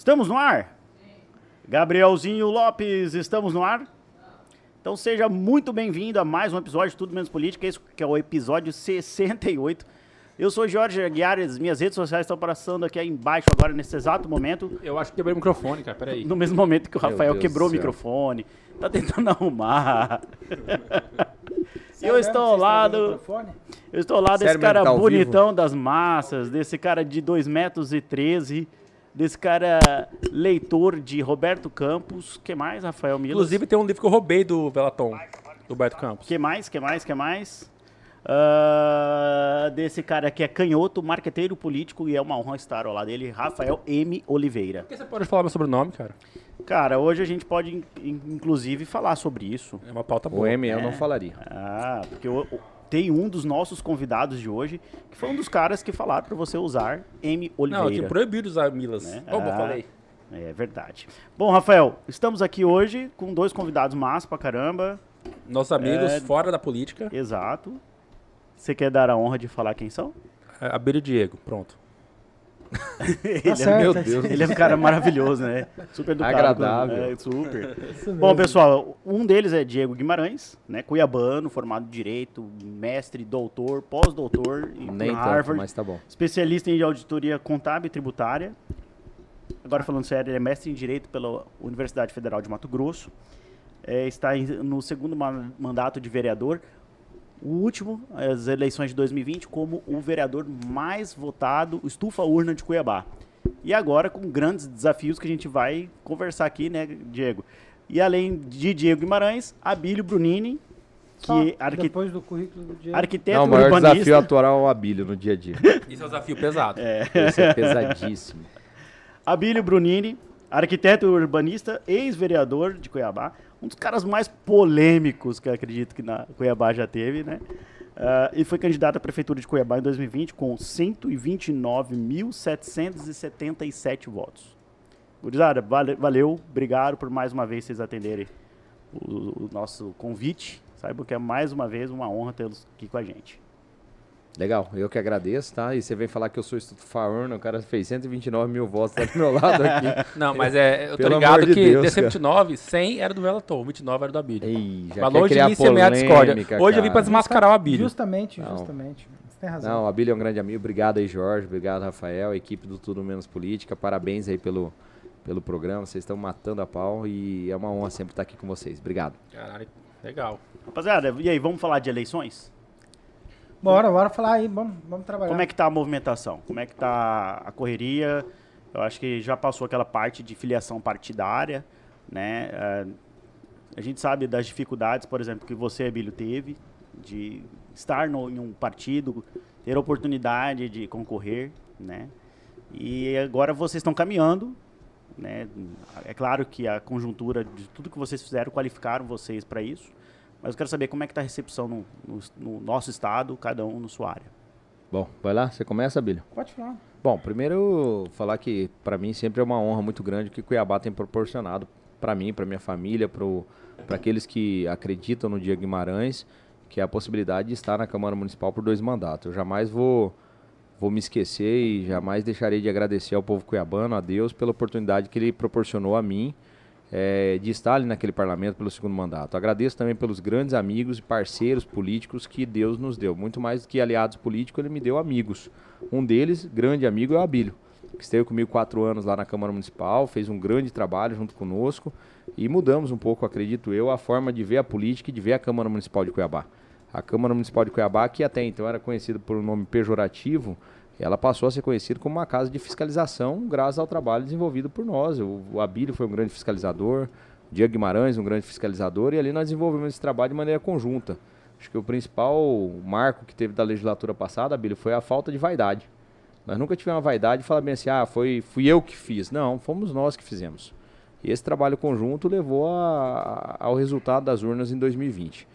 Estamos no ar? Gabrielzinho Lopes, estamos no ar? Então seja muito bem-vindo a mais um episódio de Tudo Menos Política, esse que é o episódio 68. Eu sou Jorge Aguiar, as minhas redes sociais estão passando aqui embaixo agora, nesse exato momento. Eu acho que quebrei o microfone, cara, peraí. No mesmo momento que o Meu Rafael Deus quebrou o microfone, tá tentando arrumar. Eu estou ao lado, eu estou ao lado desse cara tá bonitão das massas, desse cara de 2 metros e 13, desse cara leitor de Roberto Campos. que mais, Rafael Milas? Inclusive tem um livro que eu roubei do Velaton, do Berto Campos. que mais, que mais, que mais? Ah, desse cara que é canhoto, marqueteiro político e é uma honra estar ao lado dele, Rafael M. Oliveira. Por que você pode falar meu sobrenome, cara? Cara, hoje a gente pode in- in- inclusive falar sobre isso. É uma pauta O boa. M eu É. não falaria. Ah, porque o- o- tem um dos nossos convidados de hoje que foi um dos caras que falaram pra você usar M. Oliveira. Não, eu tinha proibido usar Milas. Né? Como eu Ah. falei. É verdade. Bom, Rafael, estamos aqui hoje com dois convidados massa pra caramba. Nossos amigos É. fora da política. Exato. Você quer dar a honra de falar quem são? É, Abílio e Diego, pronto. Ele, Tá é. Meu tá Deus. ele é um cara maravilhoso, né? Super educado. Agradável. É, super. Isso Bom, pessoal, um deles é Diego Guimarães, né? Cuiabano, formado em Direito, mestre, doutor, pós-doutor em Nem tanto, Harvard. mas tá bom. Especialista em auditoria contábil e tributária. Agora falando sério, ele é mestre em Direito pela Universidade Federal de Mato Grosso. É, está no segundo ma- mandato de vereador. O último, as eleições de 2020, como o vereador mais votado, estufa urna de Cuiabá. E agora com grandes desafios que a gente vai conversar aqui, né, Diego? E além de Diego Guimarães, Abílio Brunini, que é arqui- depois do currículo do Diego. arquiteto Não, o maior urbanista. desafio atual é o Abílio no dia a dia. Isso é um desafio pesado. Esse é pesadíssimo. Abílio Brunini, arquiteto urbanista, ex-vereador de Cuiabá, um dos caras mais polêmicos que eu acredito que na Cuiabá já teve, né? Ah, e foi candidato à prefeitura de Cuiabá em 2020 com 129.777 votos. Gurizada, vale- valeu, obrigado por mais uma vez vocês atenderem o, o nosso convite. Saibam que é mais uma vez uma honra tê-los aqui com a gente. Legal, eu que agradeço, tá? E você vem falar que eu sou estufaurno, o cara fez 129 mil votos tá do meu lado aqui. Não, mas é, eu tô Pelo ligado de que Deus, desse cara. 29, 100 era do Velaton, 29 era do Abílio. Ei, já longe de criar mim semear discórdia. polêmica, Hoje eu vim pra cara. desmascarar o Abílio. Justamente, Não. justamente. Você tem razão. Não, o Abílio é um grande amigo. Obrigado aí, Jorge. Obrigado, Rafael, equipe do Tudo Menos Política. Parabéns aí pelo, pelo programa. Vocês estão matando a pau e é uma honra sempre estar aqui com vocês. Obrigado. Caralho, legal. Rapaziada, e aí, vamos falar de eleições? Bora, bora falar aí, vamos, vamos trabalhar. Como é que tá a movimentação? Como é que tá a correria? Eu acho que já passou aquela parte de filiação partidária, né? Eh, a gente sabe das dificuldades, por exemplo, que você, Abílio, teve de estar no, em um partido, ter a oportunidade de concorrer, né? E agora vocês estão caminhando, né? É claro que a conjuntura de tudo que vocês fizeram qualificaram vocês para isso, mas eu quero saber como é que está a recepção no, no- no nosso estado, cada um na sua área. Bom, vai lá, você começa, Abílio? Pode falar. Bom, primeiro falar que para mim sempre é uma honra muito grande o que Cuiabá tem proporcionado para mim, para minha família, para aqueles que acreditam no Dia Guimarães, que é a possibilidade de estar na Câmara Municipal por dois mandatos. Eu jamais vou vou me esquecer e jamais deixarei de agradecer ao povo cuiabano, a Deus, pela oportunidade que ele proporcionou a mim eh, de estar ali naquele parlamento pelo segundo mandato. Agradeço também pelos grandes amigos e parceiros políticos que Deus nos deu. Muito mais do que aliados políticos, ele me deu amigos. Um deles, grande amigo, é o Abílio, que esteve comigo quatro anos lá na Câmara Municipal, fez um grande trabalho junto conosco e mudamos um pouco, acredito eu, a forma de ver a política e de ver a Câmara Municipal de Cuiabá. A Câmara Municipal de Cuiabá, que até então era conhecida por um nome pejorativo, ela passou a ser conhecida como uma casa de fiscalização graças ao trabalho desenvolvido por nós. O, o Abílio foi um grande fiscalizador, o Diego Guimarães um grande fiscalizador, e ali nós desenvolvemos esse trabalho de maneira conjunta. Acho que o principal marco que teve da legislatura passada, Abílio, foi a falta de vaidade. Nós nunca tivemos uma vaidade de falar bem assim, ah, foi, fui eu que fiz. Não, fomos nós que fizemos. E esse trabalho conjunto levou a- ao resultado das urnas em 2020.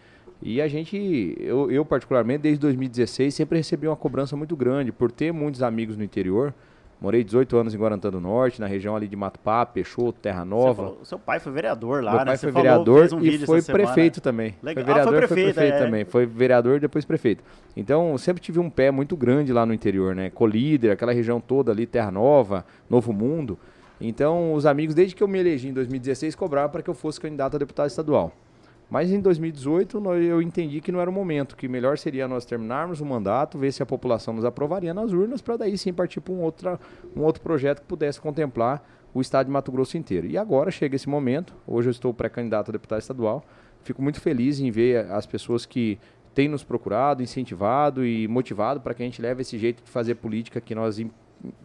E a gente, eu, eu particularmente, desde 2016, sempre recebi uma cobrança muito grande por ter muitos amigos no interior. Morei 18 anos em Guarantã do Norte, na região ali de Matupá, Peixoto, Terra Nova. falou- seu pai foi vereador lá, Meu né? pai Você foi falou, vereador um e vídeo foi prefeito também. Legal. Foi Ah, foi vereador e foi prefeito, prefeito é. também. Foi vereador e depois prefeito. Então, sempre tive um pé muito grande lá no interior, né? Colíder, aquela região toda ali, Terra Nova, Novo Mundo. Então, os amigos, desde que eu me elegi em 2016, cobravam para que eu fosse candidato a deputado estadual. Mas em 2018 nó- eu entendi que não era o momento, que melhor seria nós terminarmos o mandato, ver se a população nos aprovaria nas urnas, para daí sim partir para um, um outro projeto que pudesse contemplar o estado de Mato Grosso inteiro. E agora chega esse momento, hoje eu estou pré-candidato a deputado estadual, fico muito feliz em ver as pessoas que têm nos procurado, incentivado e motivado para que a gente leve esse jeito de fazer política que nós im-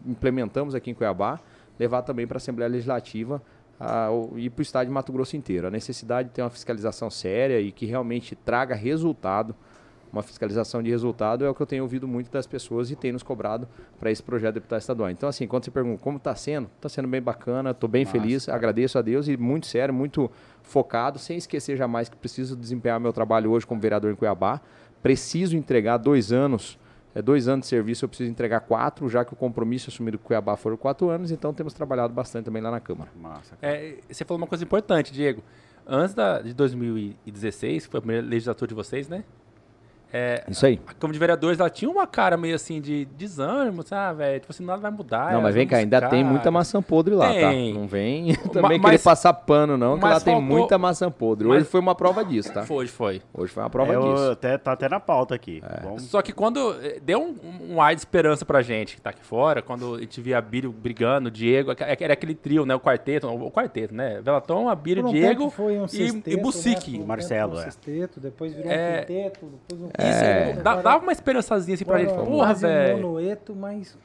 implementamos aqui em Cuiabá, levar também para a Assembleia Legislativa a, o- e para o estado de Mato Grosso inteiro. A necessidade de ter uma fiscalização séria e que realmente traga resultado. Uma fiscalização de resultado é o que eu tenho ouvido muito das pessoas e tem nos cobrado para esse projeto de deputado estadual. Então, assim, quando você pergunta como está sendo, está sendo bem bacana, estou bem feliz, agradeço a Deus e muito sério, muito focado, sem esquecer jamais que preciso desempenhar meu trabalho hoje como vereador em Cuiabá. Preciso entregar dois anos é dois anos de serviço, eu preciso entregar quatro, já que o compromisso assumido com o Cuiabá foram quatro anos, então temos trabalhado bastante também lá na Câmara. Massa. É, você falou uma coisa importante, Diego. Antes da, de 2016, que foi a primeira legislatura de vocês, né? É, Isso aí. a Câmara de Vereadores, ela tinha uma cara meio assim de desânimo, sabe, velho? Tipo assim, nada vai mudar. não, é mas vem cá, ainda tem muita maçã podre lá, Tem. tá? Não vem também mas- querer passar pano, não, que lá tem faltou- muita maçã podre. Hoje mas- foi uma prova disso, tá? Foi, foi. Hoje foi uma prova Eu disso. até, tá até na pauta aqui. Vamos- Só que quando eh, deu um, um ar de esperança pra gente que tá aqui fora, quando a gente via a Bírio brigando, o Diego, era aquele trio, né? O quarteto, o quarteto, né? Velaton, a um Diego um e, sexteto, e né? Bucique. Um tempo Marcelo, um é. sexteto, depois virou É. um quinteto, depois um Isso, quinteto, dá- uma esperançazinha assim pra agora gente. Porra, quase um velho. monoeto, mas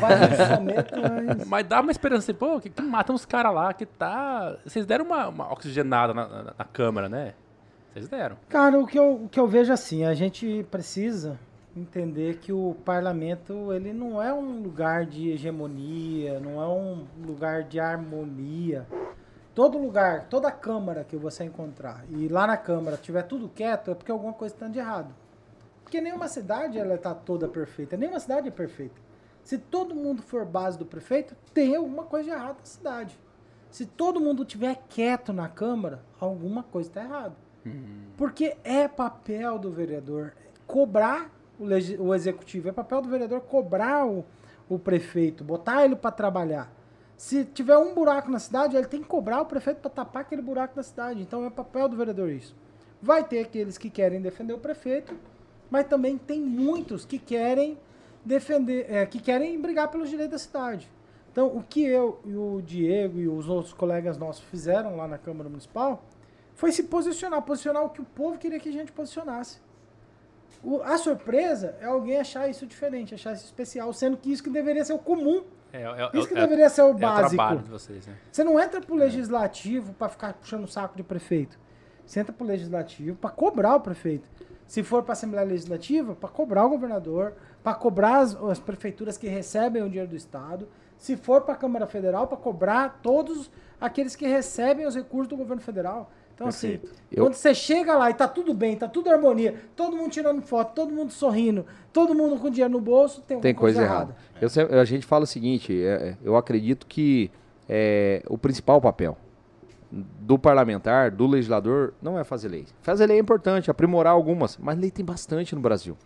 mas... Mas dá uma esperança assim, pô, que, que matam os caras lá, que tá. Vocês deram uma, uma oxigenada na, na- na Câmara, né? Vocês deram. Cara, o que, eu, o que eu vejo assim, a gente precisa entender que o parlamento, ele não é um lugar de hegemonia, não é um lugar de harmonia. Todo lugar, toda câmara que você encontrar e lá na câmara tiver tudo quieto, é porque alguma coisa está de errado. Porque nenhuma cidade ela está toda perfeita, nenhuma cidade é perfeita. Se todo mundo for base do prefeito, tem alguma coisa de errado na cidade. Se todo mundo tiver quieto na câmara, alguma coisa está errada. Porque é papel do vereador cobrar o, o executivo, é papel do vereador cobrar o, o prefeito, botar ele para trabalhar. Se tiver um buraco na cidade, ele tem que cobrar o prefeito para tapar aquele buraco da cidade. Então é papel do vereador isso. Vai ter aqueles que querem defender o prefeito, mas também tem muitos que querem defender, é, que querem brigar pelos direitos da cidade. Então, o que eu e o Diego e os outros colegas nossos fizeram lá na Câmara Municipal foi se posicionar, posicionar o que o povo queria que a gente posicionasse. O- a surpresa é alguém achar isso diferente, achar isso especial, sendo que isso que deveria ser o comum, É, é, isso que é- deveria ser o é o básico. de vocês, né? Você não entra pro legislativo para ficar puxando o saco de prefeito. Você entra pro legislativo para cobrar o prefeito. Se for para Assembleia Legislativa, para cobrar o governador, para cobrar as, as prefeituras que recebem o dinheiro do Estado. Se for para a Câmara Federal, para cobrar todos aqueles que recebem os recursos do governo federal. Então, Perfeito. assim, Eu- quando você chega lá e tá tudo bem, tá tudo harmonia, todo mundo tirando foto, todo mundo sorrindo, todo mundo com dinheiro no bolso, tem, Tem alguma coisa errada. Eu sempre- a gente fala o seguinte, é, é, eu acredito que é, o principal papel do parlamentar, do legislador, não é fazer lei. Fazer lei é importante, aprimorar algumas, mas lei tem bastante no Brasil.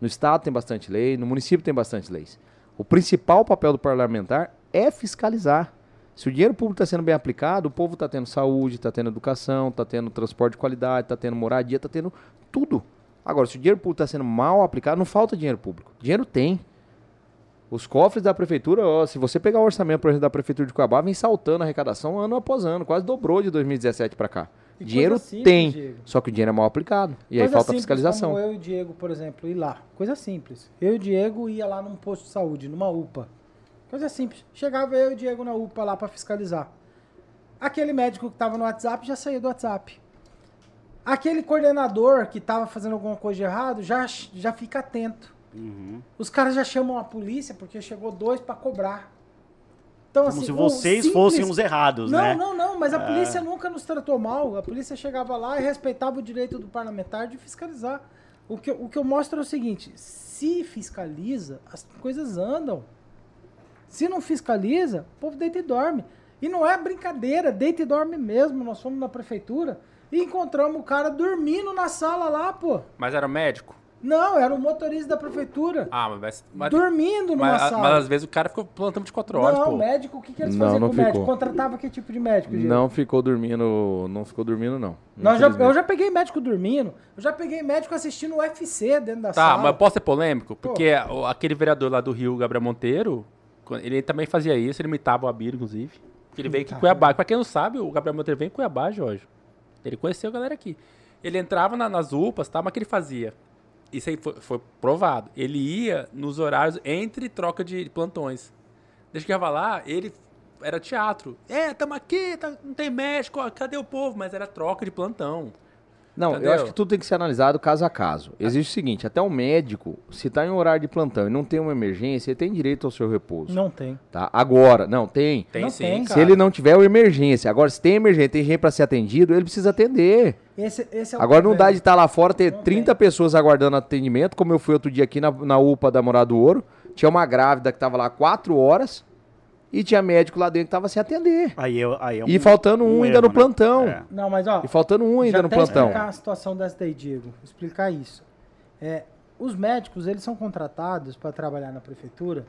No estado tem bastante lei, no município tem bastante leis. O principal papel do parlamentar é fiscalizar. Se o dinheiro público está sendo bem aplicado, o povo está tendo saúde, está tendo educação, está tendo transporte de qualidade, está tendo moradia, está tendo tudo. Agora, se o dinheiro público está sendo mal aplicado, não falta dinheiro público. Dinheiro tem. Os cofres da prefeitura, ó, se você pegar o orçamento, por exemplo, da prefeitura de Cuiabá, vem saltando a arrecadação ano após ano, quase dobrou de 2017 para cá. E dinheiro simples, tem, Diego. só que o dinheiro é mal aplicado. E aí Coisa falta simples fiscalização. Como eu e o Diego, por exemplo, ir lá. Coisa simples. Eu e o Diego ia lá num posto de saúde, numa UPA. Coisa simples. Chegava eu e o Diego na UPA lá pra fiscalizar. Aquele médico que tava no WhatsApp já saía do WhatsApp. Aquele coordenador que tava fazendo alguma coisa de errado já, já fica atento. Uhum. Os caras já chamam a polícia porque chegou dois pra cobrar. Então, Como assim, se vocês simples- fossem os errados, não, né? não, não, mas a polícia nunca nos tratou mal. A polícia chegava lá e respeitava o direito do parlamentar de fiscalizar. O que, eu- o que eu mostro é o seguinte: se fiscaliza, as coisas andam. Se não fiscaliza, o povo deita e dorme. E não é brincadeira, deita e dorme mesmo. Nós fomos na prefeitura e encontramos o cara dormindo na sala lá, pô. Mas era médico? Não, era o motorista da prefeitura. Ah, mas... mas dormindo numa mas, sala. mas às vezes o cara ficou plantando de 4 horas, não, pô. médico, o que, que eles Não, faziam não com o médico? ficou. Contratava que tipo de médico, Diego? Não ficou dormindo, não ficou dormindo, não. Não, já, eu já peguei médico dormindo. Eu já peguei médico assistindo o UFC dentro da Tá, sala. mas posso ser polêmico? Porque o- aquele vereador lá do Rio, Gabriel Monteiro, ele também fazia isso, ele imitava o Abir, inclusive. Ele veio aqui em. Cuiabá. Pra quem não sabe, o Gabriel Monteiro veio em Cuiabá, Jorge. Ele conheceu a galera aqui. Ele entrava na- nas UPAs, tá? Mas o que ele fazia? Isso aí foi, foi provado. Ele ia nos horários entre troca de plantões. Desde que chegava lá, ele era teatro. É, tamo aqui, tá- não tem médico, ó, cadê o povo? Mas era troca de plantão. Não, Entendeu? eu acho que tudo tem que ser analisado caso a caso. Existe o seguinte, até o médico, se tá em horário de plantão e não tem uma emergência, ele tem direito ao seu repouso. Não tem. Tá? Agora, não, tem. Tem Não sim, tem, cara. Se ele não tiver uma emergência. Agora, se tem emergência, tem gente pra ser atendido, ele precisa atender. Esse, esse é o Agora não dá de estar lá fora, ter Não 30 pessoas aguardando atendimento, como eu fui outro dia aqui na, na UPA da Morada do Ouro. Tinha uma grávida que tava lá 4 horas e tinha médico lá dentro que tava sem atender. Aí, eu- aí é E faltando um ainda erro, no né? plantão. É. Não, mas ó, E faltando um ainda no plantão. explicar a situação dessa daí, Diego. Explicar isso. É, os médicos, eles são contratados para trabalhar na prefeitura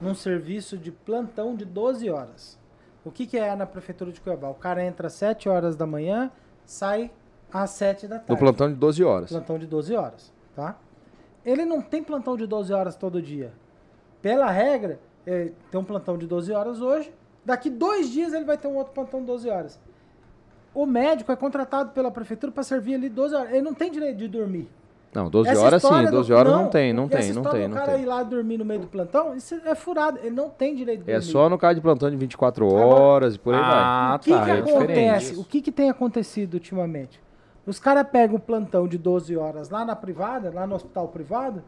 num serviço de plantão de 12 horas. O que, que é na prefeitura de Cuiabá? O cara entra às 7 horas da manhã, sai às 7 da tarde. No plantão de 12 horas. Plantão de 12 horas, tá? Ele não tem plantão de 12 horas todo dia. Pela regra, é, tem um plantão de 12 horas hoje, daqui dois dias ele vai ter um outro plantão de 12 horas. O médico é contratado pela prefeitura para servir ali 12 horas. Ele não tem direito de dormir. Não, 12 Essa horas sim, história do- 12 horas não, tem, não tem, não tem, não cara tem. ir lá dormir no meio do plantão, isso é furado. Ele não tem direito de É dormir. só no caso de plantão de 24 horas e por aí vai. Ah, o que, tá. que é acontece? diferente. O que, que tem acontecido ultimamente? Os caras pegam o plantão de 12 horas lá na privada, lá no hospital privado,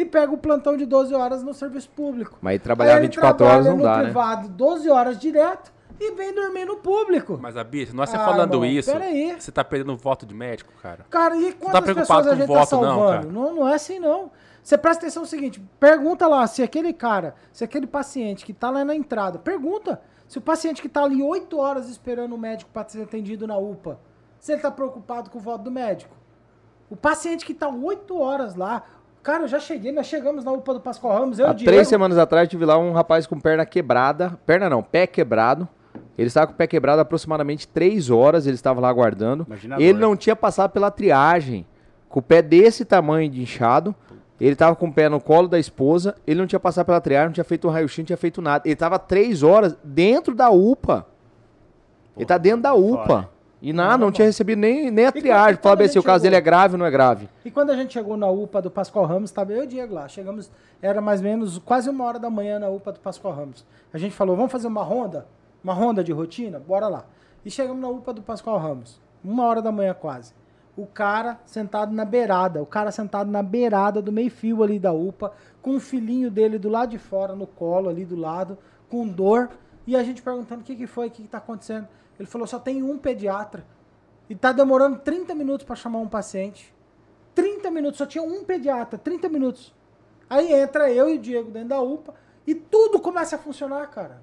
e pegam o plantão de 12 horas no serviço público. Mas aí trabalhar Aí ele 24 horas trabalha não no dá, né? privado 12 horas direto e vem dormir no público. Mas, Abir, não é você Ah, falando irmão, isso, peraí. você tá perdendo voto de médico, cara. Cara, e quantas preocupado pessoas a com gente voto, tá não, salvando? cara? Não, não, é assim, não. Você presta atenção no seguinte, pergunta lá se aquele cara, se aquele paciente que tá lá na entrada, pergunta se o paciente que tá ali 8 horas esperando o médico para ser atendido na UPA, se ele tá preocupado com o voto do médico. O paciente que tá 8 horas lá, cara, eu já cheguei, nós chegamos na UPA do Pascoal Ramos, eu Há Diego. três semanas atrás eu tive lá um rapaz com perna quebrada. Perna não, pé quebrado. Ele estava com o pé quebrado há aproximadamente três horas. Ele estava lá aguardando. Ele não tinha passado pela triagem. Com o pé desse tamanho de inchado. Ele estava com o pé no colo da esposa. Ele não tinha passado pela triagem, não tinha feito um raio-x, não tinha feito nada. Ele estava três horas dentro da UPA. ele tá dentro da UPA. foda. E nada, não tinha recebido nem, nem a quando- triagem. quando Fala a bem se gente o caso dele é grave ou não é grave. E quando a gente chegou na UPA do Pascoal Ramos, estava eu e o Diego lá. Chegamos, era mais ou menos quase uma hora da manhã na UPA do Pascoal Ramos. A gente falou, vamos fazer uma ronda? Uma ronda de rotina? Bora lá. E chegamos na UPA do Pascoal Ramos. Uma hora da manhã quase. O cara sentado na beirada, o cara sentado na beirada do meio-fio ali da UPA, com o filhinho dele do lado de fora, no colo ali do lado, com dor. E a gente perguntando o que, que foi, o que, que tá acontecendo. Ele falou, só tem um pediatra. E tá demorando 30 minutos para chamar um paciente. 30 minutos, só tinha um pediatra, 30 minutos. Aí entra eu e o Diego dentro da UPA e tudo começa a funcionar, cara.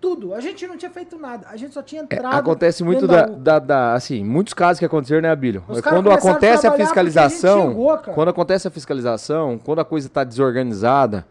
Tudo. A gente não tinha feito nada. A gente só tinha É, entrado. acontece muito da, da, da- assim, muitos casos que aconteceram, né, Abílio? Os É Quando a acontece a a fiscalização, chegou, cara. quando acontece a fiscalização, quando a coisa está desorganizada,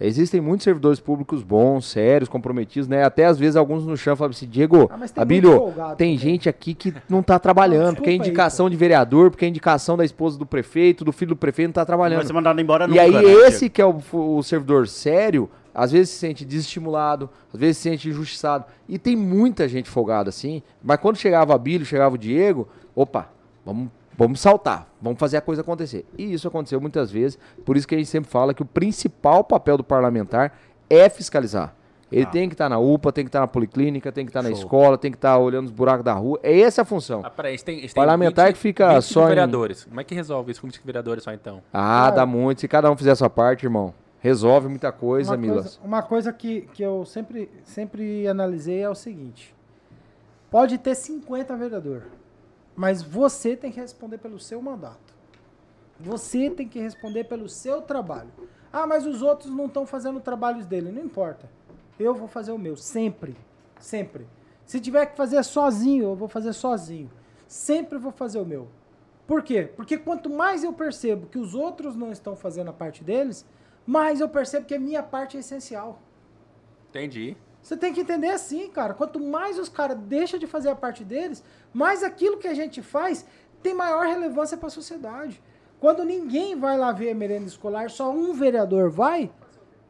existem muitos servidores públicos bons, sérios, comprometidos, né? Até às vezes alguns no chão falam assim, Diego, Ah, tem Abílio, folgado tem gente aqui que não tá trabalhando, Não, porque é desculpa aí, indicação de vereador, porque é indicação da esposa do prefeito, do filho do prefeito, não tá Não vai trabalhando. ser mandado embora E nunca, aí né, esse Diego? que é o, o servidor sério, às vezes se sente desestimulado, às vezes se sente injustiçado. E tem muita gente folgada assim, mas quando chegava a Bílio, chegava o Diego, opa, vamos, vamos saltar, vamos fazer a coisa acontecer. E isso aconteceu muitas vezes, por isso que a gente sempre fala que o principal papel do parlamentar é fiscalizar. Ele Ah. tem que estar na UPA, tem que estar na policlínica, tem que estar na Show. escola, tem que estar olhando os buracos da rua. É essa a função. Ah, peraí, tem, tem Parlamentar que fica 25 só em- vereadores. Como é que resolve isso com 25 vereadores só então? Ah, Cara. dá muito. Se cada um fizer a sua parte, irmão, resolve muita coisa, uma Milas. coisa, uma coisa que, que eu sempre, sempre analisei é o seguinte: pode ter 50 vereador, mas você tem que responder pelo seu mandato. Você tem que responder pelo seu trabalho. Ah, mas os outros não estão fazendo trabalhos dele. Não importa. Eu vou fazer o meu, sempre. Sempre. Se tiver que fazer sozinho, eu vou fazer sozinho. Sempre vou fazer o meu. Por quê? Porque quanto mais eu percebo que os outros não estão fazendo a parte deles, mais eu percebo que a minha parte é essencial. Entendi. Você tem que entender assim, cara. Quanto mais os caras deixam de fazer a parte deles, mais aquilo que a gente faz tem maior relevância para a sociedade. Quando ninguém vai lá ver a merenda escolar, só um vereador vai,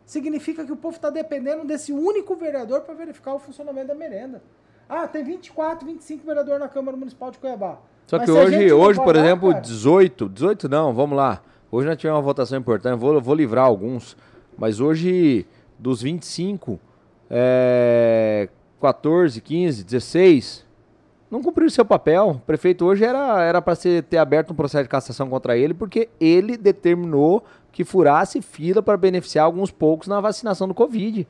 significa que o povo está dependendo desse único vereador para verificar o funcionamento da merenda. Ah, tem 24, 25 vereadores na Câmara Municipal de Cuiabá. Só que hoje, hoje por exemplo, cara, 18, 18 não, vamos lá. Hoje nós tivemos uma votação importante, vou, vou livrar alguns. Mas hoje, dos 25, é, 14, 15, 16, não cumpriram seu papel. O prefeito hoje era era para ter aberto um processo de cassação contra ele, porque ele determinou que furasse fila para beneficiar alguns poucos na vacinação do Covid.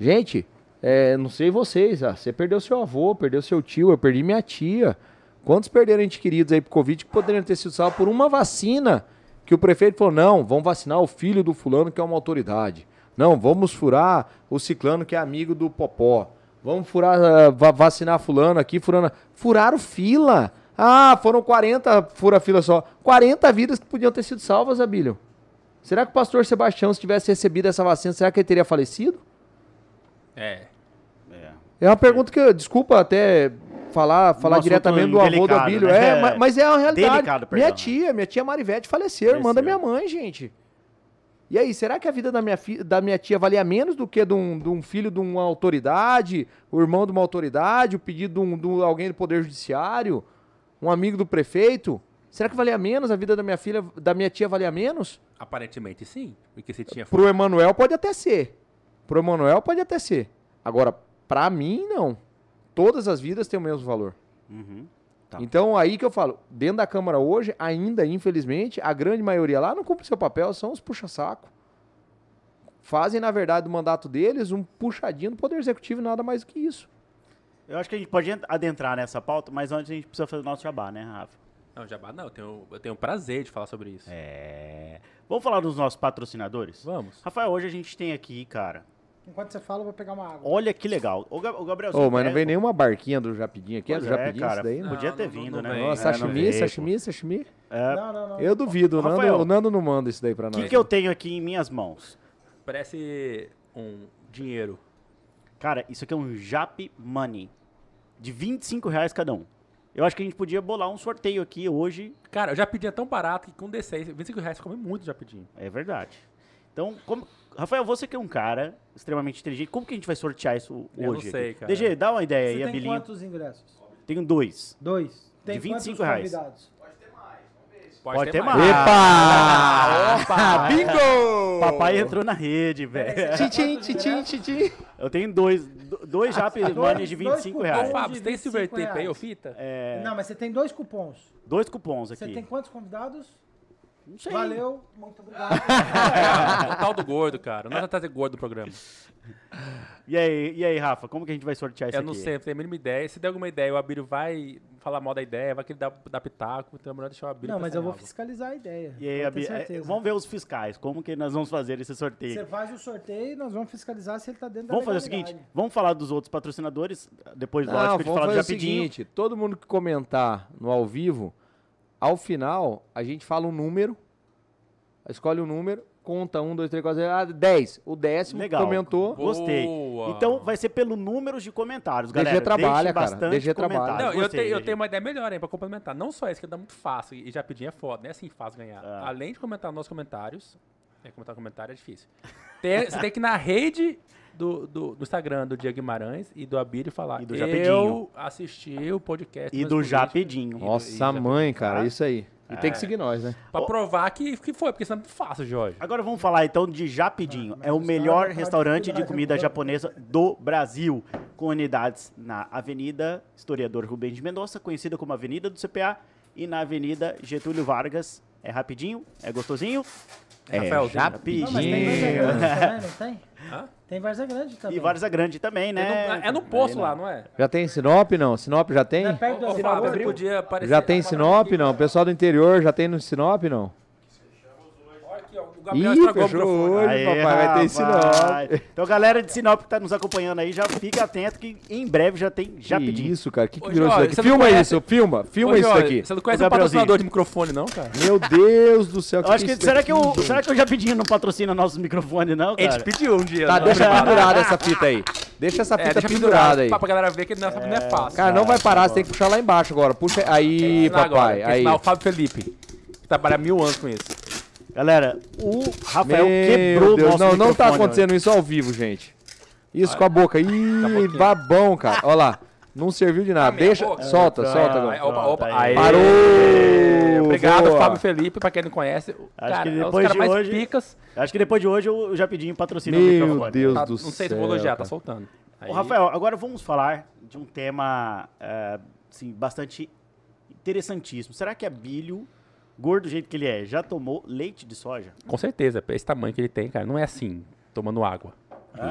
Gente, é, não sei vocês, ah, você perdeu seu avô, perdeu seu tio, eu perdi minha tia. Quantos perderam entes queridos aí pro Covid que poderiam ter sido salvos por uma vacina? Que o prefeito falou: não, vamos vacinar o filho do fulano que é uma autoridade. Não, vamos furar o ciclano que é amigo do Popó. Vamos furar, va- vacinar fulano aqui, furando. Furaram fila. Ah, foram 40 fura-fila só. 40 vidas que podiam ter sido salvas, Abílio. Será que o pastor Sebastião, se tivesse recebido essa vacina, será que ele teria falecido? É. É. É uma pergunta que, eu- desculpa até falar, falar diretamente do avô do Abílio, né? é, ma- mas é uma realidade. Delicado, minha tia, minha tia Marivete faleceu, irmã da minha mãe, gente. E aí, será que a vida da minha, da minha tia valia menos do que de um, de um filho de uma autoridade, o irmão de uma autoridade, o pedido de, um, de alguém do Poder Judiciário, um amigo do prefeito? Será que valia menos a vida da minha filha, da minha tia valia menos? Aparentemente sim. Porque você tinha. Pro Emanuel pode até ser. Pro Emanuel pode até ser. Agora, pra mim, não. Todas as vidas têm o mesmo valor. Uhum. Tá. Então, aí que eu falo, dentro da Câmara hoje, ainda, infelizmente, a grande maioria lá não cumpre seu papel, são os puxa-saco. Fazem, na verdade, do mandato deles um puxadinho do Poder Executivo e nada mais do que isso. Eu acho que a gente pode ent- adentrar nessa pauta, mas antes a gente precisa fazer o nosso jabá, né, Rafa? Não, Jabá não. Eu tenho, eu tenho prazer de falar sobre isso. É. Vamos falar dos nossos patrocinadores? Vamos. Rafael, hoje a gente tem aqui, cara. Enquanto você fala, eu vou pegar uma água. Olha que legal. O, Ga- o Gabriel. Ô, mas não veio nenhuma barquinha do Japidinho aqui, é do é, Japidinho cara. isso daí, né? Podia Não, ter não- vindo, não né? Nossa, É, não sashimi, pô. sashimi, sashimi. É, Não, não, não. Eu duvido, o Nando, Rafael. o Nando não manda isso daí pra O nós. que, que eu tenho aqui em minhas mãos? Parece um dinheiro. Cara, isso aqui é um Jap Money. De 25 reais cada um. Eu acho que a gente podia bolar um sorteio aqui hoje. Cara, eu já pedi tão barato que com D6, 25 reais come muito já pedi. É verdade. Então, como... Rafael, você que é um cara extremamente inteligente, como que a gente vai sortear isso Eu não hoje? sei, aqui? cara. DG, dá uma ideia Você aí, tem Abilinho. quantos ingressos? Tenho dois. Dois. Tem De 25 quantos reais. convidados? Pode ter mais. Epa! Opa! Bingo! Papai entrou na rede, velho. Tchim, tchim, tchim, tchim. Eu tenho dois, do- dois Jap Money de dois 25 cupons. reais. Ô, Fábio, você tem silver 25 tape aí, ô fita? É, Não, mas você tem dois cupons. dois cupons Você aqui. tem quantos convidados? Não sei. Valeu, muito obrigado. É, o tal do gordo, cara. Não vai trazer gordo do programa. E aí, e aí, Rafa, como que a gente vai sortear isso Eu aqui? não sei, não tenho a mínima ideia. Se der alguma ideia, o Abílio vai falar mal da ideia, vai querer dar, dar pitaco, então é melhor deixar o Abílio Não, mas eu vou algo. fiscalizar a ideia. E aí, ter é, certeza. vamos ver os fiscais, como que nós vamos fazer esse sorteio. Você faz o sorteio e nós vamos fiscalizar se ele tá dentro Vamos da fazer o seguinte, vamos falar dos outros patrocinadores, depois, Não, lógico, vamos do fazer o rapidinho. seguinte, todo mundo que comentar no ao vivo, ao final, a gente fala um número, escolhe um número, conta um, dois, três, quatro, cinco, ah, dez. O décimo Legal. comentou. Gostei. Boa. Então vai ser pelo número de comentários, DG galera. trabalha, Deixe cara. bastante DG trabalha. Não, eu, Gostei, tenho, eu DG. tenho uma ideia melhor aí pra complementar. Não só isso, que dá muito fácil e já pedi é foda, não é assim fácil ganhar. Ah. Além de comentar nos comentários, é, comentar comentário é difícil. Tem- você tem que ir na rede do, do, do Instagram do Diego Guimarães e do Abílio falar. E do eu Japedinho. assisti o podcast. E do Política", Japedinho. do- Nossa, mãe, cara, tá? isso aí. E tem que É. seguir nós, né? Pra provar que, que foi, porque isso é muito fácil, Jorge. Agora vamos falar então de Japidinho. É o melhor vão restaurante de de comida japonesa do Brasil, com unidades na Avenida Historiador Rubem de Mendonça, conhecida como Avenida do CPA, e na Avenida Getúlio Vargas. É rapidinho? É gostosinho? É, Rafael, já rapidinho. Não, mas tem não tem? Tem Várzea Grande também. E Várzea Grande também, É né? no, é no poço Aí, lá, né? não é? Já tem Sinop, não? Sinop já tem? Não é perto do Ô, Sinop Fábio, podia aparecer. Já tem Sinop, não? O pessoal do interior já tem no Sinop, não? Olha aqui, ó, o Gabriel Ih, estragou o microfone. hoje, Aê, papai, vai ter. Sinop. Então, galera de Sinop que tá nos acompanhando aí, já fica atento que em breve já tem já Que pedi. isso, cara? Que que Ô, virou isso Jorge, daqui? você não Filma conhece- isso, filma, filma Ô, isso Jorge, daqui. Você não conhece o patrocinador de microfone, não, cara? Meu Deus do céu, Eu acho que, isso será, que eu, será que eu já pedi não patrocina nossos microfones, não, A gente cara? pediu um dia. Tá, não? deixa pendurada essa fita aí. Deixa essa É, fita deixa pendurada aí. Pra, pra galera ver que não, não é fácil. Cara, não vai parar, você tem que puxar lá embaixo agora. Puxa aí, papai. que Aí. o Fábio Felipe, que trabalha mil anos com isso. Galera, o Rafael Meu quebrou o Deus, nosso não, não tá acontecendo isso ao vivo, gente. Isso com a boca. Ih, pouquinho. babão, cara. Olha lá. Não serviu de nada. Ah, Deixa, boca. solta, É, solta é, agora. Aí, opa, opa, aí. Parou! Obrigado, Boa. Fábio Felipe, pra quem não conhece. o Acho cara, que é os depois caras de mais hoje- picas. Acho que depois de hoje eu já pedi um patrocínio Meu no microfone. Deus Tá- do não sei se céu, vou elogiar, tá soltando. Aí- Ô, Rafael, agora vamos falar de um tema é, assim, bastante interessantíssimo. Será que a Bílio, gordo do jeito que ele é, já tomou leite de soja? Com certeza, esse tamanho que ele tem, cara, não é assim, tomando água.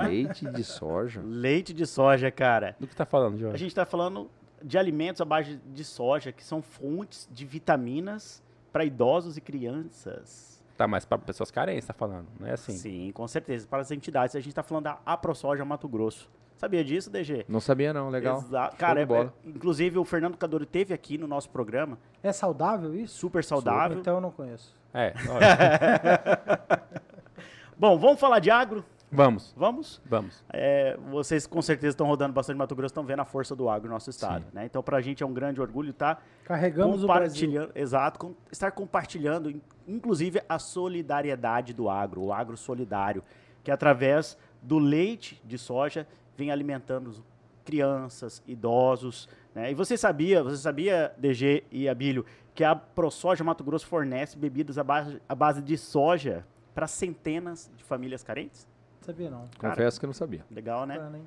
Leite de soja. Leite de soja, cara. Do que tá falando, A Jorge? gente está falando de alimentos à base de soja, que são fontes de vitaminas para idosos e crianças. Tá, mas pra pessoas carentes, tá falando, não é assim. Sim, com certeza. Para as entidades. A gente está falando da AproSoja Mato Grosso. Sabia disso, DG? Não sabia não, legal. Cara, é- bola. é- inclusive o Fernando Cadoro teve aqui no nosso programa, É saudável isso? super saudável. Então eu não conheço. É. Bom, vamos falar de agro? vamos, Vamos? vamos. É, vocês com certeza estão rodando bastante Mato Grosso, estão vendo a força do agro no nosso estado. Né? Então, para a gente é um grande orgulho estar Carregamos o Brasil. compartilhando, exato, com- estar compartilhando, in- inclusive, a solidariedade do agro, o agro solidário, que através do leite de soja vem alimentando os- crianças, idosos. Né? E você sabia, você sabia, DG e Abílio, que a ProSoja Mato Grosso fornece bebidas à base, à base de soja para centenas de famílias carentes? Sabia não. Cara, Confesso que não sabia. Legal, né? Bacana?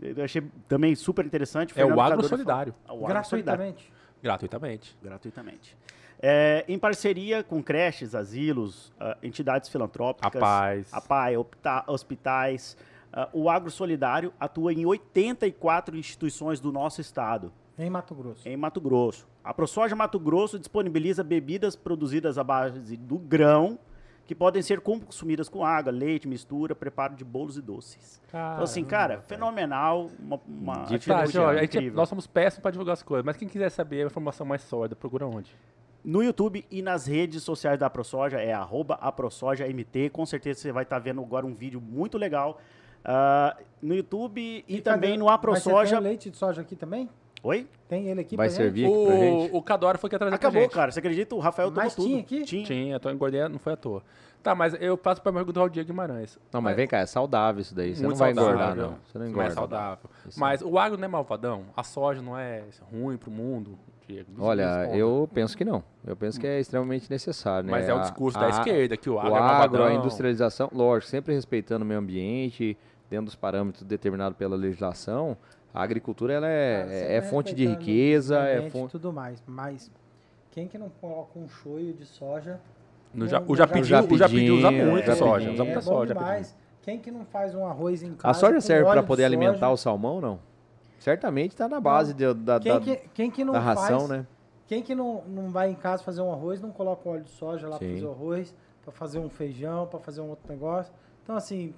Eu achei também super interessante. É o agro solidário. falou- o agro solidário. Gratuitamente. Gratuitamente. Gratuitamente. É, em parceria com creches, asilos, ah, entidades filantrópicas, A paz. a PAI, hospitais, ah, o Agro Solidário atua em 84 instituições do nosso estado, Em Mato Grosso. em Mato Grosso. A ProSoja Mato Grosso disponibiliza bebidas produzidas à base do grão, que podem ser consumidas com água, leite, mistura, preparo de bolos e doces. Então, assim, cara, fenomenal, uma, uma De Tá, gente- incrível. nós somos péssimos pra divulgar as coisas, mas quem quiser saber a informação mais sólida, procura onde? No YouTube e nas redes sociais da ProSoja é arroba aprosojamt. Com certeza você vai estar vendo agora um vídeo muito legal ah, no YouTube e, também cadê- no tem AproSoja. o leite de soja aqui também? Oi? Tem ele aqui Vai pra servir gente? aqui pra gente? O, o Cadoro foi que atrás Acabou, gente. cara. Você acredita? O Rafael tomou Mas tudo. tinha aqui? Tinha. Tinha, tô engordando, não foi à toa. Tá, mas eu passo pra perguntar ao Diego Guimarães. Não, mas vem cá, é saudável isso daí. Você Muito não vai saudável. engordar, não. Você não Não é engorda. saudável. Isso Mas o agro não é malvadão? A soja não é ruim pro mundo? Diego? Olha, eu penso que não. Eu penso que é extremamente necessário, né? Mas é o A- discurso a- da esquerda, que o agro o é agro, a industrialização, lógico, sempre respeitando o meio ambiente, dentro dos parâmetros determinados pela legislação, a agricultura ela Ah, é, é fonte de riqueza, é e fonte... tudo mais. Mas quem que não coloca um choio de soja? No ja, o Japidi, o Japidi usa é, muito Japidi. soja, usa é muita bom soja. Quem que não faz um arroz em casa? A soja serve para de poder soja? alimentar o salmão, não? Certamente está na base de- da, Quem da, que, quem que não da ração, faz, né? Quem que não, não vai em casa fazer um arroz, não coloca óleo de soja lá para fazer o arroz, para fazer um feijão, para fazer um outro negócio. Então, assim,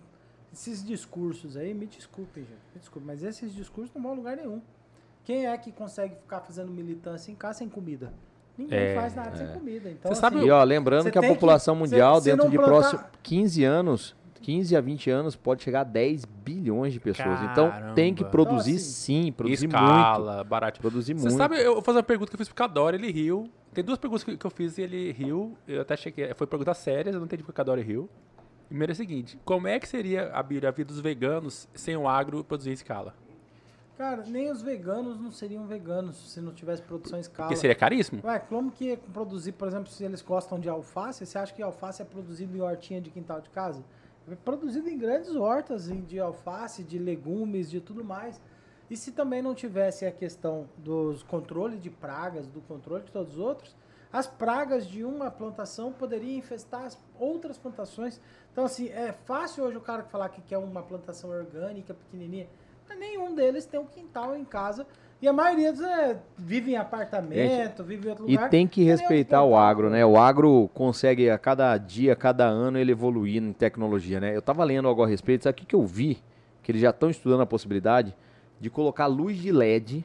esses discursos aí, me desculpem, gente, me desculpem, mas esses discursos não vão a lugar nenhum. Quem é que consegue ficar fazendo militância em casa sem comida? Ninguém É, faz nada sem comida. Então, Você sabe assim, E ó, lembrando que a que- população você- mundial, dentro de plantar- próximo 15 anos, 15 a 20 anos, pode chegar a 10 bilhões de pessoas. Então tem que Caramba. produzir Então, assim, sim, produzir muito. Escala, barato. Produzir Você muito. sabe, eu vou fazer uma pergunta que eu fiz pro Cadoro, ele riu. Tem duas perguntas que, eu fiz e ele riu. Eu até chequei. Foi perguntas sérias, eu não entendi porque o Cadoro riu. Primeiro é o seguinte: como é que seria a, vida dos veganos sem o agro produzir em escala? cara, nem os veganos não seriam veganos se não tivesse produção em escala. Porque seria caríssimo? Ué, como que produzir, por exemplo, se eles gostam de alface, você acha que alface é produzido em hortinha de quintal de casa? Produzido em grandes hortas de alface, de legumes, de tudo mais. E se também não tivesse a questão dos controles de pragas, do controle de todos os outros, as pragas de uma plantação poderiam infestar as outras plantações. Então, assim, é fácil hoje o cara falar que quer uma plantação orgânica, pequenininha. mas nenhum deles tem um quintal em casa. E a maioria dos, é, vive em apartamento, vive em outro E lugar. tem que respeitar o agro, né? O agro consegue a cada dia, a cada ano ele evoluindo em tecnologia, né? Eu tava lendo algo a respeito, sabe o que, que eu vi? Que eles já estão estudando a possibilidade de colocar luz de LED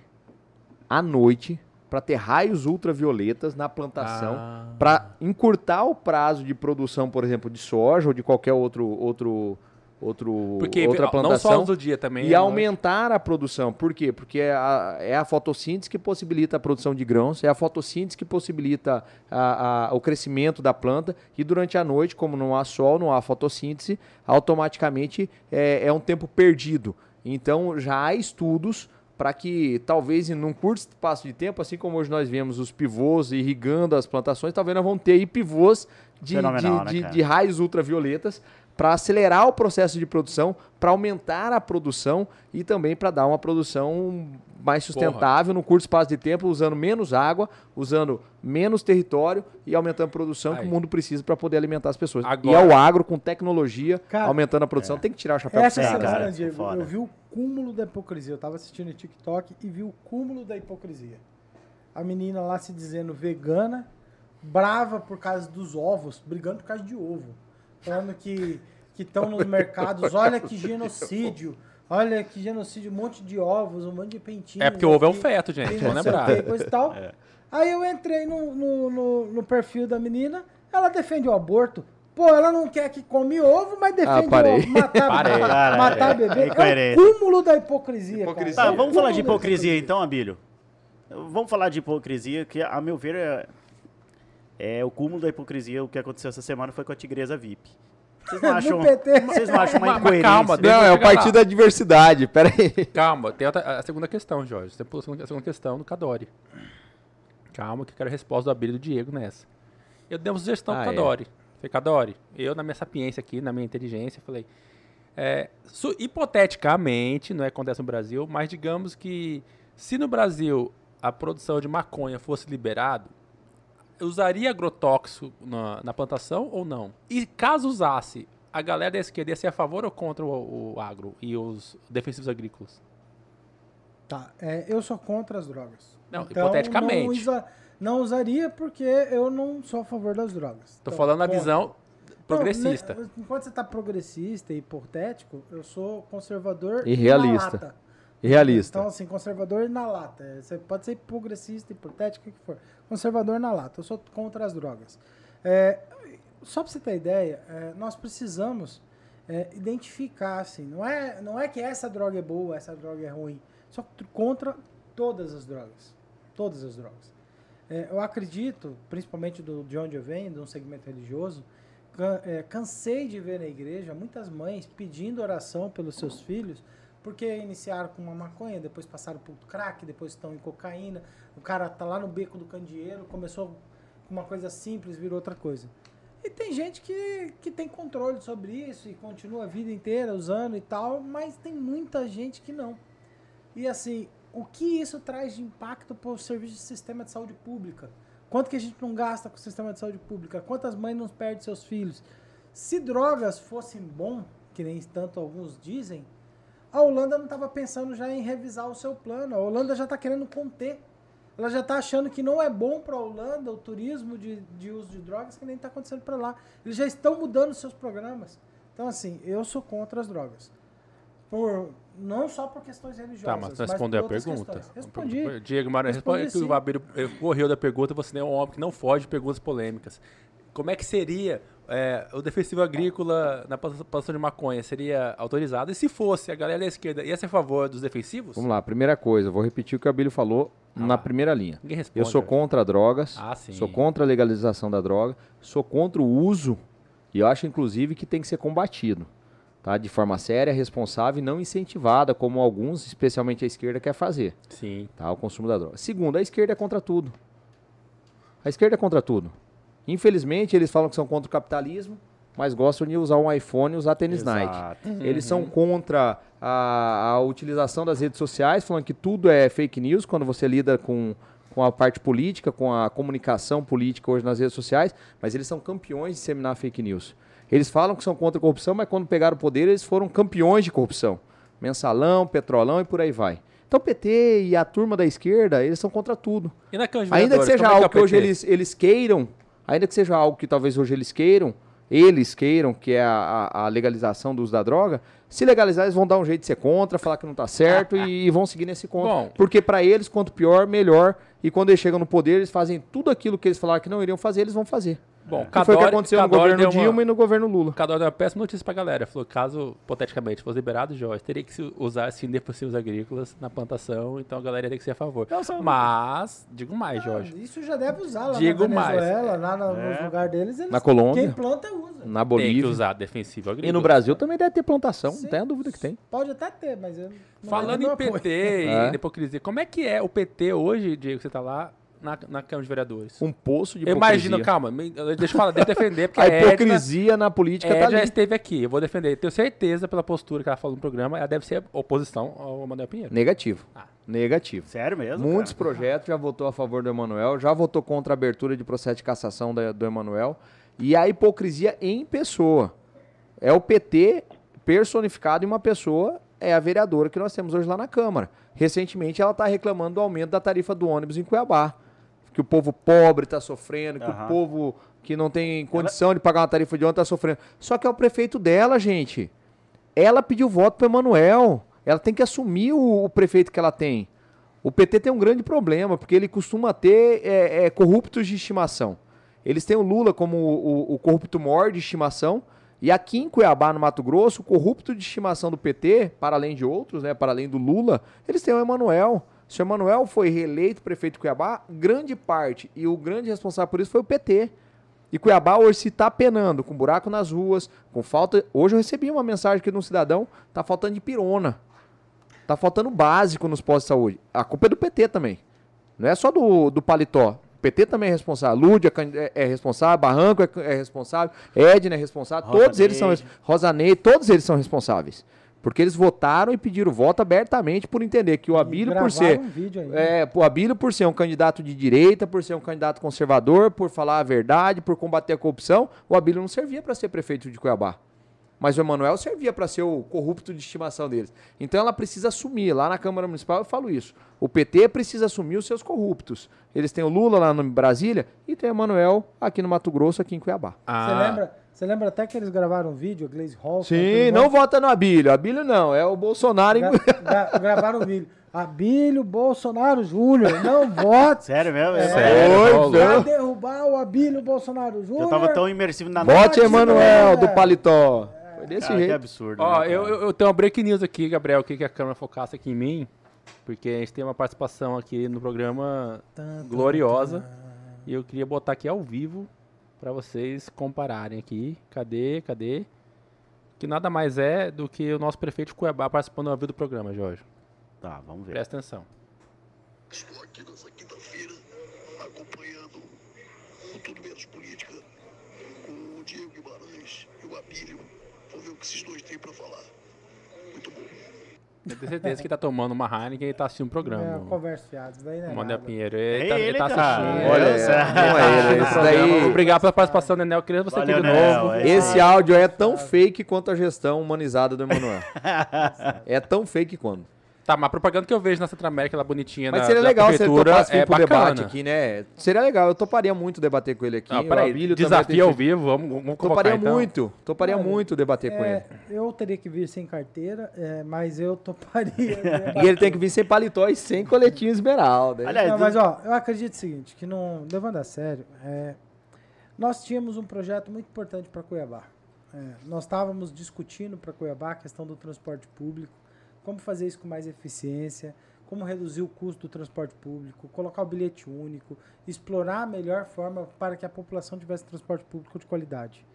à noite para ter raios ultravioletas na plantação, Ah. para encurtar o prazo de produção, por exemplo, de soja ou de qualquer outro outro outro Porque outra não plantação. só luz do dia também. E à aumentar a produção. Por quê? Porque é a, é a fotossíntese que possibilita a produção de grãos, é a fotossíntese que possibilita a- a- o crescimento da planta. E durante a noite, como não há sol, não há fotossíntese, automaticamente é, é um tempo perdido. Então já há estudos para que talvez em um curto espaço de tempo, assim como hoje nós vemos os pivôs irrigando as plantações, talvez nós vamos ter aí pivôs de, de- né, de- de raios ultravioletas para acelerar o processo de produção, para aumentar a produção e também para dar uma produção mais sustentável no curto espaço de tempo, usando menos água, usando menos território e aumentando a produção que Aí. o mundo precisa para poder alimentar as pessoas. Agora- E é o agro com tecnologia, Cara, aumentando a produção, tem que tirar o chapéu Essa pra É, você, semana, cara, Diego, foda. eu vi o cúmulo da hipocrisia. Eu tava assistindo o TikTok e vi o cúmulo da hipocrisia. A menina lá se dizendo vegana, brava por causa dos ovos, brigando por causa de ovo. Falando que estão nos mercados, olha que genocídio, olha que genocídio, um monte de ovos, um monte de pentinhos. É porque o ovo é um feto, gente. não Vamos lembrar. e tal. Aí eu entrei no, no, no- no perfil da menina, ela defende o aborto. Pô, ela não quer que come ovo, mas defende parei. o ovo, matar, Parei. Cara, matar é- bebê. é É, o cúmulo da hipocrisia, Hipocrisia. cara. Tá, É vamos falar de hipocrisia então, Abílio. Vamos falar de hipocrisia, que a meu ver é, é o cúmulo da hipocrisia. O que aconteceu essa semana foi com a Tigresa VIP. Vocês não acham, PT. vocês não acham uma incoerência? calma, Não, é o Chegar lá. partido da diversidade, pera aí. Calma, tem outra- a segunda questão, Jorge. Você pulou a segunda- a segunda questão do Cadori. Calma, que eu quero a resposta do Abílio e do Diego nessa. Eu dei uma sugestão Ah, pro é. Cadori. Falei, Cadori, eu na minha sapiência aqui, na minha inteligência, falei, é, su- hipoteticamente, não é acontece no Brasil, mas digamos que se no Brasil a produção de maconha fosse liberado, usaria agrotóxico na, na plantação ou não? E caso usasse, a galera da esquerda ia ser a favor ou contra o, o agro e os defensivos agrícolas? Tá, é, eu sou contra as drogas. Não, hipoteticamente. Não, usa- não usaria porque eu não sou a favor das drogas. Tô Então, falando a visão progressista. Não, né, enquanto você tá progressista e hipotético, eu sou conservador E realista. Realista. Então, assim, conservador na lata. É, Você pode ser progressista, hipotético, o que for. Conservador na lata. Eu sou contra as drogas. É, só pra você ter ideia, é, nós precisamos é, identificar, assim, não é, não é que essa droga é boa, essa droga é ruim. Só tr- contra todas as drogas. Todas as drogas. É, eu acredito, principalmente do, de onde eu venho, de um segmento religioso, can- é, cansei de ver na igreja muitas mães pedindo oração pelos seus filhos, porque iniciaram com uma maconha, depois passaram por crack, depois estão em cocaína. O cara tá lá no beco do candeeiro, começou com uma coisa simples, virou outra coisa. E tem gente que, que tem controle sobre isso e continua a vida inteira usando e tal, mas tem muita gente que não. E assim, o que isso traz de impacto para o serviço de sistema de saúde pública? Quanto que a gente não gasta com o sistema de saúde pública? Quantas mães não perdem seus filhos? Se drogas fossem bom, que nem tanto alguns dizem, a Holanda não estava pensando já em revisar o seu plano. A Holanda já está querendo conter. Ela já está achando que não é bom para a Holanda o turismo de, de uso de drogas, que nem está acontecendo para lá. Eles já estão mudando seus programas. Então, assim, eu sou contra as drogas. Por, não só por questões religiosas. Tá, mas respondeu a pergunta. questões. Respondi. Diego Maranhão, Respondi responde que o Abílio eh, correu da pergunta, você é um homem que não foge de perguntas polêmicas. Como é que seria eh, o defensivo agrícola na plantação de maconha? Seria autorizado? E se fosse, a galera da esquerda ia ser a favor dos defensivos? Vamos lá, primeira coisa, vou repetir o que o Abílio falou na lá. primeira linha. Ninguém responde. Eu sou Jorge. contra drogas, Ah, sou contra a legalização da droga, sou contra o uso, e eu acho inclusive que tem que ser combatido, tá? De forma séria, responsável e não incentivada, como alguns, especialmente a esquerda, quer fazer, Sim. tá? O consumo da droga. Segundo, a esquerda é contra tudo. A esquerda é contra tudo. Infelizmente, eles falam que são contra o capitalismo, mas gostam de usar um iPhone e usar tênis Nike. Exato. Eles são contra a, a utilização das redes sociais, falando que tudo é fake news quando você lida com, com a parte política, com a comunicação política hoje nas redes sociais, mas eles são campeões de disseminar fake news. Eles falam que são contra a corrupção, mas quando pegaram o poder, eles foram campeões de corrupção. Mensalão, Petrolão e por aí vai. Então o PT e a turma da esquerda, eles são contra tudo. E na Câmara Ainda que seja como é algo que é hoje eles, eles queiram, ainda que seja algo que talvez hoje eles queiram, eles queiram, que é a, a- legalização do uso da droga, se legalizar, eles vão dar um jeito de ser contra, falar que não tá certo e, e vão seguir nesse contra. Bom. Porque para eles, quanto pior, melhor. E quando eles chegam no poder, eles fazem tudo aquilo que eles falaram que não iriam fazer, eles vão fazer. Bom, Que foi o que Cadore- aconteceu no Cadore governo deu uma- Dilma e no governo Lula. Cadore deu uma péssima notícia pra galera. Falou que caso, hipoteticamente, fosse liberado, Jorge, teria que usar fim de possíveis agrícolas na plantação, então a galera ia ter que ser a favor. Não, só- Mas, digo mais, Jorge. Ah, Isso já deve usar lá Digo na mais. Venezuela, lá no, É. nos lugares deles. Eles, Na Colômbia. Quem planta usa. Na Tem que Bolívia. usar defensivo agrícola. E no Brasil também deve ter plantação, Sim. não tenha dúvida que tem. Pode até ter, mas eu não Falando não em apoio. PT e É. em hipocrisia, como é que é o PT hoje, Diego, que você tá lá na, na Câmara de Vereadores? Um poço de Eu hipocrisia. imagino, calma, deixa eu falar, deixa eu defender, porque A a Edna, hipocrisia na política tá Edna já ali. esteve aqui, eu vou defender. Tenho certeza pela postura que ela falou no programa, ela deve ser oposição ao Manuel Pinheiro. Negativo. Ah. Negativo. Sério mesmo? Muitos cara? projetos já votou a favor do Emanuel, já votou contra a abertura de processo de cassação da- do Emanuel. E a hipocrisia em pessoa. É o PT personificado em uma pessoa, é a vereadora que nós temos hoje lá na Câmara. Recentemente ela está reclamando do aumento da tarifa do ônibus em Cuiabá. Que o povo pobre está sofrendo, que o Aham. povo que não tem condição de pagar uma tarifa de ônibus está sofrendo. Só que é o prefeito dela, gente. Ela pediu voto para Emanuel. Ela tem que assumir o, o prefeito que ela tem. O PT tem um grande problema, porque ele costuma ter é, é, corruptos de estimação. Eles têm o Lula como o, o- o corrupto maior de estimação. E aqui em Cuiabá, no Mato Grosso, o corrupto de estimação do PT, para além de outros, né, para além do Lula, eles têm o Emanuel. Se o Emanuel foi reeleito prefeito de Cuiabá, grande parte, e o grande responsável por isso foi o PT. E Cuiabá hoje se está penando, com buraco nas ruas, com falta. Hoje eu recebi uma mensagem aqui de um cidadão, tá faltando de pirona. Tá faltando básico nos postos de saúde. A culpa é do PT também. Não é só do, do paletó. O PT também é responsável. Lúdia é, é responsável, Barranco é, é responsável, Edna é responsável. Rosa todos eles são Rosanei, todos eles são responsáveis. Porque eles votaram e pediram voto abertamente por entender que o Abílio, por ser. um vídeo ainda. É, o Abílio, por ser um candidato de direita, por ser um candidato conservador, por falar a verdade, por combater a corrupção, o Abílio não servia para ser prefeito de Cuiabá. Mas o Emanuel servia para ser o corrupto de estimação deles. Então ela precisa assumir. Lá na Câmara Municipal eu falo isso. O PT precisa assumir os seus corruptos. Eles têm o Lula lá em Brasília e tem o Emanuel aqui no Mato Grosso, aqui em Cuiabá. Você Ah, lembra, você lembra até que eles gravaram um vídeo, a Glaze Hall? Sim, não vota no Abílio. Abílio não, é o Bolsonaro. em- Gra- gra- gravaram um vídeo. Abílio Bolsonaro Júnior, não vote Sério mesmo? É. Sério, pra derrubar o Abílio Bolsonaro Júnior. Eu tava tão imersivo na Vote Vote Emanuel do paletó. Foi desse Cara, que jeito. absurdo. Ó, né, eu, eu, tenho uma break news aqui, Gabriel, que que a câmera focasse aqui em mim, porque a gente tem uma participação aqui no programa tan, gloriosa, tan. e eu queria botar aqui ao vivo pra vocês compararem aqui. Cadê, cadê? Que nada mais é do que o nosso prefeito de Cuiabá participando ao vivo do programa, Jorge. Tá, vamos ver. Presta atenção. Estou aqui nessa quinta-feira acompanhando o Tudo Menos Política com o Diego Guimarães e o Abílio. Vou ver o que esses dois têm para falar. Muito bom. Eu tenho certeza que tá tomando uma Heineken e tá assistindo o programa. É, o- conversa fiada, isso daí não é Manuel nada. Pinheiro. Ele, tá, ele tá ele, cara. assistindo. Olha, é, não é ele, esse daí. Obrigado pela participação, Nenel. Queria você Valeu, aqui de novo. é Esse áudio é tão fake quanto a gestão humanizada do Emanuel. é tão fake quanto. Tá, mas a propaganda que eu vejo na Centro América, lá bonitinha Mas da, seria legal se ele topasse vir é pro bacana. debate aqui, né? Seria legal, eu toparia muito debater com ele aqui. Ah, o peraí, desafio ao vivo, vamos, vamos convocar Toparia então. muito, toparia Olha, muito debater com ele. É, eu teria que vir sem carteira, é, mas eu toparia. E ele tem que vir sem paletó e sem coletinho esmeralda. Aliás, Não, mas ó, eu acredito o seguinte, que não, levando a sério, é, nós tínhamos um projeto muito importante para Cuiabá. É, nós estávamos discutindo para Cuiabá a questão do transporte público, como fazer isso com mais eficiência, como reduzir o custo do transporte público, colocar o bilhete único, explorar a melhor forma para que a população tivesse transporte público de qualidade.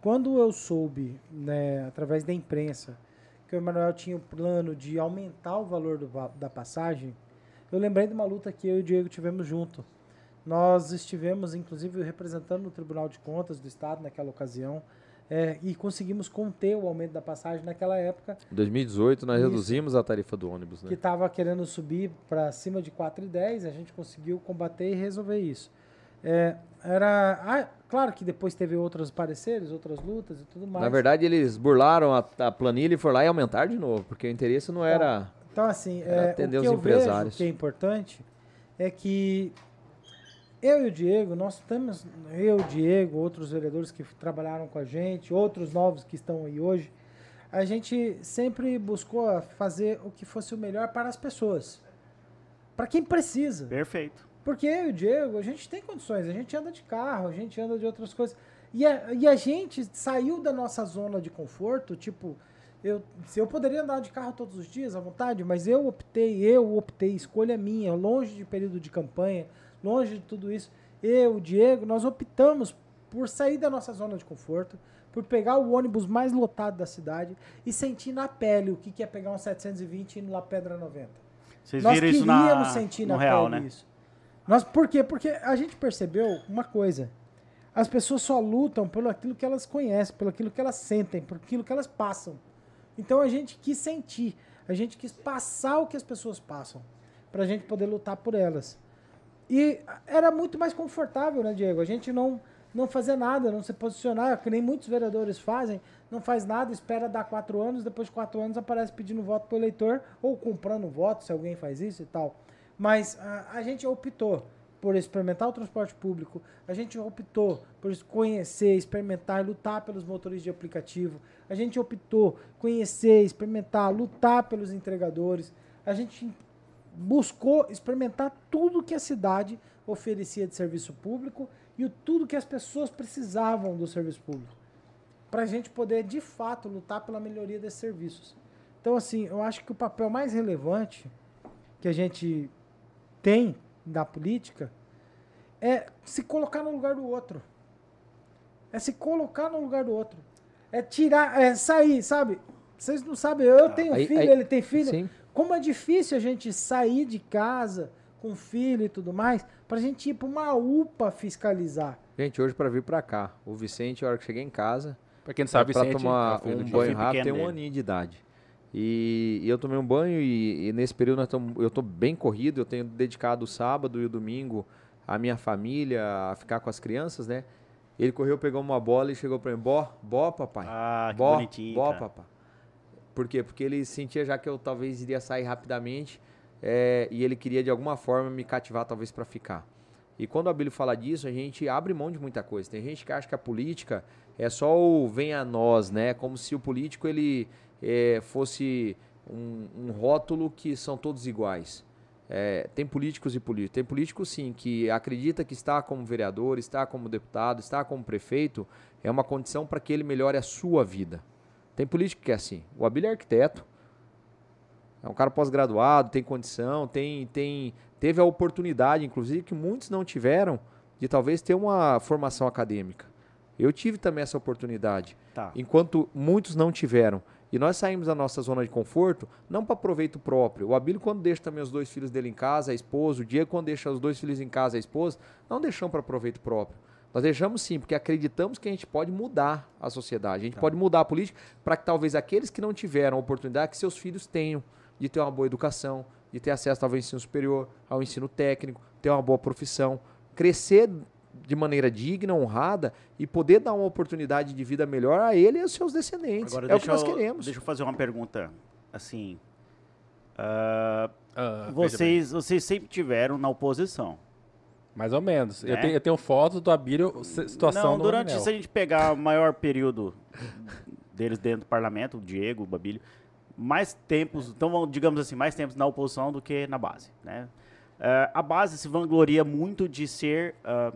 Quando eu soube, né, através da imprensa, que o Emanuel tinha o plano de aumentar o valor do da passagem, eu lembrei de uma luta que eu e o Diego tivemos junto. Nós estivemos, inclusive, representando no Tribunal de Contas do Estado naquela ocasião é, e conseguimos conter o aumento da passagem naquela época, Em 2018 nós Isso. reduzimos a tarifa do ônibus, né? que estava querendo subir para cima de 4,10, a gente conseguiu combater e resolver isso. É, era. ah, claro que depois teve outros pareceres, outras lutas e tudo mais. Na verdade, eles burlaram a, a planilha e foram lá e aumentaram de novo, porque o interesse não era. Então, assim, Era é, o atender que os eu vejo empresários. que é importante é que eu e o Diego, nós temos, eu, o Diego, outros vereadores que trabalharam com a gente, outros novos que estão aí hoje, a gente sempre buscou fazer o que fosse o melhor para as pessoas. Para quem precisa. Perfeito. Porque eu e o Diego, a gente tem condições, a gente anda de carro, a gente anda de outras coisas. E a, e a gente saiu da nossa zona de conforto, tipo, eu, se eu poderia andar de carro todos os dias à vontade, mas eu optei, eu optei, escolha minha, longe de período de campanha, longe de tudo isso. Eu, o Diego, nós optamos por sair da nossa zona de conforto, por pegar o ônibus mais lotado da cidade e sentir na pele o que, é pegar um 720 e ir lá Pedra 90. Vocês Nós viram isso queríamos na, sentir no na real, pele né? isso. Nós, por quê? Porque a gente percebeu uma coisa. As pessoas só lutam pelo aquilo que elas conhecem, pelo aquilo que elas sentem, por aquilo que elas passam. Então a gente quis sentir, a gente quis passar o que as pessoas passam, pra gente poder lutar por elas. E era muito mais confortável, né, Diego? A gente não não fazer nada, não se posicionar, que nem muitos vereadores fazem, não faz nada, espera dar quatro anos, depois de quatro anos aparece pedindo voto pro eleitor, ou comprando voto, se alguém faz isso e tal. Mas a, a gente optou por experimentar o transporte público, a gente optou por conhecer, experimentar, lutar pelos motoristas de aplicativo, a gente optou conhecer, experimentar, lutar pelos entregadores, a gente buscou experimentar tudo que a cidade oferecia de serviço público e o tudo que as pessoas precisavam do serviço público, para a gente poder de fato lutar pela melhoria desses serviços. Então, assim, eu acho que o papel mais relevante que a gente tem da política é se colocar no lugar do outro. É se colocar no lugar do outro. É tirar, é sair, sabe? Vocês não sabem, eu tenho Aí- filho, aí- ele tem filho. Sim. Como é difícil a gente sair de casa com filho e tudo mais, pra gente ir pra uma UPA fiscalizar. Gente, hoje pra vir pra cá, o Vicente, a hora que cheguei em casa, Pra quem não sabe, pra Vicente, tomar é filho do um banho rápido, tem um dele. aninho de idade. E, e eu tomei um banho e, e nesse período tamo- eu tô bem corrido, eu tenho dedicado o sábado e o domingo à minha família, a ficar com as crianças, né? Ele correu, pegou uma bola e chegou pra mim, bó, bó, papai. Ah, que Bó, bonitinho. bó, cara. papá. Por quê? Porque ele sentia já que eu talvez iria sair rapidamente é, e ele queria de alguma forma me cativar talvez para ficar. E quando o Abílio fala disso, a gente abre mão de muita coisa. Tem gente que acha que a política é só o vem a nós, né? Como se o político ele é, fosse um, um rótulo que são todos iguais. É, tem políticos e políticos. Tem político sim que acredita que estar como vereador, estar como deputado, estar como prefeito é uma condição para que ele melhore a sua vida. Tem político que é assim. O Abílio é arquiteto. É um cara pós-graduado, tem condição, tem, tem, teve a oportunidade, inclusive, que muitos não tiveram, de talvez ter uma formação acadêmica. Eu tive também essa oportunidade, Tá. enquanto muitos não tiveram. E nós saímos da nossa zona de conforto, não para proveito próprio. O Abílio, quando deixa também os dois filhos dele em casa, a esposa, o Diego, quando deixa os dois filhos em casa, a esposa, não deixamos para proveito próprio. Nós deixamos sim, porque acreditamos que a gente pode mudar a sociedade, a gente pode mudar a política para que talvez aqueles que não tiveram a oportunidade, que seus filhos tenham de ter uma boa educação, de ter acesso talvez ao ensino superior, ao ensino técnico, ter uma boa profissão, crescer de maneira digna, honrada e poder dar uma oportunidade de vida melhor a ele e aos seus descendentes. Agora, é o que nós eu- queremos. Deixa eu fazer uma pergunta, assim. veja bem. vocês, vocês sempre tiveram na oposição. Mais ou menos. Eu, Né? tenho, eu tenho fotos do Abílio, si- situação Não, durante, se a gente pegar o maior período deles dentro do parlamento, o Diego, o Babílio, mais tempos, então digamos assim, mais tempos na oposição do que na base, né? Eh, a base se vangloria muito de ser ah,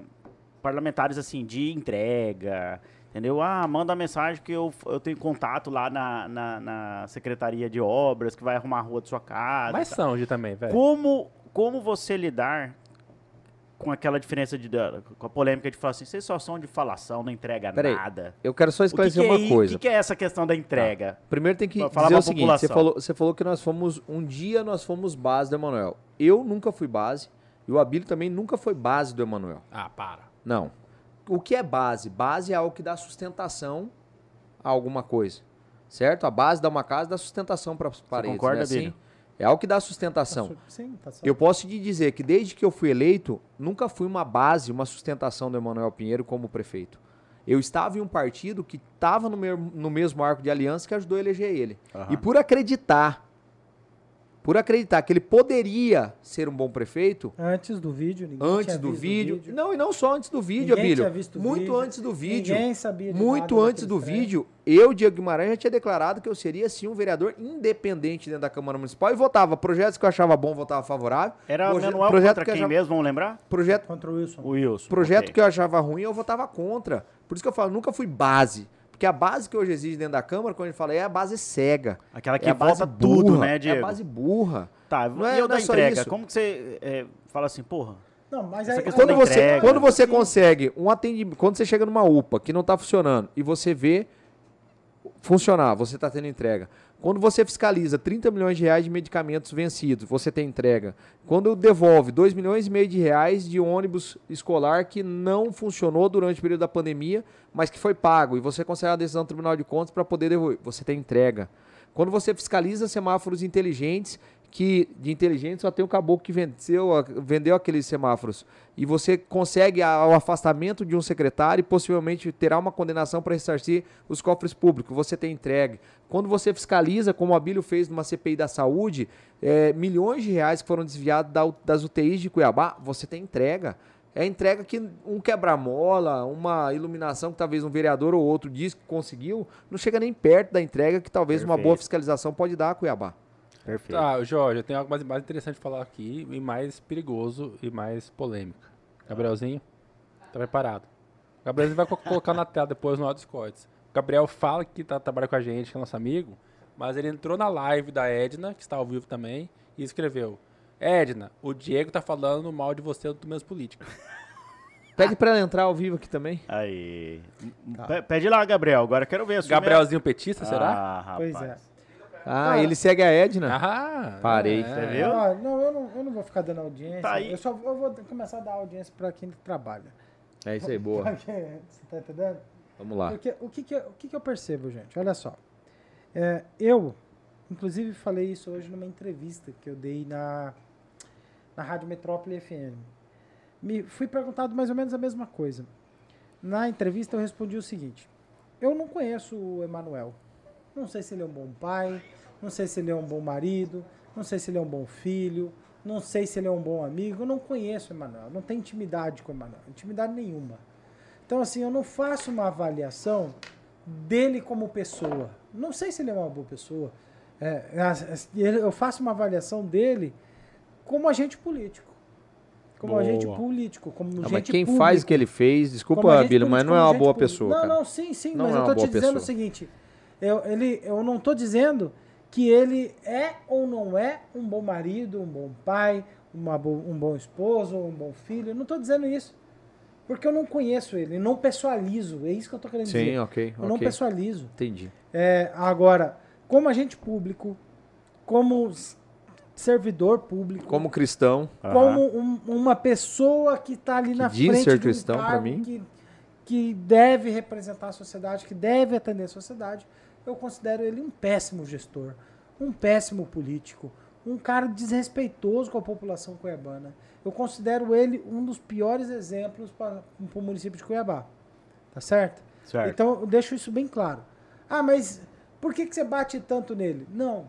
parlamentares assim, de entrega, entendeu? Ah, manda mensagem que eu, eu tenho contato lá na, na, na Secretaria de Obras, que vai arrumar a rua de sua casa. Mas são de também, velho. Como, como você lidar com aquela diferença de com a polêmica de falar assim, vocês só são de falação, não entrega Peraí, nada. Eu quero só O que, que, esclarecer é, uma coisa. o que, que é essa questão da entrega? Primeiro tem que falar dizer o seguinte, você falou, você falou que nós fomos, um dia nós fomos base do Emanuel. Eu nunca fui base, e o Abílio também nunca foi base do Emanuel. Ah, para. Não. O que é base? Base é algo que dá sustentação a alguma coisa. Certo? A base dá uma casa dá sustentação para as paredes. concorda, não é assim? É algo que dá sustentação. Tá Sim, tá certo. Eu posso te dizer que desde que eu fui eleito, nunca fui uma base, uma sustentação do Emanuel Pinheiro como prefeito. Eu estava em um partido que estava no, meu- no mesmo arco de aliança que ajudou a eleger ele. Aham. E por acreditar, por acreditar que ele poderia ser um bom prefeito, Antes do vídeo, ninguém antes tinha do visto o vídeo, não, e não só antes do vídeo, Ninguém Abílio, tinha visto o muito vídeo, antes do vídeo, Ninguém sabia de muito nada antes do trechos. vídeo, eu, Diego Guimarães, já tinha declarado que eu seria sim um vereador independente dentro da Câmara Municipal e votava projetos que eu achava bom, votava favorável. Era Proje- Manuel projeto contra que eu quem achava- mesmo, vamos lembrar? Projeto, Contra o Wilson. O Wilson. projeto ok. que eu achava ruim, eu votava contra. Por isso que eu falo, nunca fui base. Porque a base que hoje existe dentro da Câmara, quando a gente fala, é a base cega. Aquela que é a base volta tudo, burra, né, É a Diego? base burra. Tá, Não é- e eu não da é só entrega? isso. Como que você é, fala assim, porra, Não, mas Essa aí, questão Quando da você, entrega. quando você Sim. consegue um atendimento, quando você chega numa UPA que não está funcionando e você vê funcionar, você está tendo entrega. Quando você fiscaliza 30 milhões de reais de medicamentos vencidos, você tem entrega. Quando devolve 2 milhões e meio de reais de ônibus escolar que não funcionou durante o período da pandemia, mas que foi pago, e você consegue a decisão do Tribunal de Contas para poder devolver, você tem entrega. Quando você fiscaliza semáforos inteligentes, que de inteligente só tem o caboclo que venceu, vendeu aqueles semáforos, e você consegue a- o afastamento de um secretário e possivelmente terá uma condenação para ressarcir os cofres públicos, você tem entregue. Quando você fiscaliza, como o Abílio fez numa CPI da saúde, é, milhões de reais que foram desviados da- das UTIs de Cuiabá, você tem entrega. É entrega que um quebra-mola, uma iluminação que talvez um vereador ou outro diz que conseguiu, não chega nem perto da entrega que talvez uma boa Perfeito. fiscalização pode dar a Cuiabá. Perfeito. Tá, Jorge, eu tenho algo mais, mais interessante de falar aqui, e mais perigoso e mais polêmico. Gabrielzinho, tá preparado. O Gabrielzinho vai co- colocar na tela depois no áudio Discord. O Gabriel fala que tá trabalhando com a gente, que é nosso amigo, mas ele entrou na live da Edna, que está ao vivo também, e escreveu: Edna, o Diego tá falando mal de você do meus políticos. Pede pra ela entrar ao vivo aqui também. Aí. Pe- Pede lá, Gabriel. Agora eu quero ver a sua. Gabrielzinho petista, será? Ah, rapaz. Pois é. Ah, Cara, ele segue a Edna. Ah, Parei. é. Você viu? Ah, não, eu não, eu não vou ficar dando audiência. Tá aí. Eu só eu vou começar a dar audiência para quem trabalha. É isso aí, boa. Você tá entendendo? Vamos lá. Porque o que, que, eu- o que, que eu percebo, gente? Olha só. É, eu, inclusive, falei isso hoje numa entrevista que eu dei na, na Rádio Metrópole FM. Me fui perguntado mais ou menos a mesma coisa. Na entrevista eu respondi o seguinte: Eu não conheço o Emanuel. Não sei se ele é um bom pai, não sei se ele é um bom marido, não sei se ele é um bom filho, não sei se ele é um bom amigo. Eu não conheço o Emanuel, não tenho intimidade com o Emanuel, intimidade nenhuma. Então, assim, eu não faço uma avaliação dele como pessoa. Não sei se ele é uma boa pessoa. É, eu faço uma avaliação dele como agente político. Como Boa. agente político, como Não, mas quem público. faz o que ele fez, desculpa, Abílio, mas não é uma boa político. pessoa, Não, cara. não, sim, sim, Não mas é eu tô te dizendo pessoa. o seguinte. Eu, ele, eu não tô dizendo que ele é ou não é um bom marido, um bom pai, uma bo- um bom esposo, um bom filho. Eu não tô dizendo isso. Porque eu não conheço ele, não pessoalizo. É isso que eu tô querendo Sim, dizer. ok, Eu não ok. pessoalizo. Entendi. É, agora, como agente público, como servidor público, Como cristão, como um- uma pessoa que está ali Que na diz frente ser de um cristão cargo mim. Que, que deve representar a sociedade, que deve atender a sociedade, eu considero ele um péssimo gestor, um péssimo político, um cara desrespeitoso com a população cuiabana. Eu considero ele um dos piores exemplos para o município de Cuiabá. Tá certo? Certo. Então eu deixo isso bem claro. Ah, mas por que, que você bate tanto nele? Não.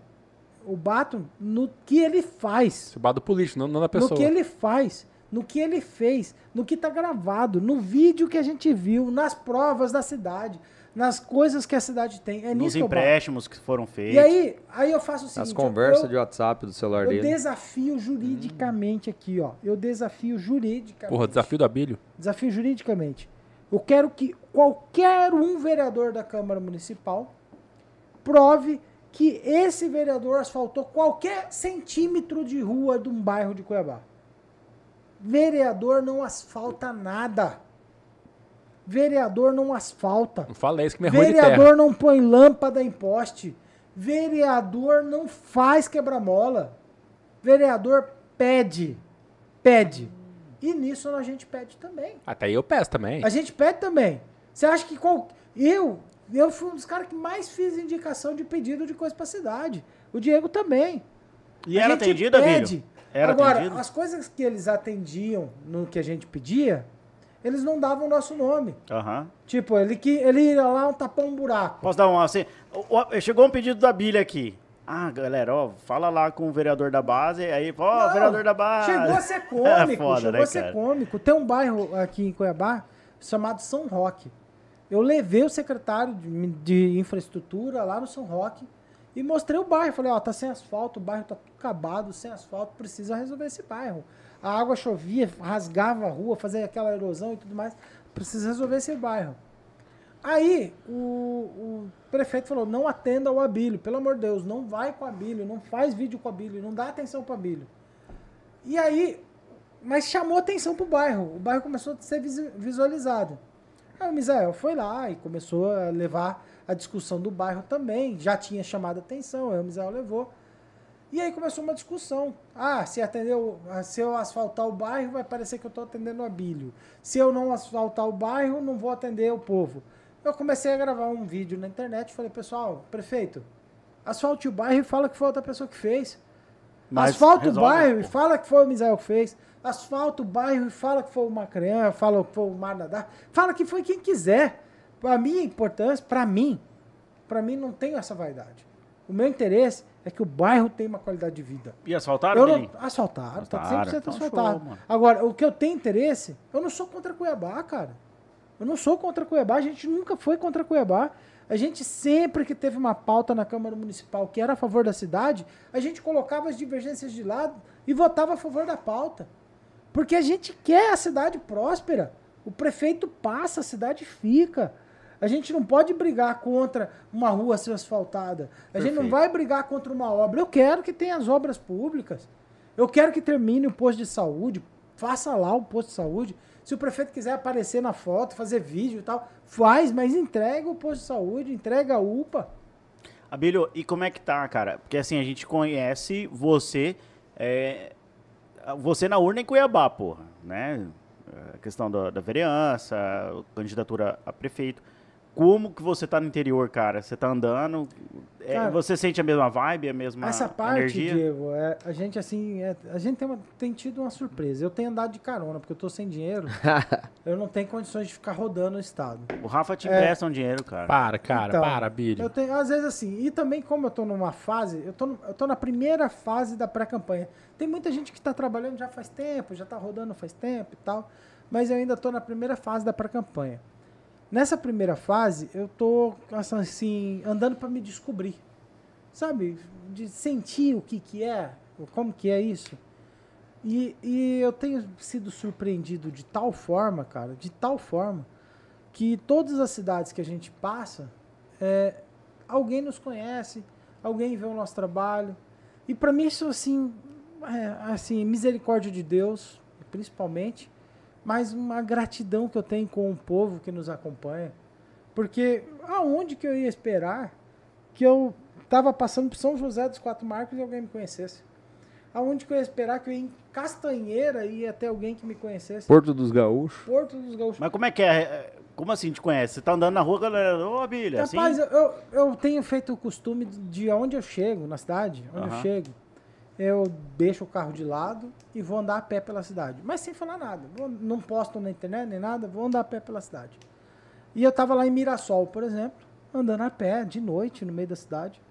Eu bato no que ele faz Esse do político, não, não da pessoa. no que ele faz, no que ele fez, no que está gravado, no vídeo que a gente viu, nas provas da cidade, nas coisas que a cidade tem. É Nos nisso que eu empréstimos que foram feitos. E aí, aí eu faço o seguinte, as conversas eu, de WhatsApp do celular eu dele. desafio juridicamente aqui, ó. Eu desafio juridicamente. Porra, desafio do Abílio. Desafio juridicamente. Eu quero que qualquer um vereador da Câmara Municipal prove que esse vereador asfaltou qualquer centímetro de rua de um bairro de Cuiabá. Vereador não asfalta nada. Vereador não asfalta. Não fala isso que me é ruim de terra. Vereador não põe lâmpada em poste. Vereador não faz quebra-mola. Vereador pede. Pede. E nisso a gente pede também. Até aí eu peço também. A gente pede também. Você acha que qual... eu eu fui um dos caras que mais fiz indicação de pedido de coisa pra cidade. O Diego também. E A era atendido, pede. Era Agora, atendido? as coisas que eles atendiam no que a gente pedia, eles não davam o nosso nome. Aham. Tipo, ele, que, ele ia lá um tapão um buraco. Posso dar um assim? Chegou um pedido da Bíblia aqui. Ah, galera, ó, fala lá com o vereador da base, aí, ó, Não, vereador da base. Chegou a ser cômico, É foda, chegou né, a ser cara? cômico. Tem um bairro aqui em Cuiabá chamado São Roque. Eu levei o secretário de, de infraestrutura lá no São Roque e mostrei o bairro. Falei, ó, tá sem asfalto, o bairro tá tudo acabado, sem asfalto, precisa resolver esse bairro. A água chovia, rasgava a rua, fazia aquela erosão e tudo mais. Precisa resolver esse bairro. Aí o, o prefeito falou: não atenda o Abílio, pelo amor de Deus, não vai com o Abílio, não faz vídeo com o Abílio, não dá atenção para o Abílio. E aí, mas chamou atenção pro bairro, o bairro começou a ser visualizado. Aí o Misael foi lá e começou a levar a discussão do bairro também, já tinha chamado atenção, aí o Misael levou. E aí começou uma discussão. Ah, se atender o- ah, se eu asfaltar o bairro, vai parecer que eu estou atendendo o Abílio. Se eu não asfaltar o bairro, não vou atender o povo. Eu comecei a gravar um vídeo na internet e falei, pessoal, prefeito, asfalte o bairro e fala que foi outra pessoa que fez. Mas Asfalta o resolve, bairro e fala que foi o Misael que fez. Asfalta o bairro e fala que foi o Macrean, fala que foi o Marnadá. Fala que foi quem quiser. Pra mim, a importância, pra mim, pra mim não tem essa vaidade. O meu interesse é que o bairro tenha uma qualidade de vida. E asfaltaram, Eu não, asfaltaram, tá Asfaltaram, 100% então asfaltado. show. Agora, o que eu tenho interesse, eu não sou contra Cuiabá, cara. Eu não sou contra Cuiabá, a gente nunca foi contra Cuiabá. A gente sempre que teve uma pauta na Câmara Municipal que era a favor da cidade, a gente colocava as divergências de lado e votava a favor da pauta. Porque a gente quer a cidade próspera. O prefeito passa, a cidade fica. A gente não pode brigar contra uma rua ser asfaltada. A gente não Perfeito. vai brigar contra uma obra. Eu quero que tenha as obras públicas. Eu quero que termine o posto de saúde. Faça lá o posto de saúde. Se o prefeito quiser aparecer na foto, fazer vídeo e tal, faz, mas entrega o posto de saúde, entrega a UPA. Abílio, e como é que tá, cara? Porque assim, a gente conhece você, é, você na urna em Cuiabá, porra, né? A questão da, da vereança, candidatura a prefeito. Como que você tá no interior, cara? Você tá andando, é, Cara, você sente a mesma vibe, a mesma Essa parte, energia? Diego, é, a gente assim, é, a gente tem, uma- tem tido uma surpresa. Eu tenho andado de carona, porque eu tô sem dinheiro. eu não tenho condições de ficar rodando o estado. O Rafa te É. empresta um dinheiro, cara. Para, cara, Então, para, Billy. Eu tenho, às vezes assim, e também como eu tô numa fase, eu tô, no- eu tô na primeira fase da pré-campanha. Tem muita gente que tá trabalhando já faz tempo, já tá rodando faz tempo e tal, mas eu ainda tô na primeira fase da pré-campanha. Nessa primeira fase, eu tô assim, andando para me descobrir. Sabe? De sentir o que que é, como que é isso. E, e eu tenho sido surpreendido de tal forma, cara, de tal forma, que todas as cidades que a gente passa, é, alguém nos conhece, alguém vê o nosso trabalho. E para mim isso assim, é, assim, misericórdia de Deus, principalmente, mas uma gratidão que eu tenho com o povo que nos acompanha. Porque aonde que eu ia esperar que eu tava passando por São José dos Quatro Marcos e alguém me conhecesse? Aonde que eu ia esperar que eu ia em Castanheira e ia ter alguém que me conhecesse? Porto dos Gaúchos. Porto dos Gaúchos. Mas como é que é? É, Como assim te conhece? Você tá andando na rua, galera, ô Abílio, assim? Rapaz, eu, eu, eu tenho feito o costume de, de onde eu chego, na cidade, onde eu chego, eu deixo o carro de lado e vou andar a pé pela cidade. Mas sem falar nada. Não posto na internet nem nada, vou andar a pé pela cidade. E eu tava lá em Mirassol, por exemplo, andando a pé, de noite, no meio da cidade.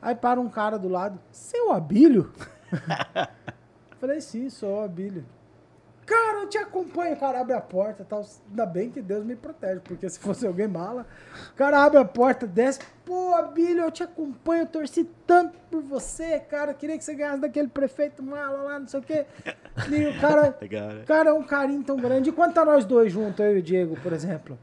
Aí para um cara do lado, seu Abílio? Falei, sim, sou o Abílio. Cara, eu te acompanho. O cara abre a porta tal. Ainda bem que Deus me protege, porque se fosse alguém mala, o cara abre a porta, desce. Pô, Abílio, eu te acompanho, eu torci tanto por você, cara. Queria que você ganhasse daquele prefeito mala lá, não sei o quê. E o cara, Legal, né? cara, é um carinho tão grande. E quando tá nós dois juntos, eu e o Diego, por exemplo?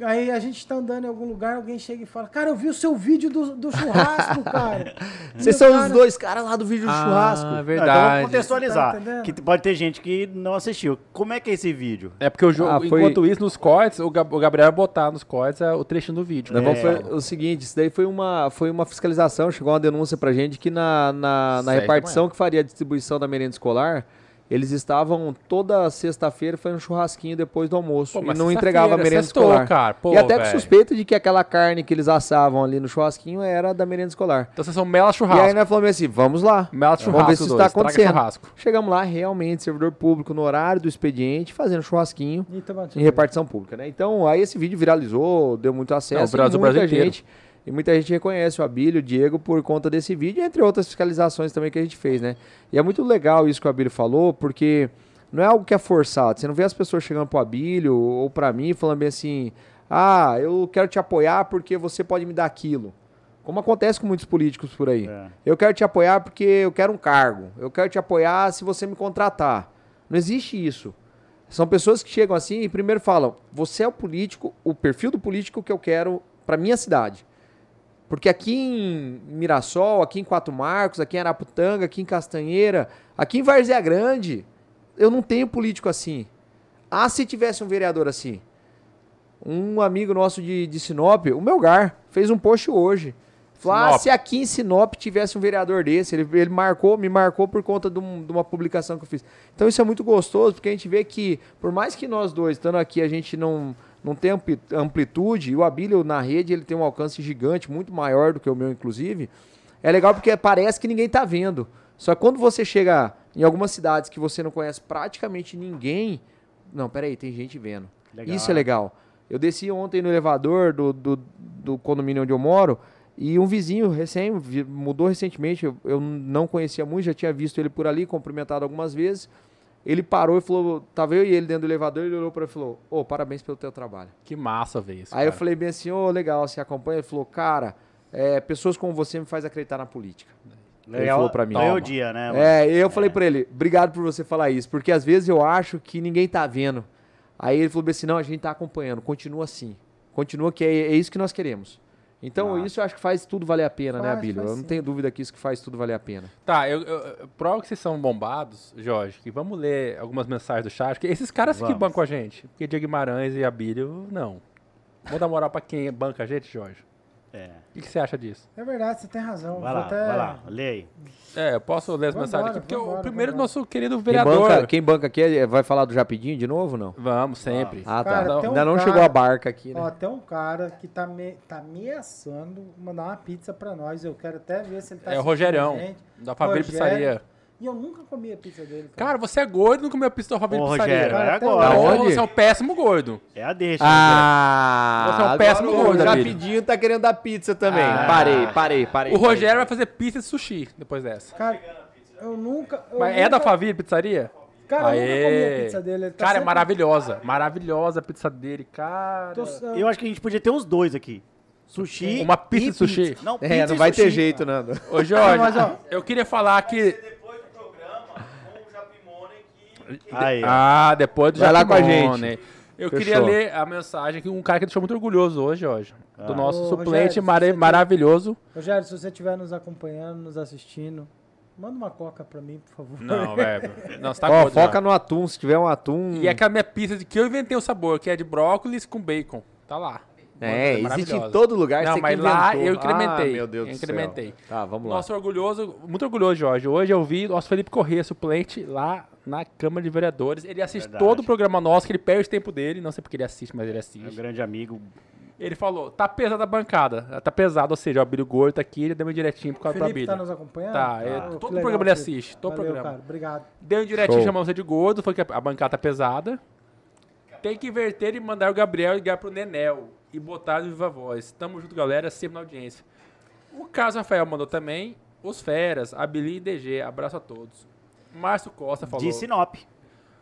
Aí a gente tá andando em algum lugar, alguém chega e fala, cara, eu vi o seu vídeo do, do churrasco, cara. Vocês são cara- os dois caras lá do vídeo do Ah, churrasco. Então verdade. vamos contextualizar. Tá que pode ter gente que não assistiu. Como é que é esse vídeo? É porque o jogo, Ah, foi- enquanto isso, nos cortes, o, Gab- o Gabriel botar nos cortes é, o trechinho do vídeo. Né? vamos foi o seguinte, isso daí foi uma, foi uma fiscalização, chegou uma denúncia pra gente que na, na, na repartição que faria a distribuição da merenda escolar, eles estavam toda sexta-feira fazendo churrasquinho depois do almoço Pô, e não entregava merenda sextou, escolar. cara. Pô, e até com velho. suspeita de que aquela carne que eles assavam ali no churrasquinho era da merenda escolar. Então vocês são mela E aí churrasco. nós falamos assim, vamos lá. Mela churrasco, Vamos ver se isso dois. está acontecendo. churrasco. Chegamos lá, realmente, servidor público no horário do expediente, fazendo churrasquinho E em repartição pública, né? Então, aí esse vídeo viralizou, deu muito acesso Não, viralizou e o muita Brasil gente e muita gente reconhece o Abílio, o Diego por conta desse vídeo, entre outras fiscalizações também que a gente fez, né? E é muito legal isso que o Abílio falou, porque não é algo que é forçado. Você não vê as pessoas chegando pro Abílio ou pra mim falando bem assim: "Ah, eu quero te apoiar porque você pode me dar aquilo". Como acontece com muitos políticos por aí. É. Eu quero te apoiar porque eu quero um cargo. Eu quero te apoiar se você me contratar. Não existe isso. São pessoas que chegam assim e primeiro falam: você é o político, o perfil do político que eu quero para minha cidade. Porque aqui em Mirassol, aqui em Quatro Marcos, aqui em Araputanga, aqui em Castanheira, aqui em Várzea Grande, eu não tenho político assim. Ah, se tivesse um vereador assim. Um amigo nosso de, de Sinop, o Melgar, fez um post hoje. Falou, ah, se aqui em Sinop tivesse um vereador desse, ele, ele marcou, me marcou por conta de, um- de uma publicação que eu fiz. Então isso é muito gostoso, porque a gente vê que, por mais que nós dois, estando aqui, a gente não, não tem ampli- amplitude, e o Abílio na rede ele tem um alcance gigante, muito maior do que o meu, inclusive, é legal porque parece que ninguém tá vendo. Só que quando você chega em algumas cidades que você não conhece praticamente ninguém, não, peraí, tem gente vendo. Legal, Isso é legal. Eu desci ontem no elevador do, do, do condomínio onde eu moro e um vizinho recém, mudou recentemente, eu, eu não conhecia muito, já tinha visto ele por ali, cumprimentado algumas vezes. Ele parou e falou, tava eu e ele dentro do elevador, ele olhou para mim e falou, ô, parabéns pelo teu trabalho. Que massa ver isso. Aí eu cara. falei bem assim, ô, legal, você acompanha? Ele falou, cara, é, pessoas como você me faz acreditar na política. Ele falou pra mim. Ganhou o dia, né? mano? É, eu falei pra ele, obrigado por você falar isso, porque às vezes eu acho que ninguém tá vendo. Aí ele falou bem assim, não, a gente tá acompanhando, continua assim. Continua que é, é isso que nós queremos. Então isso eu acho que faz tudo valer a pena, né, Faz, Abílio? faz Eu não sim. tenho dúvida que isso que faz tudo valer a pena. Tá, eu, eu, prova que vocês são bombados, Jorge, que vamos ler algumas mensagens do chat, porque esses caras que Vamos. bancam a gente, porque Diego Guimarães e Abílio, não. Vamos dar moral pra quem banca a gente, Jorge? É. O que, que você acha disso? É verdade, você tem razão. Vai Vou lá, até- vai lá, lê aí. É, eu posso ler as Vambora, mensagens aqui, porque o vambora, primeiro vambora. nosso querido Quem vereador... banca, quem banca aqui é- vai falar do Japidinho de novo não? Vamos, sempre. Ah, tá. Cara, tem um Ainda não cara- chegou a barca aqui, né? Ó, tem um cara que tá, me, tá ameaçando mandar uma pizza pra nós. Eu quero até ver se ele tá é o Rogerão, da Rogério. Pizzaria. E eu nunca comi a pizza dele. Cara, você é gordo e não comeu a pizza da Favela Ô, Pizzaria. Rogério, é Cara, até agora. Então, Aonde? Você é um péssimo gordo. É a deixa. Ah, Você é um agora péssimo o gordo, Abílio. Japidinho tá querendo dar pizza também. Ah. Parei, parei, parei. O Rogério vai fazer pizza de sushi depois dessa. Cara, eu nunca. eu Mas é nunca- da Favela Pizzaria? Cara, eu nunca comi Aê. a pizza dele. ele tá Cara, é sempre- maravilhosa. Maravilhosa a pizza dele, cara. Tô- Eu acho que a gente podia ter os dois aqui. Sushi. Uma pizza e de sushi? Não, É, pizza não e vai sushi. ter jeito, Nando. Ô, Jorge, Mas, ó, eu queria falar que... Aí. Ah, depois do Vai lá com a gente. Eu Fechou. queria ler a mensagem que um cara que deixou muito orgulhoso hoje. Do Ah. nosso Ô, suplente Rogério, mara- você- maravilhoso. Rogério, se você estiver nos acompanhando, nos assistindo, manda uma coca pra mim, por favor. Não, velho. Não, você tá gordo foca já. no atum, se tiver um atum. E é aquela minha pizza de que eu inventei o sabor, que é de brócolis com bacon. Tá lá. É, existe em todo lugar. Não, você mas lá eu incrementei. Ah, meu Deus Eu do incrementei. céu. Tá, vamos lá. Nosso orgulhoso, muito orgulhoso, Jorge. Hoje eu vi nosso Felipe Corrêa, suplente, lá na Câmara de Vereadores. Ele assiste Verdade. todo o programa nosso, que ele perde o tempo dele. Não sei porque ele assiste, mas ele Meu assiste. grande amigo. Ele falou, tá pesada a bancada. Tá pesado, ou seja, o Abílio Gordo tá aqui, ele deu uma direitinho por O causa do Felipe Abílio. tá nos acompanhando? Tá, é, Ah, todo que o legal, programa ele Felipe. assiste, todo o Valeu, programa. cara. Obrigado. Deu um direitinho chamando você de gordo, foi que a a bancada tá pesada. Tem que inverter e mandar o Gabriel ligar pro Nenel e botar no Viva Voz. Tamo junto, galera, sempre na audiência. O Carlos Rafael mandou também. Os Feras, Abili e DG, abraço a todos. Márcio Costa falou. De Sinop.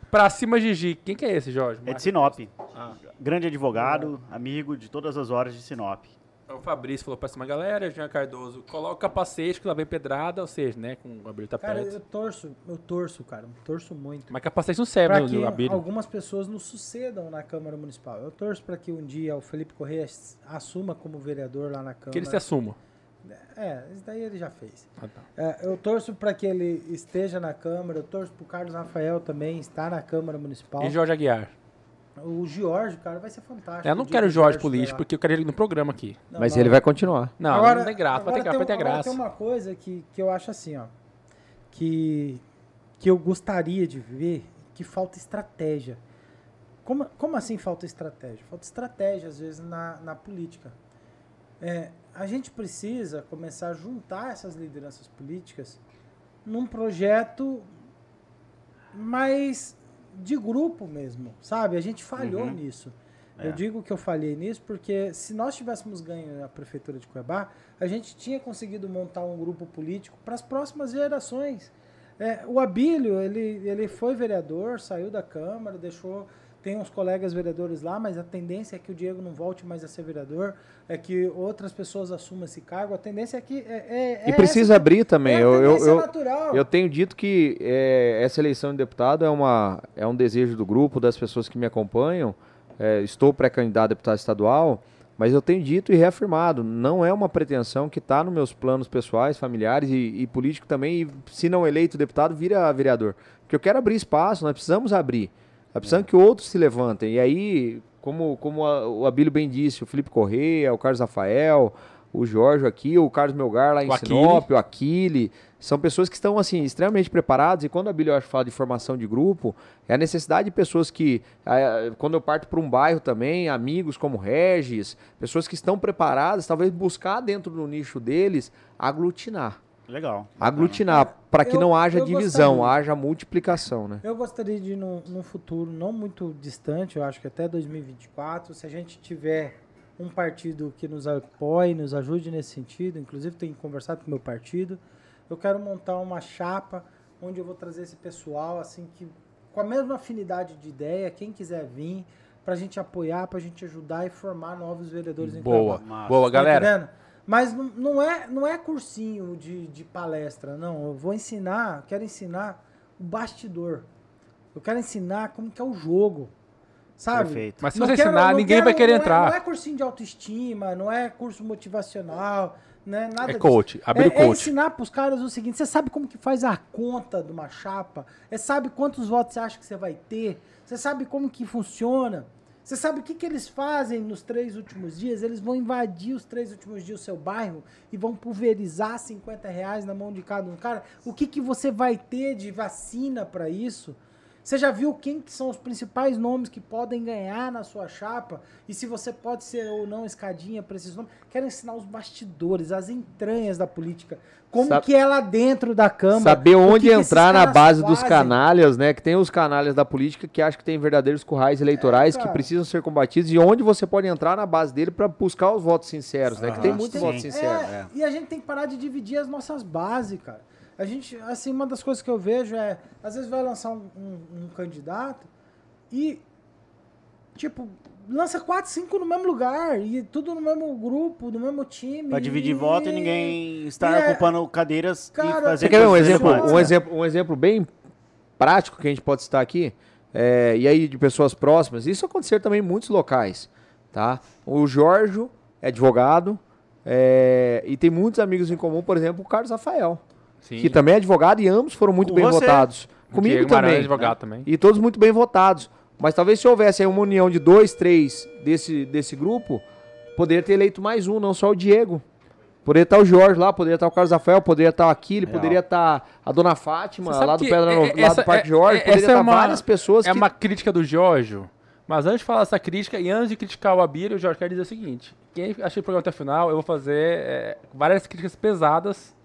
Pra cima, Gigi. Quem que é esse, Jorge? É de Márcio Sinop. Ah. Grande advogado, amigo de todas as horas de Sinop. O Fabrício falou pra cima, galera. Jean Cardoso, coloca o capacete que lá vem pedrada, ou seja, né, com o Abílio tá Cara, eu torço, eu torço, cara. Torço muito. Mas capacete não serve Pra no, que algumas pessoas nos sucedam na Câmara Municipal. Eu torço para que um dia o Felipe Correia assuma como vereador lá na Câmara. Que ele se assuma. É, isso daí ele já fez. Ah, tá. É, eu torço para que ele esteja na Câmara. Eu torço pro Carlos Rafael também estar na Câmara Municipal. E Jorge Aguiar? O Jorge, cara, vai ser fantástico. Eu não quero que o Jorge político, porque eu quero ele no programa aqui. Não, Mas não. ele vai continuar. Não, não tem graça, vai ter, agora gra- vai ter tem, agora graça. tem uma coisa que, que eu acho assim, ó. Que que eu gostaria de ver que falta estratégia. Como, como assim falta estratégia? Falta estratégia, às vezes, na, na política. É, a gente precisa começar a juntar essas lideranças políticas num projeto mais de grupo mesmo, sabe? A gente falhou Uhum. nisso. É. Eu digo que eu falhei nisso porque se nós tivéssemos ganho a prefeitura de Cuiabá, a gente tinha conseguido montar um grupo político para as próximas gerações. É, o Abílio, ele, ele foi vereador, saiu da Câmara, deixou. Tem uns colegas vereadores lá, mas a tendência é que o Diego não volte mais a ser vereador, é que outras pessoas assumam esse cargo. A tendência é que. É, é- E é precisa essa- abrir também. É eu, eu, natural. eu tenho dito que é, essa eleição de deputado é, uma, é um desejo do grupo, das pessoas que me acompanham. É, estou pré-candidato a deputado estadual, mas eu tenho dito e reafirmado, não é uma pretensão que está nos meus planos pessoais, familiares e, e político também, e se não eleito deputado, vira vereador. Porque eu quero abrir espaço, nós precisamos abrir. Nós precisamos que outros se levantem. E aí, como, como a- o Abílio bem disse, o Felipe Correia, o Carlos Rafael, o Jorge aqui, o Carlos Melgar lá em O Aquile. Sinop, o Aquile, são pessoas que estão assim extremamente preparadas e quando a Bíblia eu acho fala de formação de grupo, é a necessidade de pessoas que quando eu parto para um bairro também, amigos como Regis, pessoas que estão preparadas, talvez buscar dentro do nicho deles aglutinar, Legal. aglutinar para que Eu- não haja divisão, gostaria. haja multiplicação, né? Eu gostaria de, num, num futuro não muito distante, eu acho que até 2024, se a gente tiver um partido que nos apoie, nos ajude nesse sentido, inclusive tenho conversado com o meu partido, eu quero montar uma chapa onde eu vou trazer esse pessoal, assim, que com a mesma afinidade de ideia, quem quiser vir, pra gente apoiar, pra gente ajudar e formar novos vereadores em Boa, boa, Tá galera. entendendo? Mas não, não é, não é cursinho de, de palestra, não. Eu vou ensinar, quero ensinar o bastidor. Eu quero ensinar como que é o jogo. Sabe? Perfeito. Mas se Não você quero- ensinar, ninguém quero- vai querer não é- entrar. não é cursinho de autoestima, não é curso motivacional, né? Nada É disso. coach, abrir é, o coach. É ensinar pros caras o seguinte: você sabe como que faz a conta de uma chapa? É sabe quantos votos você acha que você vai ter? Você sabe como que funciona? Você sabe o que, que eles fazem nos três últimos dias? Eles vão invadir os três últimos dias o seu bairro e vão pulverizar 50 reais na mão de cada um. Cara, o que, que você vai ter de vacina para isso? Você já viu quem que são os principais nomes que podem ganhar na sua chapa? E se você pode ser ou não escadinha para esses nomes? Quero ensinar os bastidores, as entranhas da política. Como Sabe- que é lá dentro da Câmara. Saber onde que que esses entrar na base dos fazem. canalhas, né? Que tem os canalhas da política que acham que tem verdadeiros currais eleitorais É, que precisam ser combatidos e onde você pode entrar na base dele para buscar os votos sinceros, né? Que tem muitos votos sinceros. É, E a gente tem que parar de dividir as nossas bases, cara. A gente, assim, uma das coisas que eu vejo é, às vezes vai lançar um, um- um candidato e, tipo, lança quatro, cinco no mesmo lugar e tudo no mesmo grupo, no mesmo time. Pra dividir e- voto e ninguém estar e é- ocupando cadeiras Cara, e Você fazer quer ver um exemplo, um exemplo, um exemplo bem prático que a gente pode citar aqui? É, e aí de pessoas próximas. Isso acontecer também em muitos locais, tá? O Jorge é advogado é, e tem muitos amigos em comum, por exemplo, o Carlos Rafael, Sim. que também é advogado e ambos foram muito Com bem você. votados. Comigo Diego Maranhão é também. advogado também. E todos muito bem votados. Mas talvez se houvesse aí uma união de dois, três desse, desse grupo, poderia ter eleito mais um, não só o Diego. Poderia estar o Jorge lá, poderia estar o Carlos Rafael, poderia estar o Aquile, Real. poderia estar a Dona Fátima, lá do Pedra no, é- lá essa do Parque é- Jorge, é- poderia essa é estar uma- várias pessoas É que... uma crítica do Jorge. Mas antes de falar essa crítica, e antes de criticar o Abílio, o Jorge quer dizer o seguinte: quem assistiu o programa até o final, eu vou fazer é, várias críticas pesadas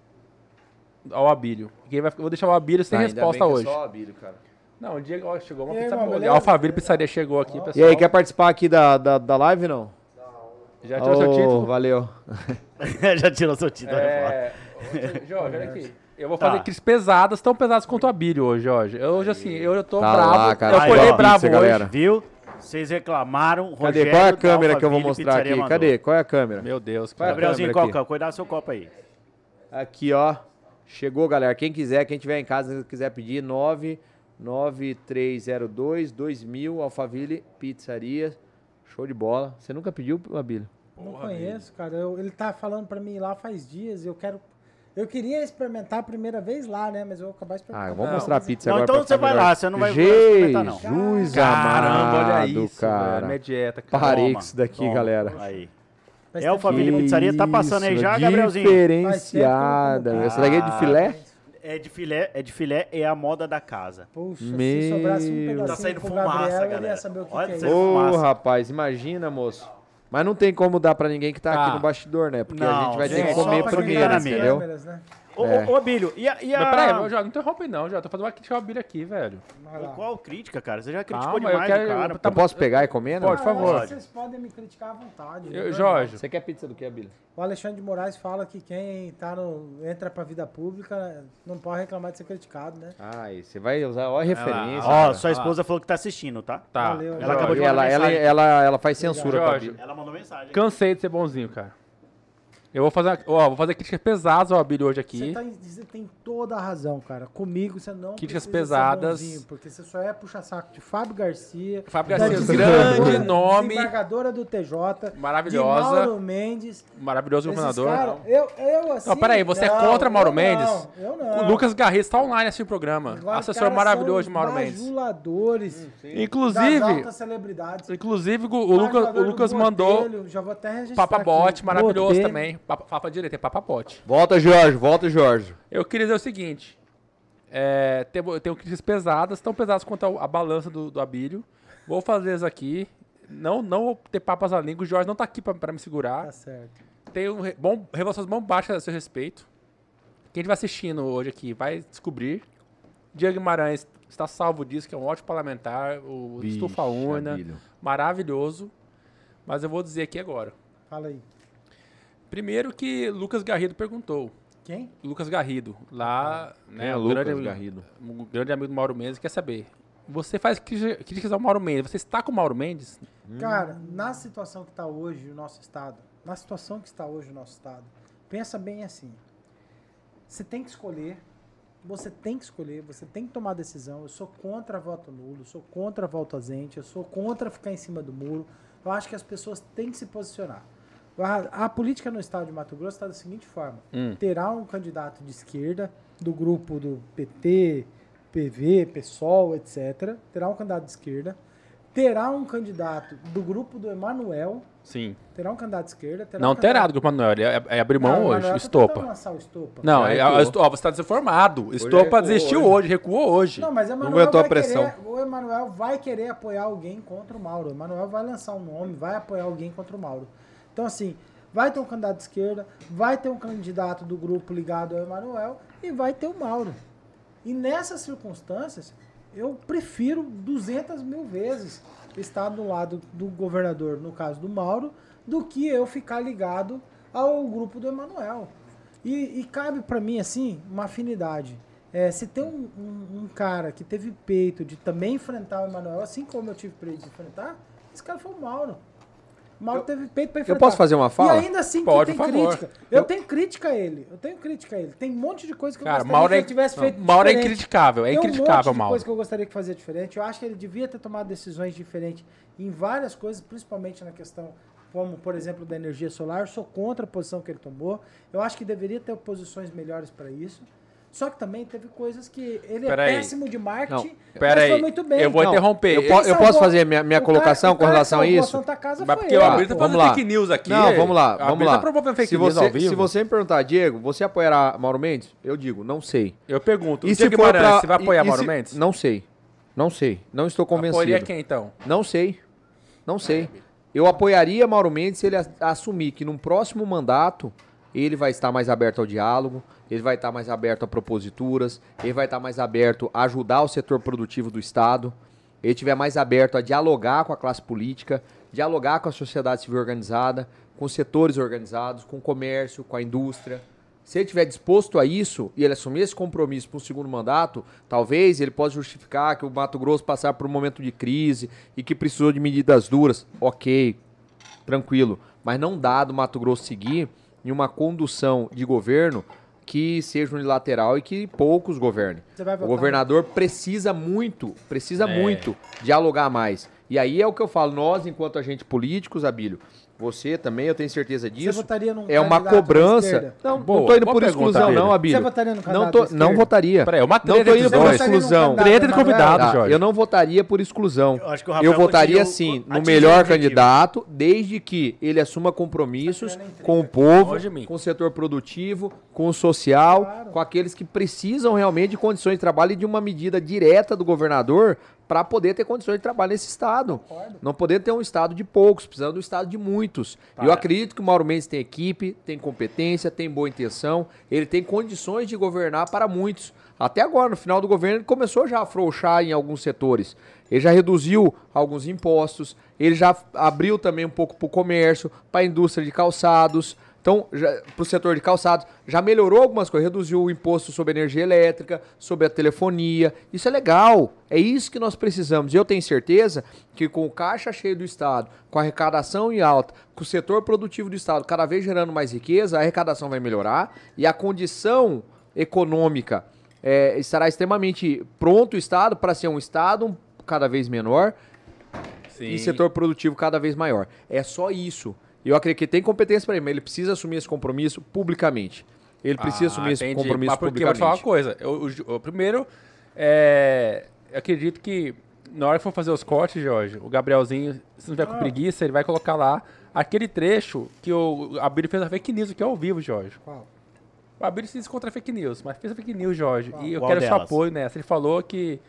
ao Abílio. Vai, eu vou deixar o Abílio sem Ah, ainda resposta bem que é hoje. só o Abílio, cara. Não, o Diego ó, chegou uma aí, pizza boa. A Alphaville Pizzaria chegou aqui, pessoal. E aí, quer participar aqui da, da, da live, não? Já tirou seu Ô, título? Valeu. Já tirou seu título. É, ô, Jorge, olha aqui. Eu vou fazer Tá. pesadas, tão pesadas quanto o Abílio hoje, Jorge. Eu, hoje, assim, eu, tô Tá bravo. lá, cara. eu Aí, acordei ó, bravo pizza, hoje. galera. Viu? Vocês reclamaram. Cadê? Rogério Qual é a câmera que eu vou mostrar aqui? mandou. Cadê? Qual é a câmera? Meu Deus, Vai, cara. Gabrielzinho, câmera qual, aqui. qual, cuidado do seu copo aí. Aqui, ó. Chegou, galera. Quem quiser, quem tiver em casa, quiser pedir, 99302 2000 Alphaville Pizzaria. Show de bola. Você nunca pediu, Abílio? Não conheço, cara. Eu- ele tá falando pra mim lá faz dias e eu quero. Eu queria experimentar a primeira vez lá, né? Mas eu vou acabar Ah, experimentando. eu vou Não. mostrar a pizza Não, agora. então você vai melhor. lá, você não vai experimentar, não. Jesus Caramba, olha isso, velho. cara. Minha dieta, cara. Parei com isso daqui, toma. galera. Aí. É Alphaville que- Pizzaria, tá passando aí já, Gabrielzinho? Que não Diferenciada. Essa daqui é de filé? é de filé, é de filé, é a moda da casa. Puxa, Meu- se sobrasse um pedacinho Tá saindo fumaça, Gabriel, galera. saber o que, Olha, que é. Ô, fumaça. rapaz, imagina, moço. Mas não tem como dar pra ninguém que tá, Tá. aqui no bastidor, né? Porque a Não, gente vai ter gente, que só comer primeiro, tá entendeu? câmeras, né? Ô, É. ô, ô, Bílio, e a... E a... Mas peraí, Jorge, não interrompe não, Jorge. Tô fazendo uma crítica ao Billy aqui, velho. Qual crítica, cara? Você já criticou Calma, eu demais quero- o cara. tá Eu posso pegar e comer, não? Pode, por Ah, eu favor. que Vocês podem me criticar à vontade. Eu-. Jorge, Você quer pizza do que, Billy? O Alexandre de Moraes fala que quem tá no, entra pra vida pública não pode reclamar de ser criticado, né? Ai, você vai usar ó, a referência. Ó, cara. sua esposa falou que tá assistindo, tá? tá. Valeu, Ela Jorge. acabou de ela, mandar ela, mensagem. ela, ela faz censura Jorge. Ela mandou mensagem. Cansei de ser bonzinho, cara. Eu vou fazer, ó, vou fazer críticas pesadas ao Billy hoje Você, aqui. tá você tem toda a razão, cara. Comigo você não Críticas pesadas. ser bonzinho, porque você só é puxa-saco de Fábio Garcia. Fábio Garcia, grande nome. Desembargadora do TJ. Maravilhosa. De Mauro Mendes. Maravilhoso governador. cara, eu, eu assim... Não, peraí, você é não, contra Mauro eu Mendes? Não, eu não. O Lucas Garris tá online assim o programa. Agora, Assessor maravilhoso de Mauro Mendes. das Inclusive, altas celebridades. inclusive o, o Lucas, o Lucas mandou Botelho, já vou até registrar Papa aqui, Bote, maravilhoso Botelho. também. Papa, papa direito, é Papa Bote. Volta, Jorge, volta, Jorge. Eu queria dizer o seguinte. É, tem- eu tenho críticas pesadas, tão pesadas quanto a, a balança do, do Abílio. Vou fazer isso aqui. Não, não vou ter papas à língua. O Jorge não tá aqui pra, pra me segurar. Tá certo. Tenho re- bom, revelações bombásticas a seu respeito. Quem estiver assistindo hoje aqui vai descobrir. Diego Guimarães está salvo disso, que é um ótimo parlamentar. O Estufa Urna, Abílio. maravilhoso. Mas eu vou dizer aqui agora. Fala aí. Primeiro que Lucas Garrido perguntou. Quem? Lucas Garrido, lá, né, é o Lucas grande, Garrido? um grande amigo do Mauro Mendes, quer saber. Você faz críticas ao Mauro Mendes, você está com o Mauro Mendes? Cara, na situação que está hoje o nosso Estado, na situação que está hoje o nosso Estado, pensa bem assim. Você tem que escolher, você tem que escolher, você tem que tomar decisão. Eu sou contra voto nulo, eu sou contra voto ausente, eu sou contra ficar em cima do muro. Eu acho que as pessoas têm que se posicionar. A, a política no estado de Mato Grosso está da seguinte forma: Hum. terá um candidato de esquerda, do grupo do PT, PV, PSOL, etc. Terá um candidato de esquerda. Terá um candidato do grupo do Emanuel. Sim. Terá um candidato de esquerda. Terá Não um terá do Grupo Manuel, ele é, é abrir Não, mão o hoje, Emanuel o tá Estopa. lançar o Estopa. Não, é, recuou. a Esto- ó, você está desinformado. Estopa recuou desistiu hoje. hoje. recuou hoje. Não, mas o Emanuel aguentou a vai pressão. querer, o Emanuel vai querer apoiar alguém contra o Mauro. O Emanuel vai lançar um nome, vai apoiar alguém contra o Mauro. Então, assim, vai ter um candidato de esquerda, vai ter um candidato do grupo ligado ao Emanuel e vai ter o Mauro. E nessas circunstâncias, eu prefiro 200 mil vezes estar do lado do governador, no caso do Mauro, do que eu ficar ligado ao grupo do Emanuel. E, e cabe pra mim, assim, uma afinidade. É, se tem um, um- um cara que teve peito de também enfrentar o Emanuel, assim como eu tive peito de enfrentar, esse cara foi o Mauro. Mauro teve peito pra enfrentar. posso fazer uma fala? E ainda assim Pode, tem crítica. Eu, tenho crítica a ele. Eu tenho crítica a ele. Tem um monte de coisa que eu Cara, gostaria Mauro que é, ele tivesse não, feito Mauro é incriticável, é Tem um incriticável, monte de Mauro. coisa que eu gostaria que fazia diferente. Eu acho que ele devia ter tomado decisões diferentes em várias coisas, principalmente na questão, como, por exemplo, da energia solar. Eu sou contra a posição que ele tomou. Eu acho que deveria ter posições melhores para isso. Só que também teve coisas que ele Pera é aí. péssimo de marketing, Pera mas aí, foi muito bem. eu vou Não, interromper. eu eu posso fazer minha- minha colocação com relação a isso? Santa Casa Mas foi porque ele. o Tá, tá fazendo lá. fake news aqui. Não, vamos lá, Abrir vamos tá lá. promovendo fake se, news você, ao vivo. se você me perguntar, Diego, você apoiará Mauro Mendes? Eu digo, não sei. Eu pergunto, E o Diego for Guimarães, pra- você vai apoiar e- Mauro se- Mendes? Não sei. Não sei. Não estou convencido. Apoiaria quem, então? Não sei. Não sei. Eu apoiaria Mauro Mendes se ele assumir que num próximo mandato ele vai estar mais aberto ao diálogo, ele vai estar mais aberto a proposituras, ele vai estar mais aberto a ajudar o setor produtivo do Estado, ele estiver mais aberto a dialogar com a classe política, dialogar com a sociedade civil organizada, com os setores organizados, com o comércio, com a indústria. Se ele estiver disposto a isso e ele assumir esse compromisso para um segundo mandato, talvez ele possa justificar que o Mato Grosso passar por um momento de crise e que precisou de medidas duras. Ok, tranquilo. Mas não dá do Mato Grosso seguir em uma condução de governo que seja unilateral e que poucos governem. O votar governador precisa muito, precisa É. muito dialogar mais. E aí é o que eu falo, nós, enquanto agentes políticos, Abílio, você também, eu tenho certeza Você disso. votaria num É uma cobrança. Não, Boa, não tô indo por exclusão, não, Abílio. Você votaria no candidato Não, tô, não votaria. Peraí, é uma Não tô indo por exclusão. Treta de convidado, Jorge. eu não votaria por exclusão. Eu acho que o Eu votaria sim no melhor candidato, desde que ele assuma compromissos Tá com o povo, com o setor produtivo, com o social, Claro. com aqueles que precisam realmente de condições de trabalho e de uma medida direta do governador para poder ter condições de trabalho nesse estado. Concordo. Não poder ter um estado de poucos, precisando de um estado de muitos. E eu acredito que o Mauro Mendes tem equipe, tem competência, tem boa intenção, ele tem condições de governar para muitos. Até agora, no final do governo, ele começou já a afrouxar em alguns setores. Ele já reduziu alguns impostos, ele já abriu também um pouco para o comércio, para a indústria de calçados. Então, para o setor de calçados, já melhorou algumas coisas, reduziu o imposto sobre energia elétrica, sobre a telefonia. Isso é legal, é isso que nós precisamos. E eu tenho certeza que com o caixa cheio do Estado, com a arrecadação em alta, com o setor produtivo do Estado cada vez gerando mais riqueza, a arrecadação vai melhorar e a condição econômica é, estará extremamente pronto o Estado para ser um Estado cada vez menor Sim. e setor produtivo cada vez maior. É só isso. E Eu acredito que tem competência para ele, mas ele precisa assumir esse compromisso publicamente. Ele precisa assumir esse Ah, entendi. compromisso Mas porque eu vou te falar uma publicamente. coisa. Eu, o- o primeiro, é, eu acredito que na hora que for fazer os cortes, Jorge, o Gabrielzinho, se não tiver com preguiça, ele vai colocar lá aquele trecho que o Abílio fez a fake news aqui ao vivo, Jorge. Qual? O Abílio se diz contra a fake news, mas fez a fake news, Jorge. E eu Qual quero seu delas? apoio nessa. Ele falou que,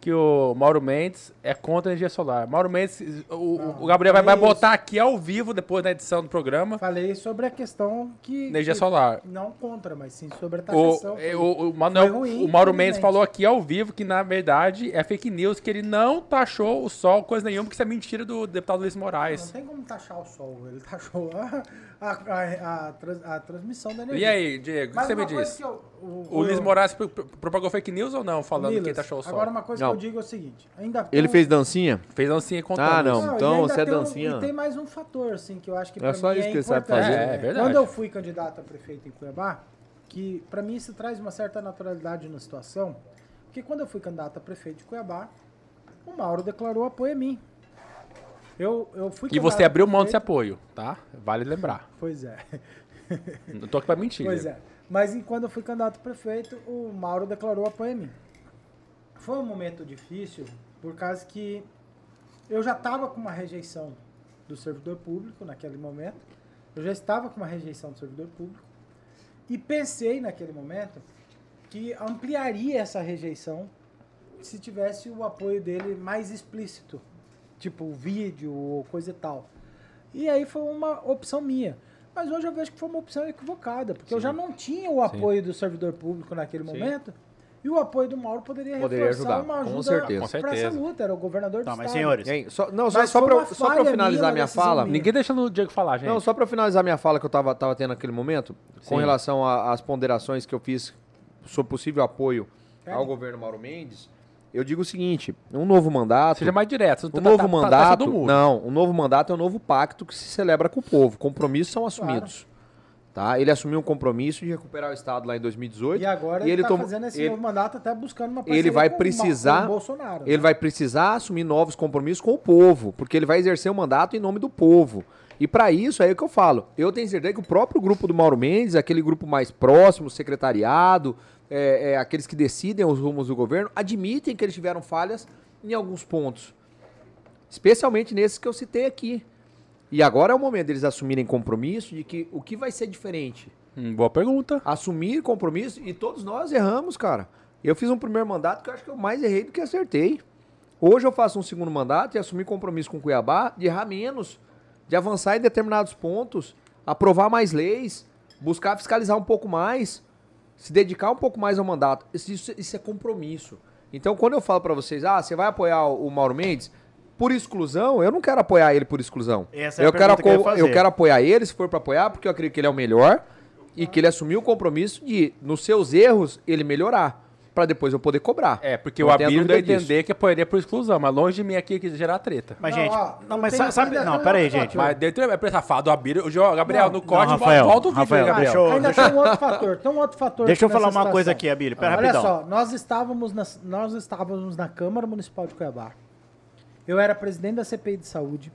que o Mauro Mendes é contra a energia solar. Mauro Mendes, o, Não, o Gabriel vai, vai botar aqui ao vivo, depois da edição do programa, Falei sobre a questão que. energia que- solar. Não contra, mas sim sobre a O, taxação. é, foi- o, o Manuel, ruim, o Mauro Mendes falou aqui ao vivo que, na verdade, é fake news, que ele não taxou o sol, coisa nenhuma, que isso é mentira do deputado Luiz Não Moraes. tem como taxar o sol, ele taxou a, a, a, a trans- a transmissão da energia. E aí, Diego, o que você me diz? que eu- o, O Luiz Moraes pro- pro- propagou fake news ou não, falando que ele Milas, taxou o sol? Agora, uma coisa Não. que eu digo é o seguinte: ainda Ele tem- fez dancinha? Fez dancinha contando Ah, não. e Então, você é tem um- dancinha. E tem mais um fator, assim, que eu acho que É pra só mim isso é que ele sabe importante. fazer. É, é verdade. Quando eu fui candidato a prefeito em Cuiabá, que pra mim isso traz uma certa naturalidade na situação, porque quando eu fui candidato a prefeito de Cuiabá, o Mauro declarou apoio a mim. Eu, eu fui E você abriu mão desse apoio, tá? Vale lembrar. Pois é. Não tô aqui pra mentir. Pois Diego. é. Mas em- quando eu fui candidato a prefeito, o Mauro declarou apoio a mim. Foi um momento difícil, por causa que eu já estava com uma rejeição do servidor público naquele momento. Eu já estava com uma rejeição do servidor público. E pensei naquele momento que ampliaria essa rejeição se tivesse o apoio dele mais explícito. Tipo, vídeo ou coisa e tal. E aí foi uma opção minha. Mas hoje eu vejo que foi uma opção equivocada, porque eu já não tinha o apoio do servidor público naquele momento. E o apoio do Mauro poderia, Poderia reforçar ajudar, uma com ajuda certeza. Com para essa certeza. luta. Era o governador do Tá, mas estado. senhores, Hein? Só, não, só, Mas só pra, só pra eu finalizar minha, fala. minha. Ninguém deixando o Diego falar, gente. Não, só pra finalizar minha fala que eu tava, tava tendo naquele momento, com Sim. relação a- às ponderações que eu fiz sobre possível apoio É. ao governo Mauro Mendes, eu digo o seguinte: um novo mandato. Seja mais direto. Um tá- novo tá- tá- tá mandato. todo mundo. não, um novo mandato é um novo pacto que se celebra com o povo. Compromissos são assumidos. Tá? Ele assumiu um compromisso de recuperar o Estado lá em 2018. E agora e ele, tá tomou- fazendo esse ele- novo mandato até buscando uma ele vai precisar- o Bolsonaro. Ele né? vai precisar assumir novos compromissos com o povo, porque ele vai exercer o mandato em nome do povo. E para isso, é o que eu falo. Eu tenho certeza que o próprio grupo do Mauro Mendes, aquele grupo mais próximo, secretariado, é, é, aqueles que decidem os rumos do governo, admitem que eles tiveram falhas em alguns pontos. Especialmente nesses que eu citei aqui. E agora é o momento deles assumirem compromisso de que o que vai ser diferente Hum, boa pergunta. assumir compromisso e todos nós erramos, cara. Eu fiz um primeiro mandato que eu acho que eu mais errei do que acertei. Hoje eu faço um segundo mandato e assumir compromisso com Cuiabá de errar menos, de avançar em determinados pontos, aprovar mais leis, buscar fiscalizar um pouco mais, se dedicar um pouco mais ao mandato. Isso, isso- é compromisso. Então, quando eu falo pra vocês, ah, você vai apoiar o Mauro Mendes por exclusão, eu não quero apoiar ele por exclusão. Essa é a eu, quero pergunta que eu fazer. eu quero apoiar ele, se for pra apoiar, porque eu acredito que ele é o melhor e que ele assumiu o compromisso de, nos seus erros, ele melhorar, Pra depois eu poder cobrar. É, porque Não o Abílio deu a entender que apoiaria por exclusão, mas longe de mim aqui que gerar treta. Mas, Não, gente, ó, não, eu mas sabe. ainda Não, pera aí, gente. Mas dentro é pra safado, o Abílio. o Gabriel, Não, no corte, não, Rafael, volta o vídeo Rafael, aí, Gabriel. deixa eu- Ainda tem um outro fator. Tem um outro fator. Deixa eu falar uma coisa situação. aqui, Abílio. Pera Olha rapidão. só, nós estávamos, na, nós estávamos na Câmara Municipal de Cuiabá. Eu era presidente da CPI de saúde.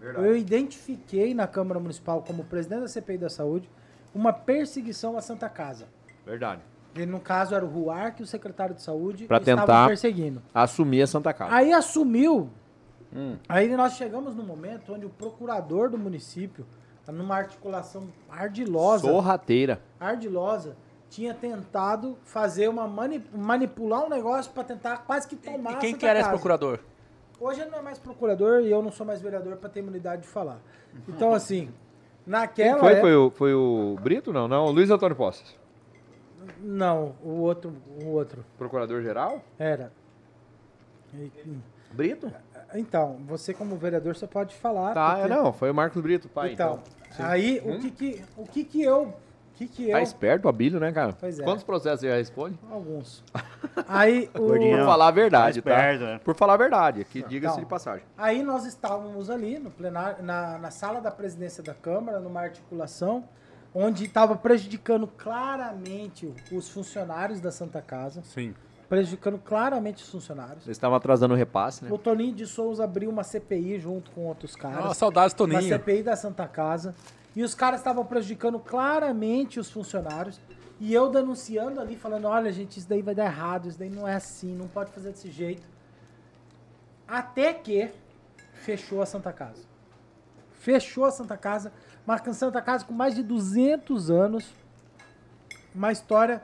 Eu identifiquei na Câmara Municipal, como presidente da CPI da saúde, uma perseguição à Santa Casa. Verdade. E no caso era o Ruar, que o secretário de saúde Pra estavam tentar- perseguindo. Assumir a Santa Casa. Aí assumiu. Hum. Aí nós chegamos no momento onde o procurador do município, numa articulação ardilosa, Sorrateira. ardilosa, tinha tentado fazer uma mani- manipular um negócio para tentar quase que tomar E a quem Santa que era esse Casa. procurador? Hoje ele não é mais procurador e eu não sou mais vereador para ter imunidade de falar. Então assim, naquela Quem foi? época- Foi o, foi o Brito? Não, não. O Luiz Antônio Posses. não, o outro, o outro Procurador-geral? era. E- Brito? Então, você como vereador você pode falar. Tá, porque- é, não. Foi o Marcos Brito, pai. então, Sim. aí o que que o que que eu, que que eu Tá esperto o Abílio, né, cara? Pois é. Quantos processos você já responde? alguns. Aí o Por falar a verdade, tá tá? esperto, né? Por falar a verdade, aqui diga-se Então. de passagem. Aí nós estávamos ali no plenário, na, na sala da presidência da Câmara, numa articulação, onde estava prejudicando claramente os funcionários da Santa Casa, Sim. prejudicando claramente os funcionários. Eles estavam atrasando o repasse, né? O Toninho de Souza abriu uma CPI junto com outros caras. Ah, saudades, uma Toninho. CPI da Santa Casa. E os caras estavam prejudicando claramente os funcionários. E eu denunciando ali, falando: olha, gente, isso daí vai dar errado, isso daí não é assim, não pode fazer desse jeito. Até que fechou a Santa Casa. Fechou a Santa Casa. Uma Santa Casa com mais de 200 anos. Uma história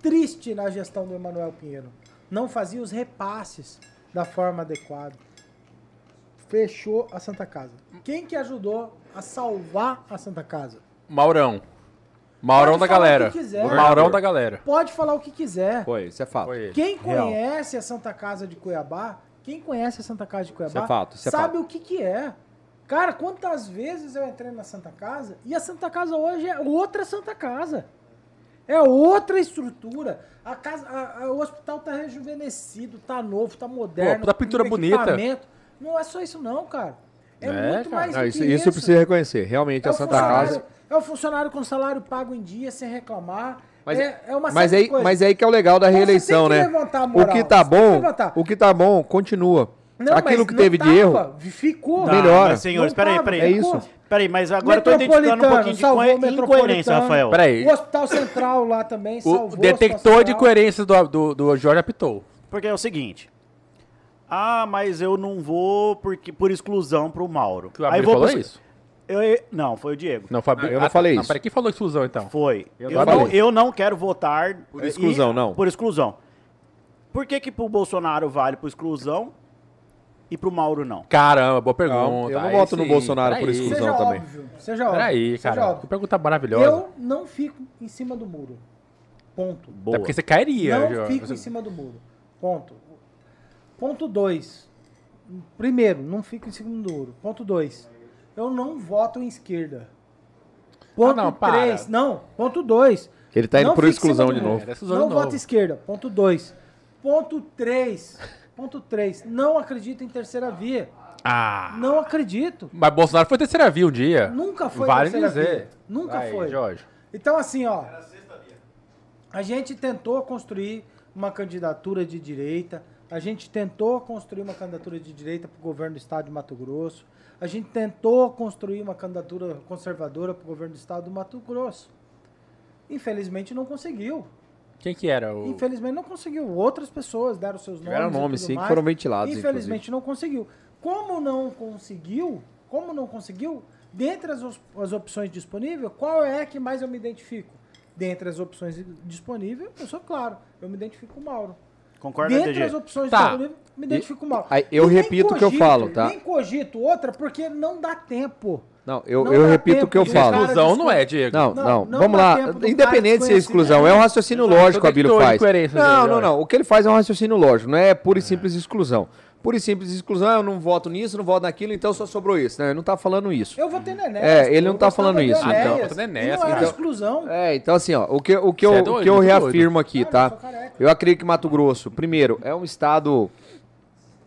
triste na gestão do Emanuel Pinheiro. Não fazia os repasses da forma adequada. Fechou a Santa Casa. Quem que ajudou a salvar a Santa Casa? Maurão. Maurão Pode da falar o galera. que quiser. Maurão da galera. Pode falar o que quiser. Foi, isso é fato. Quem Real. conhece a Santa Casa de Cuiabá, quem conhece a Santa Casa de Cuiabá, Isso é fato, isso é sabe fato. o que que é. Cara, quantas vezes eu entrei na Santa Casa e a Santa Casa hoje é outra Santa Casa. É outra estrutura. A casa, a- a- o hospital tá rejuvenescido, tá novo, tá moderno. Pô, puta pintura bonita. Não é só isso não, cara. É, É, muito cara. mais Não, isso, que isso eu preciso reconhecer. Realmente, É a Santa Casa. É o funcionário com salário pago em dia, sem reclamar. Mas, é, é uma mas, aí, de coisas. mas aí que é o legal da você reeleição, tem que né? O que tá você tem que bom, levantar. o que tá bom, continua. Não, Aquilo que não teve de erro, tava, Ficou. Tá, Melhora. Mas, senhores, Não peraí, tava, peraí. É isso. Peraí, mas agora eu tô identificando um pouquinho de incoerência, Rafael. Peraí. O Hospital Central lá também O salvou. detector Hospital de coerência do, do, do Jorge apitou. Porque é o seguinte. Ah, mas eu não vou porque, por exclusão pro Mauro. Que o vou falou pro- isso? Eu, não, foi o Diego. Não, Fabio. eu não falei isso. Não, peraí, quem falou exclusão então? Foi. Eu Eu, não falei. eu não quero votar. Por exclusão, e- não. Por exclusão. Por que que pro Bolsonaro vale por exclusão e pro Mauro não? Caramba, boa pergunta. Não, eu não Aí voto no Bolsonaro por exclusão. Seja também. óbvio. Seja óbvio. Peraí, seja cara. óbvio. Que pergunta maravilhosa. Eu não fico em cima do muro. Ponto. Boa. É porque você cairia, não fico Você- em cima do muro. Ponto. Ponto 2. Primeiro, não fico em cima do muro. Ponto 2. Eu não voto em esquerda. Ponto Ah, não, para. 3. Não, ponto 2. Ele tá indo Não por exclusão de novo. É, Não de voto novo. esquerda. Ponto 2. Ponto 3. Ponto 3. Não acredito em terceira via. Ah. Não acredito. Mas Bolsonaro foi terceira via um dia. Nunca foi Vale terceira dizer. via. Nunca Aí, foi. Jorge. Então, assim, ó. A gente tentou construir uma candidatura de direita. A gente tentou construir uma candidatura de direita para o governo do estado de Mato Grosso. A gente tentou construir uma candidatura conservadora para o governo do estado do Mato Grosso. Infelizmente não conseguiu. Quem que era o... Infelizmente não conseguiu. Outras pessoas deram seus nomes. Tiveram e nomes, sim, que mais. foram ventilados, Infelizmente não conseguiu. Como não conseguiu, como não conseguiu, dentre as, as opções disponíveis, qual é a que mais eu me identifico? Dentre as opções disponíveis, eu sou claro, eu me identifico com o Mauro. Concorda, Dentre DG? as opções Tá. disponíveis, me identifico Mauro. aí, eu E repito o que eu falo, tá? Nem cogito outra, porque não dá tempo. Não, eu, Não eu repito tempo o que eu falo. Exclusão não é, Diego. Não, Não, não, não vamos lá. Independente de ser desconhecer. exclusão, é um raciocínio Exato, lógico que detector de faz. Não, não, não. O que ele faz é um raciocínio lógico, não é pura e simples exclusão. Pura e simples exclusão, eu não voto nisso, não voto naquilo, então só sobrou isso. Não, ele não tá falando isso. Eu votei no Enéas. É, ele não eu tá falando do isso, então. Ah, não, tá Enéas, não era então. exclusão. É, então assim, ó, o que, o que, Você eu, é doido, o que eu reafirmo aqui, Cara, eu tá? careca. Eu acredito que Mato Grosso, primeiro, é um estado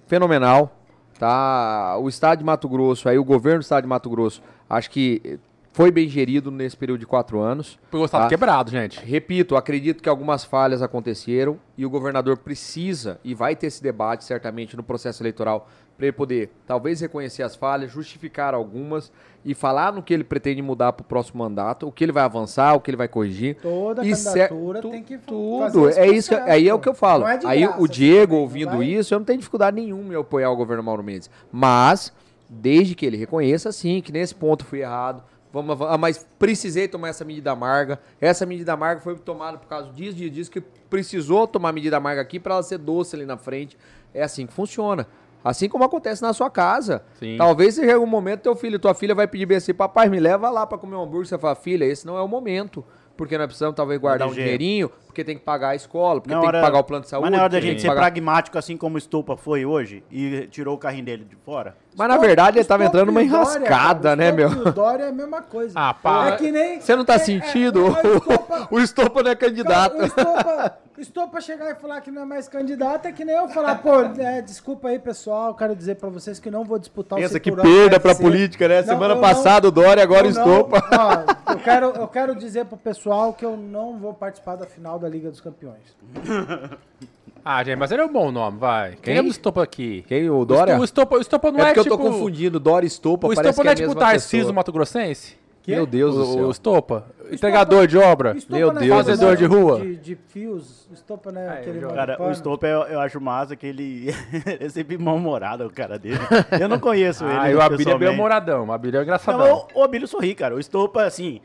fenomenal, tá? O estado de Mato Grosso, aí o governo do estado de Mato Grosso, acho que foi bem gerido nesse período de quatro anos. Porque o Estado Tá. quebrado, gente. Repito, acredito que algumas falhas aconteceram e o governador precisa e vai ter esse debate certamente no processo eleitoral para ele poder talvez reconhecer as falhas, justificar algumas e falar no que ele pretende mudar para o próximo mandato, o que ele vai avançar, o que ele vai corrigir. Toda E candidatura tu- tem que tudo. É isso que, aí é o que eu falo. Não é de aí graça, o Diego também, ouvindo vai- isso, eu não tenho dificuldade nenhuma em apoiar o governo Mauro Mendes. Mas desde que ele reconheça sim que nesse ponto fui errado. Vamos, ah, mas precisei tomar essa medida amarga. Essa medida amarga foi tomada por causa disso, disso, disso, que precisou tomar medida amarga aqui para ela ser doce ali na frente. É assim que funciona. Assim como acontece na sua casa. Sim. Talvez seja algum momento teu filho, tua filha vai pedir bem assim, papai, me leva lá para comer um hambúrguer. Você fala, filha, esse não é o momento. Porque nós precisamos talvez guardar dar um dinheirinho, porque tem que pagar a escola, porque Na tem hora- que pagar o plano de saúde. Mas na hora da gente ser pagar- pragmático, assim como o Estupa foi hoje, e tirou o carrinho dele de fora. Mas na verdade ele tava Stop entrando numa Dória, enrascada, cara, né, meu? e Dória é a mesma coisa. Ah, para. É que nem... Você não tá é- é- sentindo? é- o Estopa- O Estopa não é candidato. O Estopa, o Estopa chegar e falar que não é mais candidato é que nem eu falar, pô, é, desculpa aí, pessoal, quero dizer pra vocês que não vou disputar o Pensa que perda pra UFC. política, né? Não, Semana passada o Dória, agora o não- Estopa. ó, eu, quero, eu quero dizer pro pessoal que eu não vou participar da final da Liga dos Campeões. Ah, gente, mas ele é um bom nome, vai. Queremos Estopa aqui. Quem? O Dória? O Estopa, o Estopa não é é, porque tipo... eu tô confundindo Dória e Estopa, O parece Estopa que não é é tipo o Tarcísio. Mato Grossense? Meu Deus do O, o céu. Estopa? Entregador de obra? Estopa Meu não é Deus do. Fazedor de rua? De, de fios. O Estopa não é Ah, eu- Cara, o Estopa eu, eu acho massa que ele é sempre mal-humorado, o cara dele. Eu não conheço ele. Ah, e o Abílio é bem humoradão. O Abílio é engraçadão. Não, o, o Abílio sorri, cara. O Estopa, assim.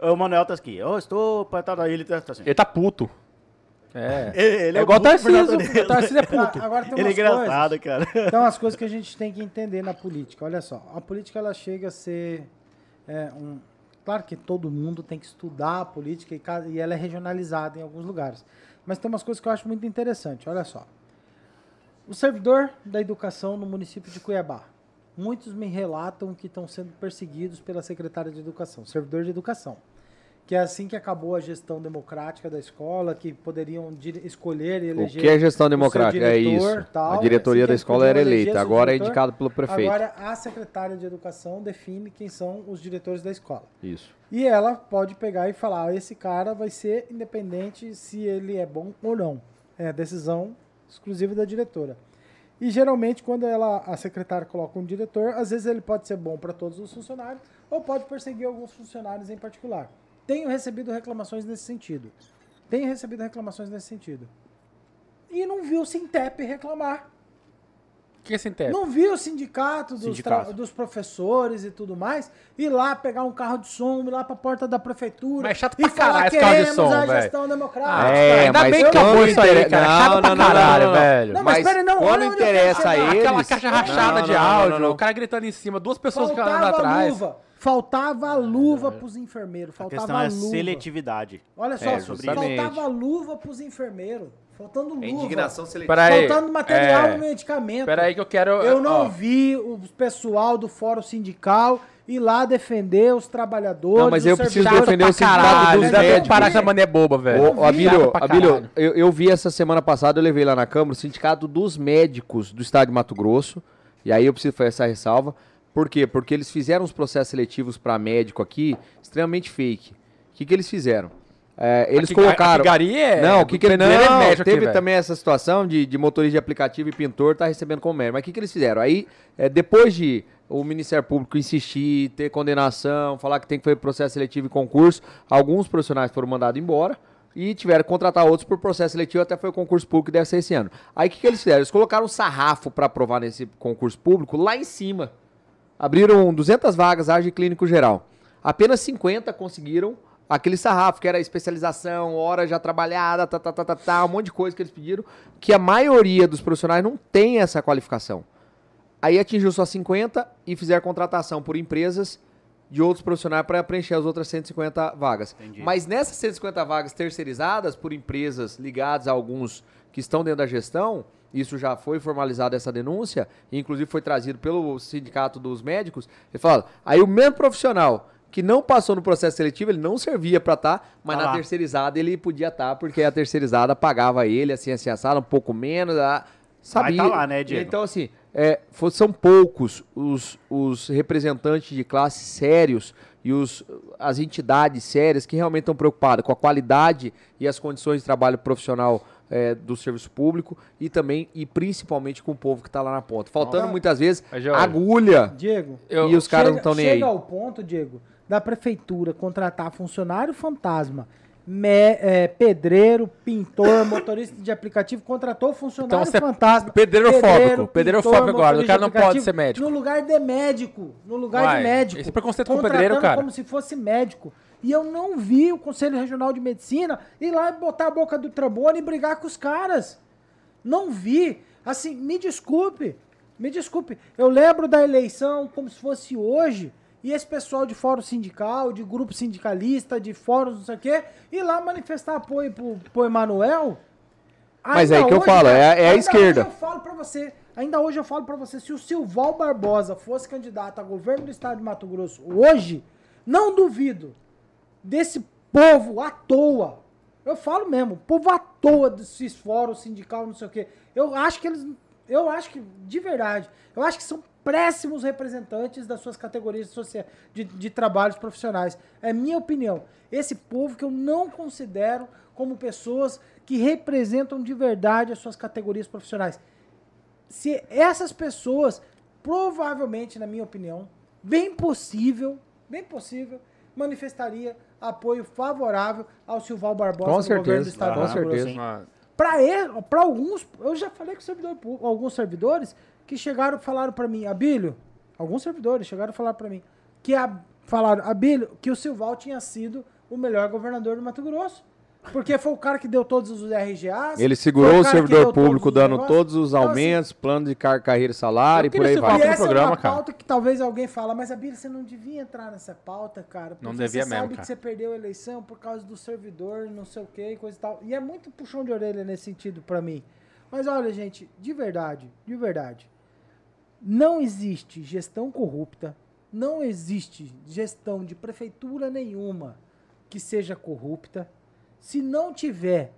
O Manuel tá aqui. Ô, Estopa, tá, tá, ele tá, assim. Ele tá puto. É. Ele, ele é igual o Tarcísio. O Tarcísio é puto. Ah, Agora tem Ele é engraçado, coisas, cara. tem umas coisas que a gente tem que entender na política. Olha só, a política ela chega a ser é, um... Claro que todo mundo tem que estudar a política e, e ela é regionalizada em alguns lugares. Mas tem umas coisas que eu acho muito interessante. Olha só. O servidor da educação no município de Cuiabá. Muitos me relatam que estão sendo perseguidos pela secretária de educação, servidor de educação. Que é assim que acabou a gestão democrática da escola, que poderiam escolher e O eleger que é gestão o democrática? É diretor, isso. tal, a diretoria assim da eles escola era eleita, agora é diretor. indicado pelo prefeito. Agora a secretária de educação define quem são os diretores da escola. Isso. E ela pode pegar e falar: "Ah, esse cara vai ser independente se ele é bom ou não. É decisão exclusiva da diretora. E geralmente, quando ela, a secretária coloca um diretor, às vezes ele pode ser bom para todos os funcionários ou pode perseguir alguns funcionários em particular. Tenho recebido reclamações nesse sentido. Tenho recebido reclamações nesse sentido. E não vi o Sintep reclamar. O que é Sintep? Não vi o sindicato dos, Sindicato. dos professores e tudo mais ir lá pegar um carro de som, ir lá pra porta da prefeitura. Mas é chato e pra falar caralho esse carro de queremos som, a velho." gestão democrática. Ah, É, ainda mas bem que quando acabou isso aí, cara. Não, Chato pra não, não, caralho, não, não. velho. Não, mas Mas pera, não, quando interessa a chegar. eles... Aquela caixa rachada Não, de não, não, áudio, não, não. o cara gritando em cima, duas pessoas ficando Faltava atrás. luva. Faltava luva pros enfermeiros. A Faltava questão é luva. seletividade. Olha só, É, faltava luva pros enfermeiros. Faltando luva. seletiva. Peraí. Faltando material é, e medicamento. Pera aí que eu quero... Eu não ó, vi o pessoal do Fórum Sindical ir lá defender os trabalhadores. Não, mas eu os preciso defender o sindicato dos médicos. parar essa mané boba, velho. Ô, Abílio, Abílio eu, eu vi essa semana passada, eu levei lá na Câmara o Sindicato dos Médicos do Estado de Mato Grosso. E aí eu preciso fazer essa ressalva. Por quê? Porque eles fizeram uns processos seletivos para médico aqui extremamente fake. O que, que eles fizeram? É, eles Aqui- colocaram. aqui Gari é- não, o que, que ele não? é médico aqui, teve velho. também essa situação de, de motorista de aplicativo e pintor tá recebendo como médico. Mas o que, que eles fizeram? Aí, é, depois de o Ministério Público insistir, ter condenação, falar que tem que fazer processo seletivo e concurso, alguns profissionais foram mandados embora e tiveram que contratar outros por processo seletivo, até foi o concurso público que deve ser esse ano. Aí o que, que eles fizeram? Eles colocaram um sarrafo para aprovar nesse concurso público lá em cima. Abriram 200 vagas, age clínico geral. Apenas 50 conseguiram aquele sarrafo, que era especialização, hora já trabalhada, tá, tá, tá, tá, tá, um monte de coisa que eles pediram, que a maioria dos profissionais não tem essa qualificação. Aí atingiu só 50 e fizeram contratação por empresas de outros profissionais para preencher as outras 150 vagas. Entendi. Mas nessas 150 vagas terceirizadas por empresas ligadas a alguns que estão dentro da gestão, isso já foi formalizado essa denúncia, e inclusive foi trazido pelo sindicato dos médicos, ele fala, aí o mesmo profissional que não passou no processo seletivo, ele não servia para estar, mas Tá na terceirizada ele podia estar, porque a terceirizada pagava ele, assim, assim, assado, um pouco menos, ah, sabia. tá lá, né, Diego? Então, assim, é, são poucos os, os representantes de classe sérios e os, as entidades sérias que realmente estão preocupadas com a qualidade e as condições de trabalho profissional é, do serviço público e também e principalmente com o povo que está lá na ponta. Faltando muitas vezes Mas, agulha Diego, Eu- e os caras não estão nem aí. chega ao ponto, Diego, da prefeitura contratar funcionário fantasma, me- é, pedreiro, pintor, motorista de aplicativo, contratou funcionário Então você é fantasma. pedreirofóbico, pedreirofóbico agora, o cara não pode ser médico. No lugar de médico, no lugar Uai, de médico. esse preconceito com pedreiro, cara. como se fosse médico. E eu não vi o Conselho Regional de Medicina ir lá e botar a boca do trombone e brigar com os caras. Não vi. Assim, me desculpe. Me desculpe. Eu lembro da eleição como se fosse hoje. E esse pessoal de fórum sindical, de grupo sindicalista, de fóruns, não sei o quê, ir lá manifestar apoio pro, pro Emanuel. Mas é aí que eu hoje, falo, é a- é a esquerda. hoje eu falo pra você, ainda hoje eu falo pra você, se o Silval Barbosa fosse candidato a governo do estado de Mato Grosso hoje, não duvido desse povo à toa. Eu falo mesmo, povo à toa desses fóruns sindical, não sei o quê. Eu acho que eles. Eu acho que, de verdade, eu acho que são péssimos representantes das suas categorias de, de trabalhos profissionais. É minha opinião. Esse povo que eu não considero como pessoas que representam de verdade as suas categorias profissionais se essas pessoas, provavelmente, na minha opinião, bem possível, bem possível, manifestaria apoio favorável ao Silval Barbosa Com no governo do certeza, Estado com do Mato Grosso. certeza. Ah, Para alguns, eu já falei com servidor alguns servidores que chegaram e falaram para mim, Abílio, alguns servidores chegaram e falaram para mim que a, falaram, Abílio, que o Silval tinha sido o melhor governador do Mato Grosso. Porque foi o cara que deu todos os RGAs. Ele segurou o que servidor todos público os dando negócios. todos os Então, assim, aumentos, plano de car carreira e salário e por aí vai. E essa é programa, uma cara. pauta que talvez alguém fala, mas Abílio, você não devia entrar nessa pauta, cara. Porque Não devia você mesmo, sabe cara. que você perdeu a eleição por causa do servidor, não sei o que, e coisa e tal. E é muito puxão de orelha nesse sentido pra mim. Mas olha, gente, de verdade, de verdade, não existe gestão corrupta, não existe gestão de prefeitura nenhuma que seja corrupta, se não tiver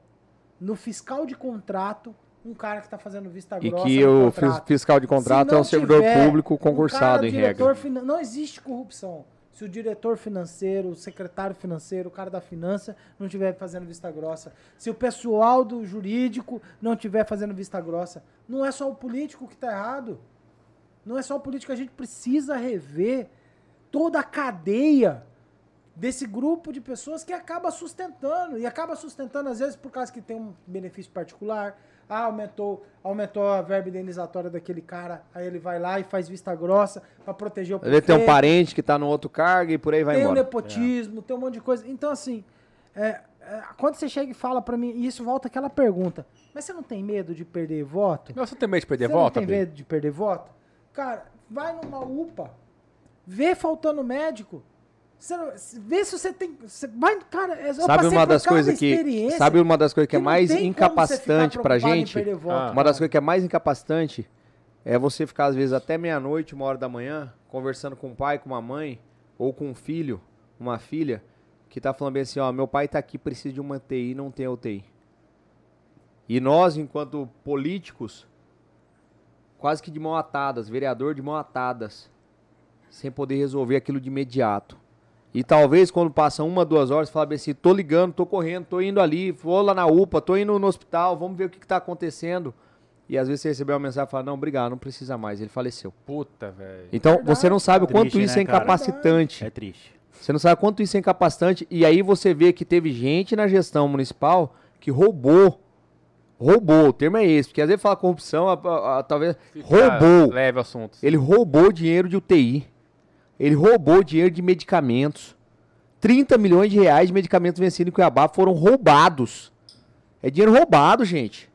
no fiscal de contrato um cara que está fazendo vista E grossa que no o contrato. fiscal de contrato é um servidor público um cara, concursado em diretor regra. Não existe corrupção. Se o diretor financeiro, o secretário financeiro, o cara da finança não estiver fazendo vista grossa. Se o pessoal do jurídico não estiver fazendo vista grossa. Não é só o político que está errado. Não é só o político. A gente precisa rever toda a cadeia desse grupo de pessoas que acaba sustentando. E acaba sustentando, às vezes, por causa que tem um benefício particular. Ah, aumentou, aumentou a verba indenizatória daquele cara. Aí ele vai lá e faz vista grossa para proteger o vezes tem um parente que tá no outro cargo e por aí vai tem o embora. nepotismo, tem um monte de coisa. Então, assim, é, é, quando você chega e fala pra mim, e isso volta àquela pergunta, mas você não tem medo de perder voto? Não, você tem medo de perder você voto, não tem medo de perder voto? Cara, vai numa UPA, vê faltando médico. Você vê se você tem. você vai, cara, eu Sabe uma das coisas que experiência sabe uma das coisas que é não mais incapacitante pra gente? Ah. Uma das coisas que é mais incapacitante é você ficar, às vezes, até meia-noite, uma hora da manhã, conversando com um pai, com uma mãe, ou com um filho, uma filha, que tá falando bem assim, ó, meu pai tá aqui, precisa de uma UTI, não tem UTI. E nós, enquanto políticos, quase que de mão atadas, vereador de mão atadas, sem poder resolver aquilo de imediato. E talvez quando passa uma, duas horas, fala bem assim, tô ligando, tô correndo, tô indo ali, vou lá na UPA, tô indo no hospital, vamos ver o que, que tá acontecendo. E às vezes você recebeu uma mensagem e fala, não, obrigado, não precisa mais, ele faleceu. Puta, velho. Então você não sabe o quanto Triste, isso né, é cara? incapacitante. É triste. Você não sabe quanto isso é incapacitante. E aí você vê que teve gente na gestão municipal que roubou. Roubou, o termo é esse, porque às vezes fala corrupção, a- a- a- talvez. Fica roubou. Leve o assunto. Ele roubou dinheiro de UTI. Ele roubou dinheiro de medicamentos. 30 milhões de reais de medicamentos vencidos em Cuiabá foram roubados. É dinheiro roubado, gente.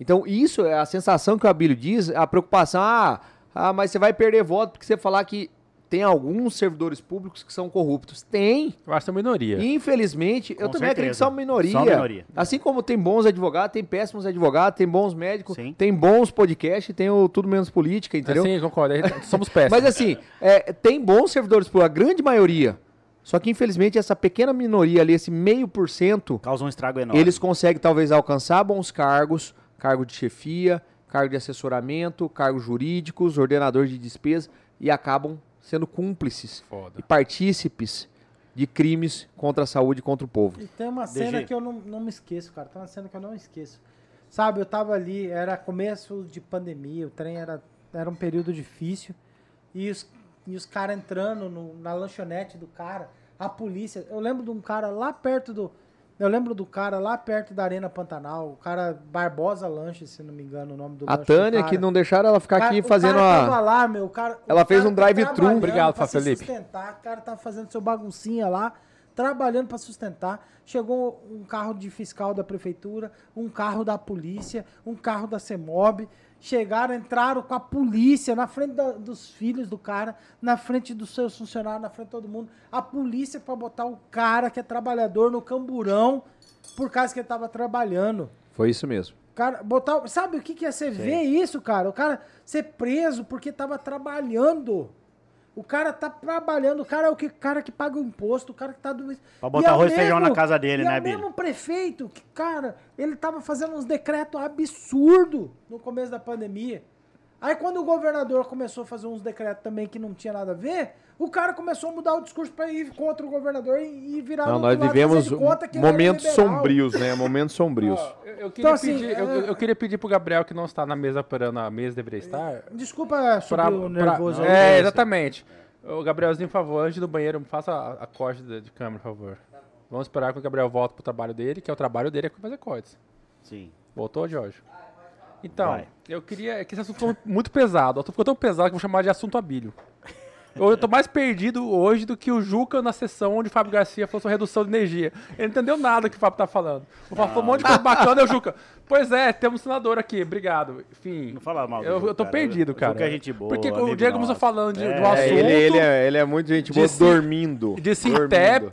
Então, isso é a sensação que o Abílio diz, a preocupação, ah, ah, mas você vai perder voto porque você falar que tem alguns servidores públicos que são corruptos. Tem. Eu acho que é minoria. Infelizmente, eu Com também acredito que são minoria. São minoria. Assim como tem bons advogados, tem péssimos advogados, tem bons médicos, Sim. tem bons podcasts, tem o Tudo Menos Política, entendeu? Sim, concordo. Somos péssimos. Mas assim, é, tem bons servidores públicos, a grande maioria. Só que infelizmente essa pequena minoria ali, esse meio por cento, Causa um estrago enorme. eles conseguem talvez alcançar bons cargos, cargo de chefia, cargo de assessoramento, cargos jurídicos, ordenador de despesa e acabam sendo cúmplices Foda. e partícipes de crimes contra a saúde e contra o povo. E tem uma cena DG. que eu não, não me esqueço, cara. Tem uma cena que eu não esqueço. Sabe, eu tava ali, era começo de pandemia, o trem era, era um período difícil. E os, e os caras entrando no- na lanchonete do cara, a polícia. Eu lembro de um cara lá perto do. Eu lembro do cara lá perto da Arena Pantanal, o cara Barbosa Lanche, se não me engano o nome do A lanche Tânia, cara. que não deixaram ela ficar Cara, aqui o fazendo cara tava a. lá, meu, o cara, o Ela fez cara um drive-thru. Obrigado, pra Felipe. sustentar, o cara tá fazendo seu baguncinha lá, trabalhando pra sustentar. Chegou um carro de fiscal da prefeitura, um carro da polícia, um carro da CEMOB. Chegaram, entraram com a polícia na frente da- dos filhos do cara, na frente dos seus funcionários, na frente de todo mundo. A polícia pra botar o cara que é trabalhador no camburão por causa que ele tava trabalhando. Foi isso mesmo. Cara, botar. Sabe o que, que é você ver isso, cara? O cara ser preso porque tava trabalhando. O cara tá trabalhando, o cara é o que, cara que paga o imposto, o cara que tá do. Pra botar é o arroz e feijão na casa dele, e né, é o Billy? mesmo prefeito que, cara, ele tava fazendo uns decretos absurdos no começo da pandemia. Aí quando o governador começou a fazer uns decretos também que não tinha nada a ver, o cara começou a mudar o discurso pra ir contra o governador e, e virar Não, nós vivemos momentos sombrios, né? Momentos sombrios. Ó, eu, eu queria Então, assim, pedir, eu, é- eu queria pedir pro Gabriel, que não está na mesa operando, a mesa deveria estar. Desculpa sobre pra- o nervoso pra- aí. É, exatamente. Ô, Gabrielzinho, por favor, antes do banheiro, faça a, a corte de, de câmera, por favor. Vamos esperar que o Gabriel volte pro trabalho dele, que é o trabalho dele é fazer cortes. Sim. Voltou, Jorge? Então, Vai. eu queria. é que esse assunto ficou muito pesado. O assunto ficou tão pesado que eu vou chamar de assunto abilho. Eu tô mais perdido hoje do que o Juca na sessão onde o Fábio Garcia falou sobre redução de energia. Ele não entendeu nada que o Fábio tá falando. O Fábio falou um monte de coisa bacana, e o Juca. Pois é, temos um senador aqui, obrigado. Enfim. Não fala mal do Eu, eu tô cara. perdido, O cara. Juca é gente boa, Porque o Diego começou falando de, do É, assunto. É, ele, ele, é, ele é muito gente boa Disse- dormindo. De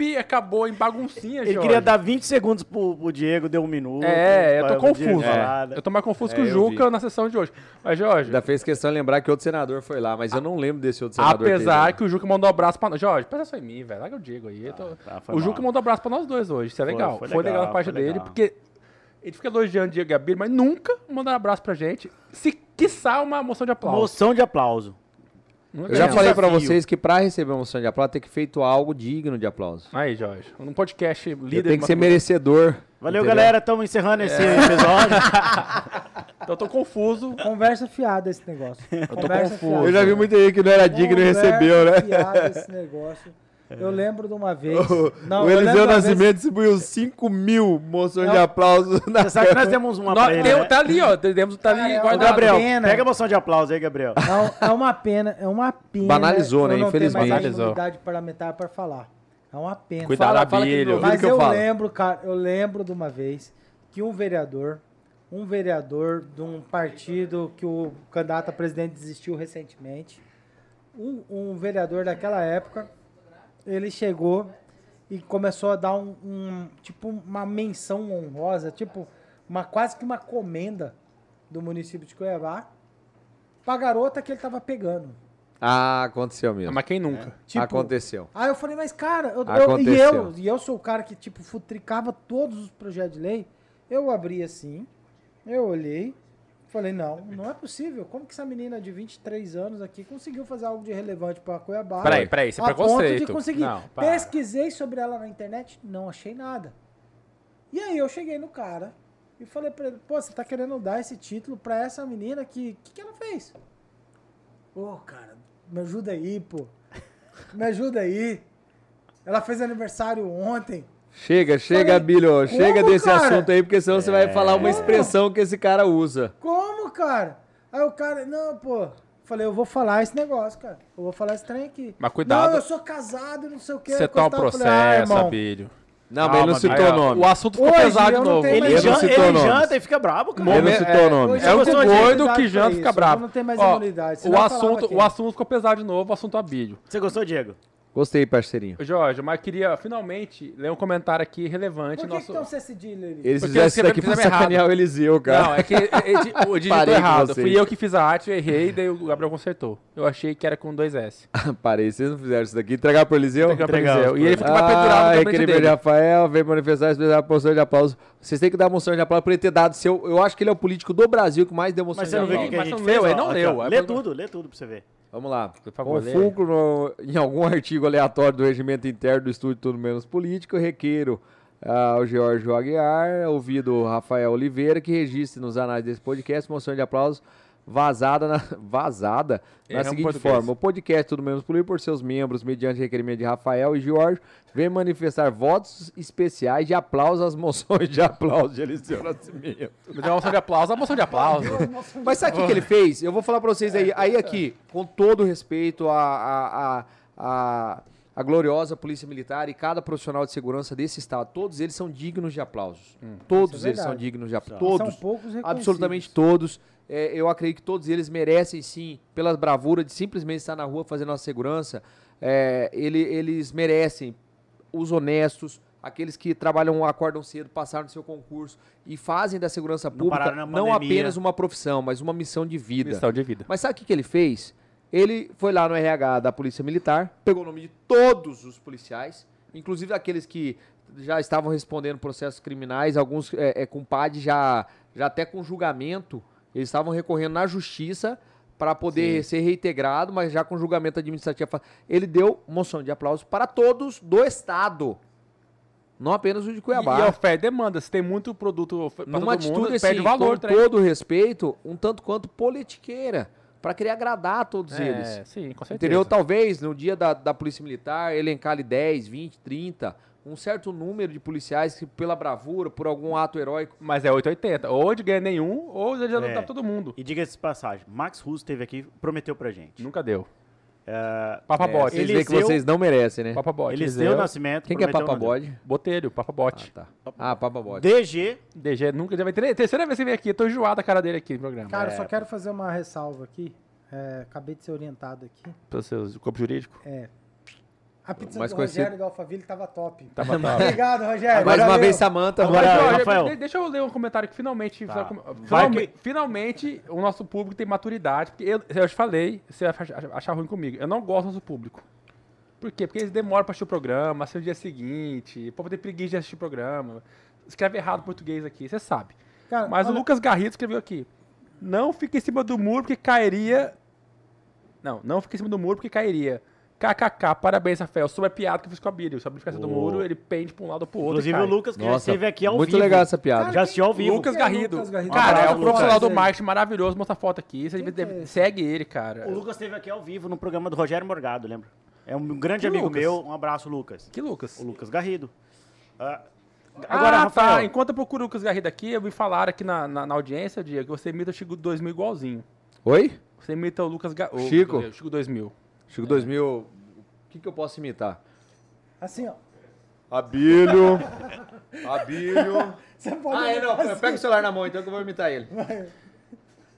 e acabou em baguncinha, Ele Jorge. queria dar 20 segundos pro, pro Diego, deu um minuto. É, eu tô confuso. falar. Eu tô mais confuso É, que o eu Juca vi. na sessão de hoje. Mas, Jorge, Ainda fez questão de lembrar que outro senador foi lá, mas eu não lembro desse outro senador. apesar que o Juca mandou um abraço pra nós. Jorge, pensa só em mim, velho. Larga o Diego aí. eu tô- tá, foi o Juca mal. mandou um abraço pra nós dois hoje. Isso é Foi- legal. foi Foi, legal, legal, da parte dele, porque ele fica elogiando o Diego Gabriel, mas nunca mandou um abraço pra gente. Se quiçá uma moção de aplauso. Moção de aplauso. Nunca Eu já falei pra desafio. vocês que pra receber uma moção de aplauso tem que feito algo digno de aplauso. Aí, Jorge. Num podcast Eu líder. tenho que ser merecedor. Valeu, entendeu? galera. Estamos encerrando esse É. episódio. Então eu tô confuso. Conversa fiada esse negócio. tô Conversa confuso. fiada. Eu já vi muita gente que não era digno e Conversa recebeu, né? fiada esse negócio. Eu lembro de uma vez. O, Não, o Eliseu de uma vez- Nascimento distribuiu 5 mil moções de Não. aplauso na Você sabe que nós temos uma Nós- pra ele, tem- né? Tá ali, ó. Temos, tá ali é guardado. Gabriel, pena. pega a moção de aplauso aí, Gabriel. É, um- é uma pena, é uma pena. Banalizou, né? não Infelizmente. mais Banalizou. parlamentar para falar. É uma pena. Cuidado, Fala- fala Mas eu eu lembro, cara, eu lembro de uma vez que um vereador, um vereador de um partido que o candidato a presidente desistiu recentemente, um, um vereador daquela época, ele chegou e começou a dar um, um- tipo uma menção honrosa, tipo uma quase que uma comenda do município de Cuiabá pra garota que ele tava pegando. Ah, aconteceu mesmo. Mas quem nunca? Tipo, aconteceu. Aí eu falei, mas cara, eu, eu- e eu, e eu sou o cara que, tipo, futricava todos os projetos de lei. Eu abri assim, eu olhei, falei, não, não é possível. Como que essa menina de 23 anos aqui conseguiu fazer algo de relevante pra Cuiabá? Peraí, peraí, isso é a ponto preconceito. de conseguir. Não, para. Pesquisei sobre ela na internet, não achei nada. E aí eu cheguei no cara e falei pra ele, pô, você tá querendo dar esse título pra essa menina que... O que, que ela fez? Ô, cara, me ajuda aí, pô. Me ajuda aí. Ela fez aniversário ontem. Chega, chega, Falei, Bilho. Chega desse cara? assunto aí, porque senão você vai falar uma expressão que esse cara usa. Como, cara? Aí o cara, não, pô. Falei, eu vou falar esse negócio, cara. Eu vou falar esse trem aqui. Mas cuidado. Não, eu sou casado, não sei o que. Você toma processo, irmão. Abílio. Não, mas ele não citou o nome. O assunto ficou pesado de novo. Ele, Ele não jan- citou ele janta e fica brabo, cara. Ele não Momento- citou o nome. É o doido que janta isso, fica bravo. não tem mais imunidade, O assunto, o assunto ficou pesado de novo, o assunto Abílio. Você gostou, Diego? Gostei, parceirinho. Jorge, mas queria finalmente ler um comentário aqui relevante. Por que, nosso... que tem um C cedilho ali? Eles Porque fizeram isso daqui pra sacanear o Eliseu, cara. Não, é que ele- ele- o digitou errado. Fui eu que fiz a arte, eu errei, daí o Gabriel consertou. Eu achei que era com dois S. Parei, vocês não fizeram isso daqui. Entregar pro Eliseu? Entregamos pro Eliseu. E ele pro ficou mais pendurado Ah, no gabinete dele. Rafael, veio manifestar expressar a moção de aplauso. Vocês têm que dar moção de aplauso pra ele ter dado seu. Eu acho que ele é o político do Brasil que mais deu moção Mas de você não vê o aplauso. que, a Mas gente não fez? leu, ó? ele não Aqui, leu. ó. Aí Lê tudo, lê tudo pra você ver. Vamos lá. Por favor, no- em algum artigo aleatório do regimento interno do Estúdio Tudo Menos Político, eu requeiro ao George Aguiar, ouvido Rafael Oliveira, que registre nos anais desse podcast moção de aplausos vazada na, vazada na Erramos seguinte português. forma. O podcast Tudo Menos Político, por seus membros, mediante requerimento de Rafael e George, vem manifestar votos especiais de aplauso às moções de aplauso de Eliseu Nascimento. Uma moção de aplauso, uma moção de aplauso. Mas sabe o que, que ele fez? Eu vou falar pra vocês aí. Aí aqui, com todo respeito à a, a, a, a gloriosa Polícia Militar e cada profissional de segurança desse estado, todos eles são dignos de aplausos. Todos Isso é eles são dignos de aplausos. São Todos. poucos reconhecidos. Absolutamente todos. É, eu acredito que todos eles merecem, sim, pela bravura de simplesmente estar na rua fazendo a segurança. é, ele- eles merecem os honestos, aqueles que trabalham, acordam cedo, passaram no seu concurso e fazem da segurança Não pública não pandemia. apenas uma profissão, mas uma missão de vida. Missão de vida. Mas sabe o que, que ele fez? Ele foi lá no RH da Polícia Militar, pegou o nome de todos os policiais, inclusive aqueles que já estavam respondendo processos criminais, alguns é, é, com PAD já, já até com julgamento, eles estavam recorrendo na justiça para poder ser reintegrado, mas já com julgamento administrativo. Ele deu moção de aplauso para todos do Estado, não apenas o de Cuiabá. e oferta e demanda. Se tem muito produto Numa todo atitude mundo, assim, perde valor. com trem. todo respeito, um tanto quanto politiqueira, para querer agradar a todos eles. É, sim, com certeza. Entendeu? Talvez no dia da, da Polícia Militar elencar ali 10, 20, 30, um certo número de policiais que, pela bravura, por algum ato heróico. Mas é 880. Ou de ganha nenhum, ou de já não É. tá todo mundo. E diga-se de passagem, Max Russo esteve aqui prometeu pra gente. Nunca deu. É, Papa É, Bote. vocês veem que Eliseu- vocês não merecem, né? Papa Bote. Eliseu Nascimento. Quem que é Papa. Bode? Botelho, Papa Bote. Ah, tá. Ah, Papa Bode. DG, DG nunca já vai ter. Terceira vez que você vem aqui, eu tô enjoado a cara dele aqui no programa. Cara, É. só quero fazer uma ressalva aqui. É, acabei de ser orientado aqui. Pelo seu corpo jurídico. É. A pizza Mais do conhecido- Rogério do Alphaville tava top. Tava top. Obrigado, Rogério. Mais uma vez, Samanta. Agora- ó, Rafael. de- deixa eu ler um comentário que finalmente. Tá. final- Vai finalme- que- Finalmente, o nosso público tem maturidade. Porque eu, eu te falei, você vai achar, ruim comigo. Eu não gosto do nosso público. Por quê? Porque eles demoram pra assistir o programa, assistir no dia seguinte, o povo tem preguiça de assistir o programa. Escreve errado o português aqui, você sabe. Cara, Mas o olha- Lucas Garrido escreveu aqui. Não fica em cima do muro porque cairia. Não, não fica em cima do muro porque cairia. KKK, parabéns, Rafael. Sobre a piada que eu fiz com a Bíblia. Sobre a cima do Oh. muro, ele pende pra um lado ou pro outro. inclusive cai. o Lucas, que já Nossa, esteve aqui ao muito vivo. legal essa piada. Já assistiu ao vivo. Lucas é Garrido. Lucas Garrido? Cara, é um profissional do marketing maravilhoso. Mostra a foto aqui. Você deve- é segue ele, cara. O Lucas esteve aqui ao vivo no programa do Rogério Morgado, lembra? É um grande Que amigo Lucas? meu. Um abraço, Lucas. Que Lucas? O Lucas Garrido. Ah, Agora, agora, Rafael. tá. Enquanto eu procuro o Lucas Garrido aqui, eu vi falar aqui na, na, na audiência, Diego, que você imita o Chico 2000 igualzinho. Oi? Você imita o Lucas Ga... o- Chico? o Chico 2000. Chico 2000. O que, que eu posso imitar? Assim, ó. Abílio. Abílio. Você pode Ah, é, não. Pega o celular na mão então que eu vou imitar ele.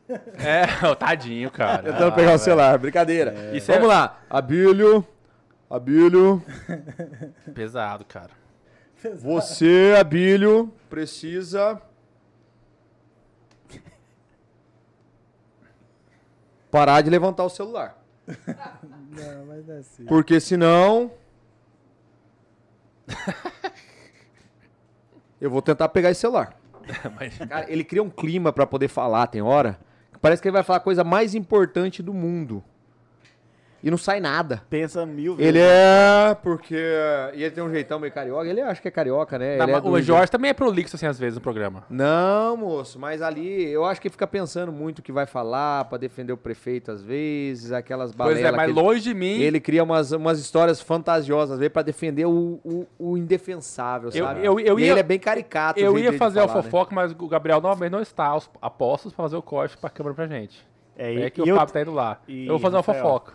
É, ô, tadinho, cara. Tentando pegar o celular, brincadeira. Isso Vamos é- lá. Abílio. Abílio. Pesado, cara. Você, Abílio, precisa. Parar de levantar o celular. Não, mas não é assim. Porque senão. Eu vou tentar pegar esse celular. Mas- Cara, ele cria um clima pra poder falar, tem hora. que Parece que ele vai falar a coisa mais importante do mundo. E não sai nada. Pensa mil vezes. Ele é. Porque. E ele tem um jeitão meio carioca. Ele acha que é carioca, né? Não, Ele é o Jorge também é prolixo, assim, às vezes, no programa. não, moço, mas ali eu acho que fica pensando muito o que vai falar pra defender o prefeito às vezes, aquelas Pois balelas. é, mas longe de mim. ele cria umas, umas histórias fantasiosas às vezes pra defender o, o, o indefensável, Eu- sabe? eu- eu E ia- ele é bem caricato. Eu ia fazer o falar, né? fofoca, mas o Gabriel novamente não está aos apostos pra fazer o corte pra câmera pra gente. É, É, que e o eu, Fábio tá indo lá. e eu vou fazer uma Rafael? fofoca.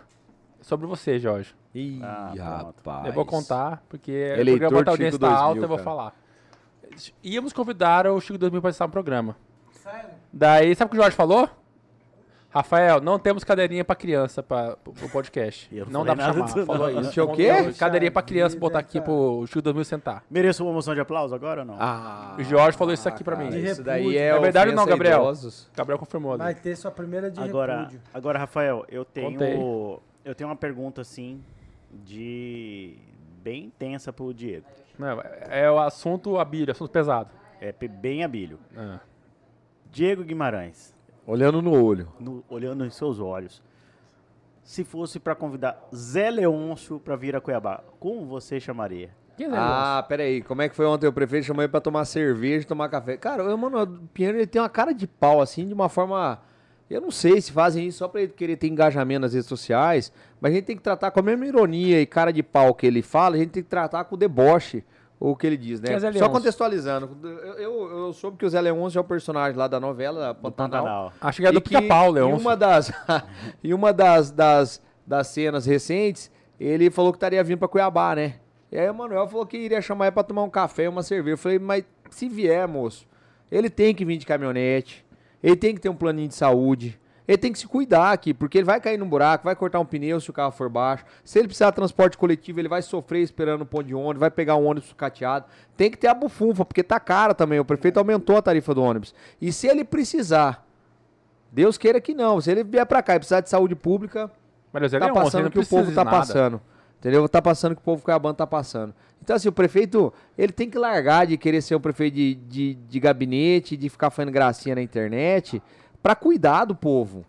Sobre você, Jorge. Ih, Ah, rapaz. Eu vou contar, porque Eleitor o programa tá Chico audiência tá 2000, alta, eu vou cara. falar. Íamos convidar o Chico 2000 para estar no programa. Sério? Daí, sabe o que o Jorge falou? Rafael, não temos cadeirinha pra criança pro, pro podcast. Eu não não dá nada chamar. Falou não. isso. Tinha o quê? Cadeirinha pra criança botar aqui cara. pro Chico 2000 sentar. Mereço uma moção de aplauso agora ou não? Ah, O Jorge falou isso aqui pra cara, mim. Isso daí é É verdade ou não, Gabriel? idosos. Gabriel confirmou ali. Vai ter sua primeira de agora, repúdio. agora, Rafael, eu tenho, Contei. Eu tenho uma pergunta assim de bem tensa pro Diego. Não, é o assunto abílio, assunto pesado. É bem abilho. Ah. Diego Guimarães, Olhando no olho. no- olhando em seus olhos, se fosse pra convidar Zé Leôncio pra vir a Cuiabá, como você chamaria? É Ah, peraí. Como é que foi ontem? O prefeito chamou ele pra tomar cerveja tomar café. Cara, o Emanuel Pinheiro ele tem uma cara de pau, assim, de uma forma. Eu não sei se fazem isso só pra ele querer ter engajamento nas redes sociais, mas a gente tem que tratar com a mesma ironia e cara de pau que ele fala, a gente tem que tratar com o deboche, o que ele diz, né? É só Leôncio? contextualizando. Eu, eu, eu soube que o Zé Leôncio é o personagem lá da novela Pantanal. Pantanal. Acho que é do E pica-pau, Em Leão. uma das, em uma das, das, das cenas recentes, ele falou que estaria vindo pra Cuiabá, né? E aí o Manuel falou que iria chamar ele pra tomar um café e uma cerveja. Eu falei, mas se vier, moço, ele tem que vir de caminhonete, ele tem que ter um planinho de saúde, ele tem que se cuidar aqui, porque ele vai cair num buraco, vai cortar um pneu se o carro for baixo. Se ele precisar de transporte coletivo, ele vai sofrer esperando o ponto de ônibus, vai pegar um ônibus cateado. Tem que ter a bufunfa, porque tá cara também. O prefeito aumentou a tarifa do ônibus. E se ele precisar Deus queira que não. Se ele vier pra cá e precisar de saúde pública, Mas tá passando o que o povo tá nada. passando. Entendeu? Tá passando o que o povo Cuiabano tá passando. Então, assim, o prefeito, ele tem que largar de querer ser um prefeito de, de, de gabinete, de ficar fazendo gracinha na internet, pra cuidar do povo.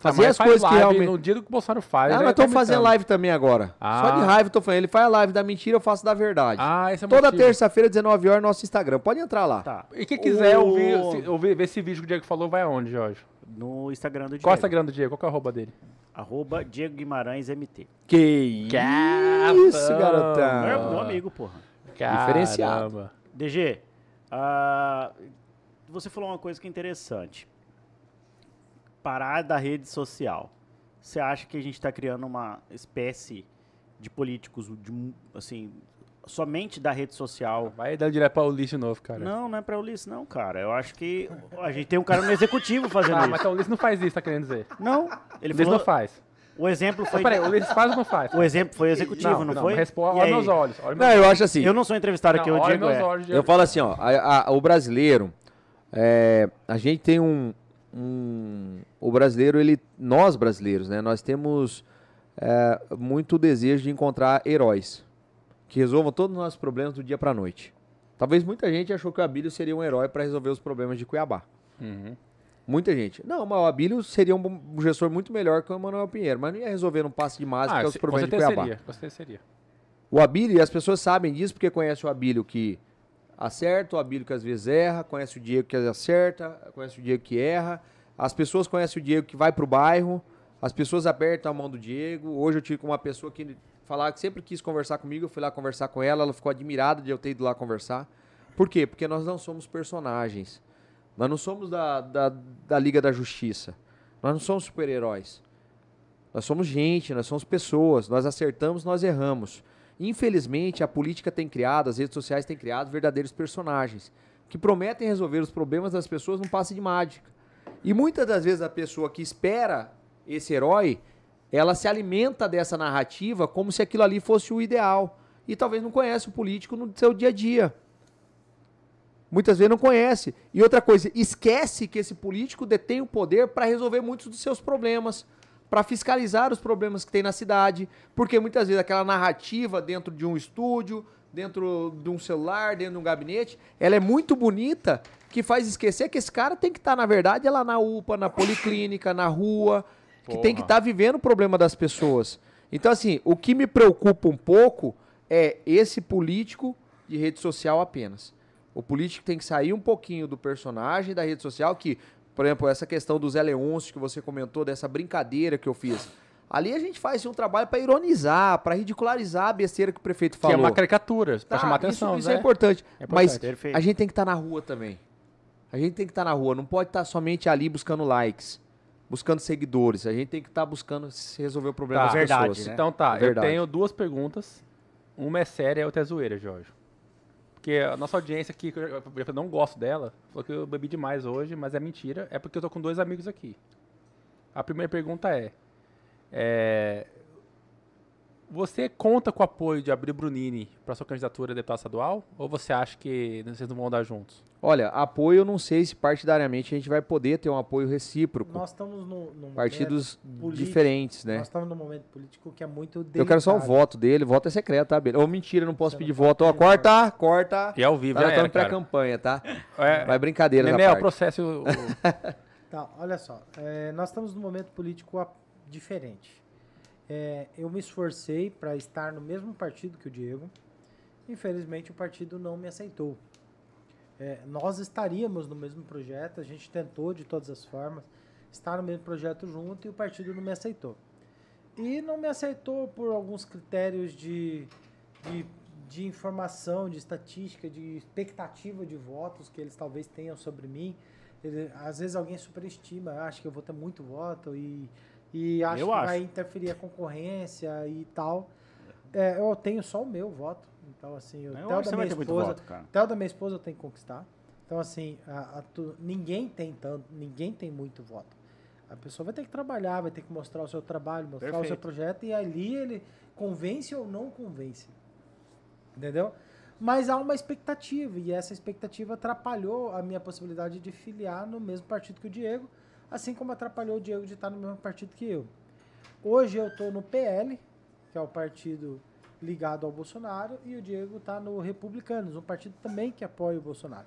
Tá, Fazer mas as coisas que realmente... No dia do que o Bolsonaro faz. Ah, nós tá estamos fazendo live também agora. Só Ah. de raiva eu tô falando. Ele faz a live da mentira, eu faço da verdade. Ah, esse é Toda terça-feira, 19 horas, nosso Instagram. Pode entrar lá. Tá. E quem quiser O- ouvir, ouvir, ver esse vídeo que o Diego falou, vai aonde, Jorge? No Instagram do Diego. Qual é o Instagram do Diego? Qual que é o arroba dele? Arroba Diego Guimarães MT. Que isso, garotão. Meu, meu amigo, porra. Diferenciado. Caramba. DG, ah, você falou uma coisa que é interessante. Parar da rede social. Você acha que a gente está criando uma espécie de políticos, de, assim, somente da rede social? Vai dar direto pra Ulisses de novo, cara. Não, não é para Ulisses, não, cara. Eu acho que a gente tem um cara no executivo fazendo Ah, isso. mas então o Ulisses não faz isso, tá querendo dizer? Não, Ele Ulisses falou. não faz. O exemplo foi. Mas peraí, o Ulisses faz ou não faz? O exemplo foi executivo, não, foi? Responde, E olha meus olhos. Olha Não, meus eu acho assim. Eu não sou entrevistado aqui, Não, eu olha digo. meus é. olhos. Eu falo assim, ó, a- a- o brasileiro, é, a gente tem um, um- o brasileiro, ele, nós brasileiros, né, nós temos é, muito desejo de encontrar heróis que resolvam todos os nossos problemas do dia pra noite. Talvez muita gente achou que o Abílio seria um herói para resolver os problemas de Cuiabá. Uhum. Muita gente. Não, mas o Abílio seria um, um gestor muito melhor que o Emanuel Pinheiro, mas não ia resolver num passe de mágica Ah, os se- com problemas de Cuiabá. seria. Certeza seria. O Abílio, e as pessoas sabem disso porque conhecem o Abílio que acerta, o Abílio que às vezes erra, conhece o Diego que acerta, conhece o Diego que erra. As pessoas conhecem o Diego que vai pro bairro, as pessoas apertam a mão do Diego. Hoje eu tive com uma pessoa que falava que sempre quis conversar comigo, eu fui lá conversar com ela, ela ficou admirada de eu ter ido lá conversar. Por quê? Porque nós não somos personagens. Nós não somos da, da, da Liga da Justiça. Nós não somos super-heróis. Nós somos gente, nós somos pessoas, nós acertamos, nós erramos. Infelizmente, a política tem criado, as redes sociais têm criado verdadeiros personagens que prometem resolver os problemas das pessoas num passe de mágica. E muitas das vezes a pessoa que espera esse herói, ela se alimenta dessa narrativa como se aquilo ali fosse o ideal. E talvez não conhece o político no seu dia a dia. Muitas vezes não conhece. E outra coisa, esquece que esse político detém o poder para resolver muitos dos seus problemas, para fiscalizar os problemas que tem na cidade, porque muitas vezes aquela narrativa dentro de um estúdio, dentro de um celular, dentro de um gabinete, ela é muito bonita, que faz esquecer que esse cara tem que estar, na verdade, é lá na UPA, na policlínica, na rua, que tem que Porra. estar vivendo o problema das pessoas. Então, assim, o que me preocupa um pouco é esse político de rede social apenas. O político tem que sair um pouquinho do personagem da rede social, que, por exemplo, essa questão do Zé Leôncio que você comentou, dessa brincadeira que eu fiz. Ali a gente faz um trabalho para ironizar, para ridicularizar a besteira que o prefeito Que falou. é uma caricatura, pra Tá, chamar atenção. Isso, isso né? é importante. É Mas importante, perfeito. a gente tem que estar na rua também. A gente tem que estar na rua. Não pode estar somente ali buscando likes, buscando seguidores. A gente tem que estar buscando se resolver o problema Tá. das Verdade, pessoas. né? Então tá, É verdade. eu tenho duas perguntas. Uma é séria e outra é zoeira, Jorge. Porque a nossa audiência aqui, que eu não gosto dela, falou que eu bebi demais hoje, mas é mentira. É porque eu tô com dois amigos aqui. A primeira pergunta é, é, você conta com o apoio de Abril Brunini para sua candidatura a deputado estadual? Ou você acha que vocês não vão andar juntos? Olha, apoio, eu não sei se partidariamente a gente vai poder ter um apoio recíproco. Nós estamos no, num partidos momento político- diferentes, né? Nós estamos num momento político que é muito delicado. Eu quero só o voto dele, voto é secreto, tá? Beleza. Ou mentira, não posso Você pedir não voto. Ó, pedir corta, corta. E ao vivo, Tá, era, estamos cara. pré-campanha, tá? É, Vai brincadeira Nenê, essa o processo... o- Tá, olha só. é, nós estamos num momento político diferente. É, eu me esforcei para estar no mesmo partido que o Diego. Infelizmente, o partido não me aceitou. É, nós estaríamos no mesmo projeto, a gente tentou de todas as formas estar no mesmo projeto junto e o partido não me aceitou. E não me aceitou por alguns critérios de, de, de informação, de estatística, de expectativa de votos que eles talvez tenham sobre mim. Ele- às vezes alguém superestima, acha que eu vou ter muito voto e, e acha Eu que acho. vai interferir a concorrência e tal. É, eu tenho só o meu voto. Então, assim, o Theo da minha esposa, voto. Theo da minha esposa eu tenho que conquistar. Então, assim, a- a tu- ninguém tem tanto, ninguém tem muito voto. A pessoa vai ter que trabalhar, vai ter que mostrar o seu trabalho, mostrar o seu Perfeito. projeto, e ali ele convence ou não convence. Entendeu? Mas há uma expectativa, e essa expectativa atrapalhou a minha possibilidade de filiar no mesmo partido que o Diego, assim como atrapalhou o Diego de estar no mesmo partido que eu. Hoje eu estou no PL, que é o partido ligado ao Bolsonaro, e o Diego está no Republicanos, um partido também que apoia o Bolsonaro.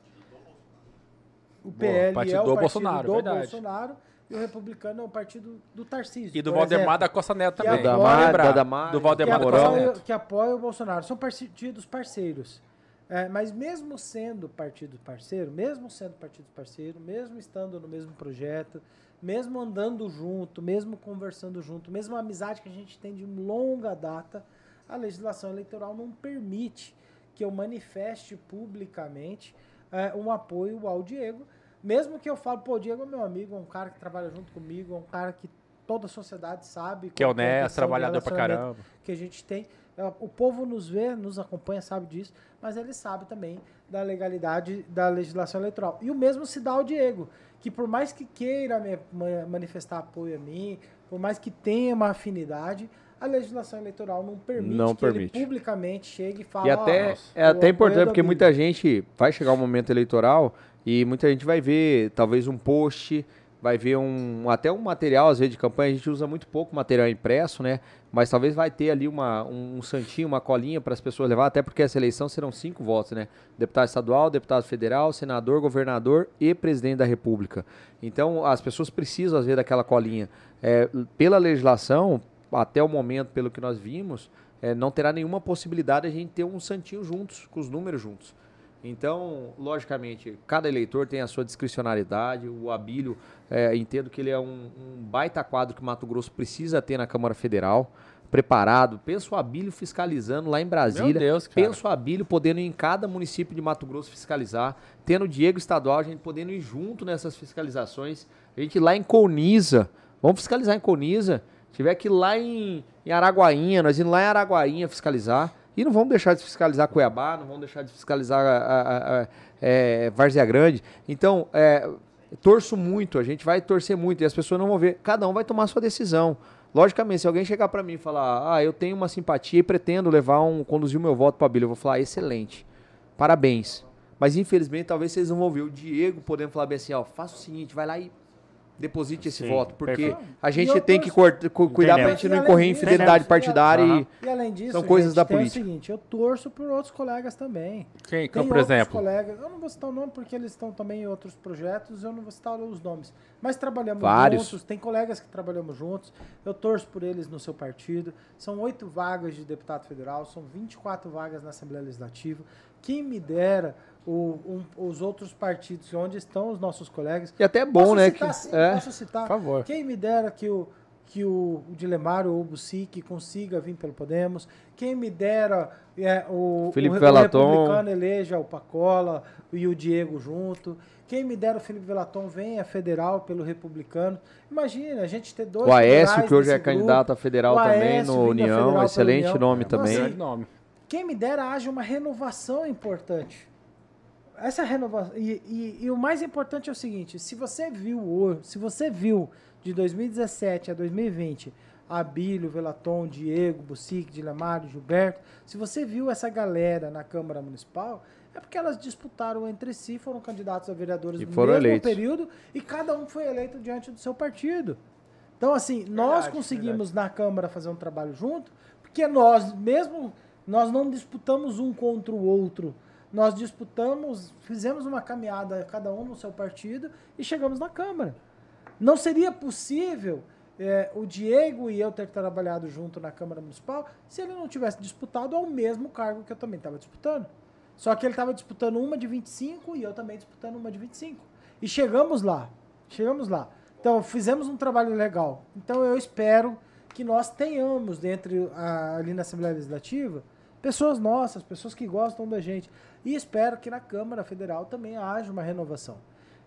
O PL partido é o do partido Bolsonaro, do verdade. Bolsonaro e o Republicano é o partido do Tarcísio. E do Valdemar exemplo, da Costa Neto que também. apoia- Vamos lembrar. da Damar, do que Valdemar. Costa apoia, Neto. que apoia o Bolsonaro. São partidos parceiros. É, mas mesmo sendo partido parceiro, mesmo sendo partido parceiro, mesmo estando no mesmo projeto, mesmo andando junto, mesmo conversando junto, mesmo a amizade que a gente tem de longa data, a legislação eleitoral não permite que eu manifeste publicamente é, um apoio ao Diego, mesmo que eu fale, pô, o Diego é meu amigo, é um cara que trabalha junto comigo, é um cara que toda a sociedade sabe Que é a honesto, trabalhador pra caramba. que a gente tem. É, O povo nos vê, nos acompanha, sabe disso, mas ele sabe também da legalidade da legislação eleitoral. E o mesmo se dá ao Diego, que por mais que queira me- manifestar apoio a mim, por mais que tenha uma afinidade, a legislação eleitoral não permite Não que permite. ele publicamente chegue e fale. E "Ó, até, nossa, é até importante porque Bíblia." muita gente vai chegar o momento eleitoral e muita gente vai ver talvez um post, vai ver um até um material às vezes de campanha, a gente usa muito pouco material impresso, né? Mas talvez vai ter ali uma, um santinho, uma colinha para as pessoas levar, até porque essa eleição serão cinco votos, né? Deputado estadual, deputado federal, senador, governador e presidente da república. Então as pessoas precisam às vezes daquela colinha. É, pela legislação, até o momento, pelo que nós vimos, é, não terá nenhuma possibilidade de a gente ter um santinho juntos, com os números juntos. Então, logicamente, cada eleitor tem a sua discricionalidade. O Abílio, é, entendo que ele é um, um baita quadro que Mato Grosso precisa ter na Câmara Federal, preparado. Penso o Abílio fiscalizando lá em Brasília. Meu Deus, cara. Penso o Abílio podendo ir em cada município de Mato Grosso fiscalizar. Tendo o Diego Estadual, a gente podendo ir junto nessas fiscalizações. A gente lá em Coniza. Vamos fiscalizar em Coniza. Tiver que ir lá em, em Araguainha, nós indo lá em Araguainha fiscalizar. E não vamos deixar de fiscalizar Cuiabá, não vamos deixar de fiscalizar a, a, a, é, Várzea Grande. Então, é, torço muito, a gente vai torcer muito e as pessoas não vão ver. Cada um vai tomar a sua decisão. Logicamente, se alguém chegar para mim e falar, ah, eu tenho uma simpatia e pretendo levar um, conduzir o meu voto para Bíblia, eu vou falar, excelente, parabéns. Mas infelizmente, talvez vocês não vão ver o Diego podendo falar bem assim, ó, faça o seguinte, vai lá e deposite esse Sim, voto, porque perfeito. a gente tem que cu- cuidar pra Entendemos. gente não incorrer em fidelidade partidária e... E além disso, São coisas gente, da tem política. o seguinte, eu torço por outros colegas também. Quem, Tem por exemplo? colegas, eu não vou citar o nome porque eles estão também em outros projetos, eu não vou citar os nomes. Mas trabalhamos Vários. juntos, tem colegas que trabalhamos juntos, eu torço por eles no seu partido. São oito vagas de deputado federal, são 24 vagas na Assembleia Legislativa. Quem me dera o- um- os outros partidos onde estão os nossos colegas. E até é bom, Posso né? citar, que- sim, é. Posso citar. Por favor. Quem me dera que o, que o, o Dilemário ou o Bucic consiga vir pelo Podemos. Quem me dera é, o, Felipe o, Velaton. o republicano eleja o Pacola e o Diego junto. Quem me dera o Felipe Velaton venha federal pelo republicano. Imagina, a gente ter dois O Aécio, que hoje é grupo. candidato a federal também no União, federal excelente União. nome Então, também. assim, Grande nome. quem me dera haja uma renovação importante. Essa renovação. E, e- e o mais importante é o seguinte: se você viu o- se você viu de 2017 a 2020 Abílio, Velaton, Diego, Bucic, Dilemário, Gilberto, se você viu essa galera na Câmara Municipal, é porque elas disputaram entre si, foram candidatos a vereadores E no mesmo eleitos. período e cada um foi eleito diante do seu partido. Então, assim, nós Verdade, conseguimos na Câmara fazer um trabalho junto, porque nós, mesmo, nós não disputamos um contra o outro. Nós disputamos, fizemos uma caminhada, cada um no seu partido, e chegamos na Câmara. Não seria possível é, o Diego e eu ter trabalhado junto na Câmara Municipal se ele não tivesse disputado ao mesmo cargo que eu também estava disputando. Só que ele estava disputando uma de 25 e eu também disputando uma de 25. E chegamos lá. Chegamos lá. Então, fizemos um trabalho legal. Então, eu espero que nós tenhamos dentro a- ali na Assembleia Legislativa pessoas nossas, pessoas que gostam da gente. E espero que na Câmara Federal também haja uma renovação.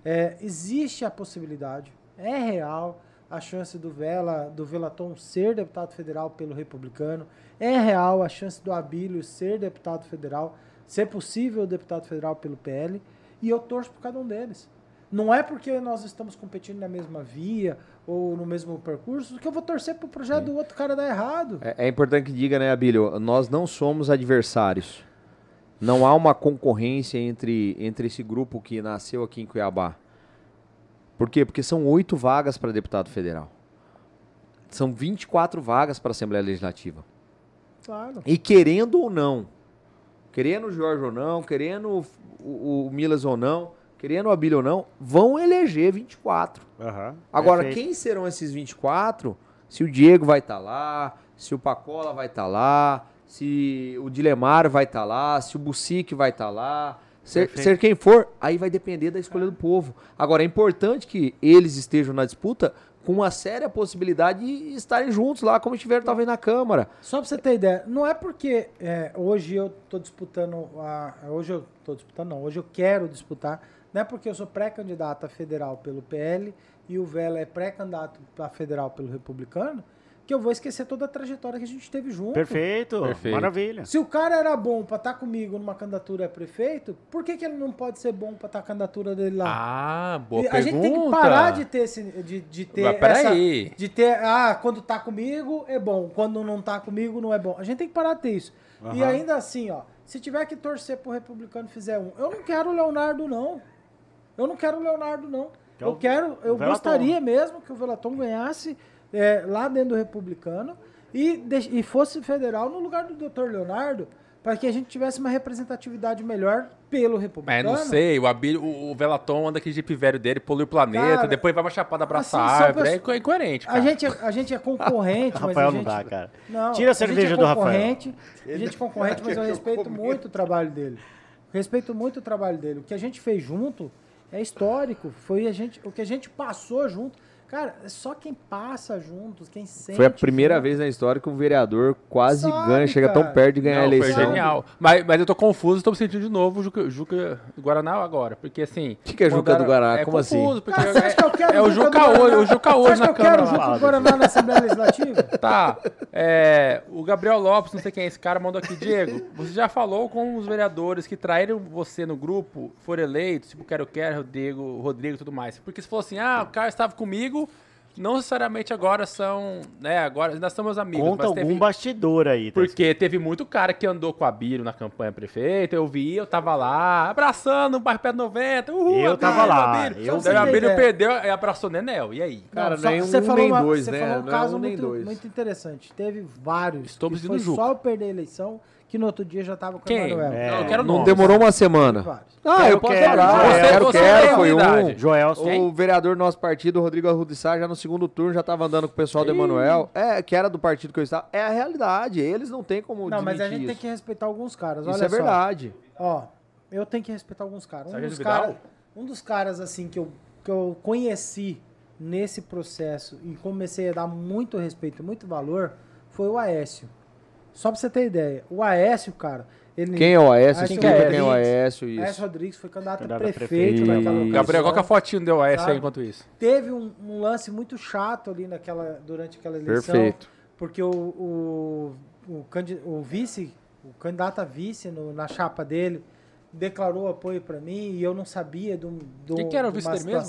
É, existe a possibilidade, é real a chance do Vela, do Velaton ser deputado federal pelo republicano, é real a chance do Abílio ser deputado federal, ser possível deputado federal pelo PL, e eu torço por cada um deles. Não é porque nós estamos competindo na mesma via ou no mesmo percurso que eu vou torcer pro projeto do outro cara dar errado. É, é importante que diga, né, Abílio? Nós não somos adversários. Não há uma concorrência entre, entre esse grupo que nasceu aqui em Cuiabá. Por quê? Porque são oito vagas para deputado federal. São 24 vagas para a Assembleia Legislativa. Claro. E querendo ou não, querendo o Jorge ou não, querendo o, o, o Milas ou não, querendo o Abílio ou não, vão eleger 24. Aham, Agora, perfeito. quem serão esses 24? Se o Diego vai estar lá, se o Pacola vai estar lá, se o Dilemar vai estar lá, se o Bucic vai estar lá, ser, ser quem for, aí vai depender da escolha do povo. Agora, é importante que eles estejam na disputa com uma séria possibilidade de estarem juntos lá, como estiveram talvez na Câmara. Só pra você ter ideia, não é porque é, hoje eu tô disputando a, hoje eu tô disputando não, hoje eu quero disputar, não é porque eu sou pré-candidato a federal pelo PL e o Vela é pré-candidato a federal pelo republicano, que eu vou esquecer toda a trajetória que a gente teve junto. Perfeito, Perfeito. maravilha. Se o cara era bom pra estar comigo numa candidatura a prefeito, por que, que ele não pode ser bom pra estar a candidatura dele lá? Ah, boa E a pergunta. gente tem que parar de ter esse, de, de ter Mas essa, peraí. de ter, ah, quando tá comigo é bom, quando não tá comigo não é bom. A gente tem que parar de ter isso. E Aham. ainda assim, ó, se tiver que torcer pro republicano e fizer um, eu não quero o Leonardo não. Eu não quero o Leonardo não. Que é o- eu quero, eu gostaria mesmo que o Velaton ganhasse é, lá dentro do republicano e, deix- e fosse federal no lugar do Dr. Leonardo, para que a gente tivesse uma representatividade melhor pelo republicano. não sei, o, Abílio, o, o Velaton anda aquele jeep velho dele, polui o planeta, Cara, depois vai uma chapada abraçar assim, árvore. É pessoas- inco- é incoerente, cara. A gente, é- a gente é concorrente, mas Rafael a não gente... dá, cara. Não, Tira a gente cerveja é do Rafael. A gente é concorrente, mas eu respeito muito o trabalho dele. Respeito muito o trabalho dele. O que a gente fez junto é histórico. Foi a gente, o que a gente passou junto. Cara, é só quem passa juntos, quem sente. Foi a primeira junto. vez na história que um vereador quase Sabe, ganha, chega tão cara. perto de ganhar Não, a eleição. Foi genial. Mas, mas eu tô confuso, tô me sentindo de novo o Juca, Juca do Guaraná agora. Porque assim. O que que é Juca do Guaraná? É Como assim? confuso, porque Ah, você acha que eu quero é, é o Juca hoje, o Juca hoje na que eu quero o Câmara. Juca do Guaraná na Assembleia Legislativa? Tá. É, o Gabriel Lopes, não sei quem é esse cara, mandou aqui. Diego, você já falou com os vereadores que traíram você no grupo, foram eleitos, tipo Quero Quero, Rodrigo, Rodrigo e tudo mais. Porque se fosse assim, ah, o cara estava comigo, não necessariamente agora são, né, agora são meus amigos. Conta mas algum teve, bastidor aí. tá? porque teve muito cara que andou com a Bírio na campanha prefeita, eu vi, eu tava lá, abraçando o bairro Pé 90, uhul, Eu Abílio, tava lá, Abílio. eu Daí a Bírio Ideia. perdeu e abraçou o Nenel, e aí? Cara, Não, nem você um, falou nem uma- dois, você né? falou um Não é caso um nem muito, dois. muito interessante. Teve vários. Estamos que indo foi junto. só eu perder a eleição, que no outro dia já tava com Quem? o Emanuel. É. Não, eu quero Não demorou uma semana. Ah, Quero, eu posso quero, falar. Joel. quero, Você quero, tem foi um. Joel, O vereador do nosso partido, o Rodrigo Arrudissá, já no segundo turno já estava andando com o pessoal do Emanuel. É, que era do partido que eu estava. É a realidade. Eles não têm como Não, mas a gente tem isso. que respeitar alguns caras. Isso Olha é só. verdade. Ó, eu tenho que respeitar alguns caras. Um Sargento dos caras, um dos caras assim que eu, que eu conheci nesse processo e comecei a dar muito respeito, muito valor, foi o Aécio. Só pra você ter ideia, o Aécio, cara, ele Quem é o Aécio? Aécio Explica quem é o. Aécio, Aécio isso. Rodrigues foi candidato a Candidato a prefeito, prefeito. Gabriel, qual que é a fotinho deu a essa Sabe? aí enquanto isso? Teve um, um lance muito chato ali naquela, durante aquela eleição. Perfeito. Porque o, o, o, o vice, o candidato a vice no- na chapa dele, declarou apoio para mim e eu não sabia do, do Quem que era o de vice uma dele mesmo?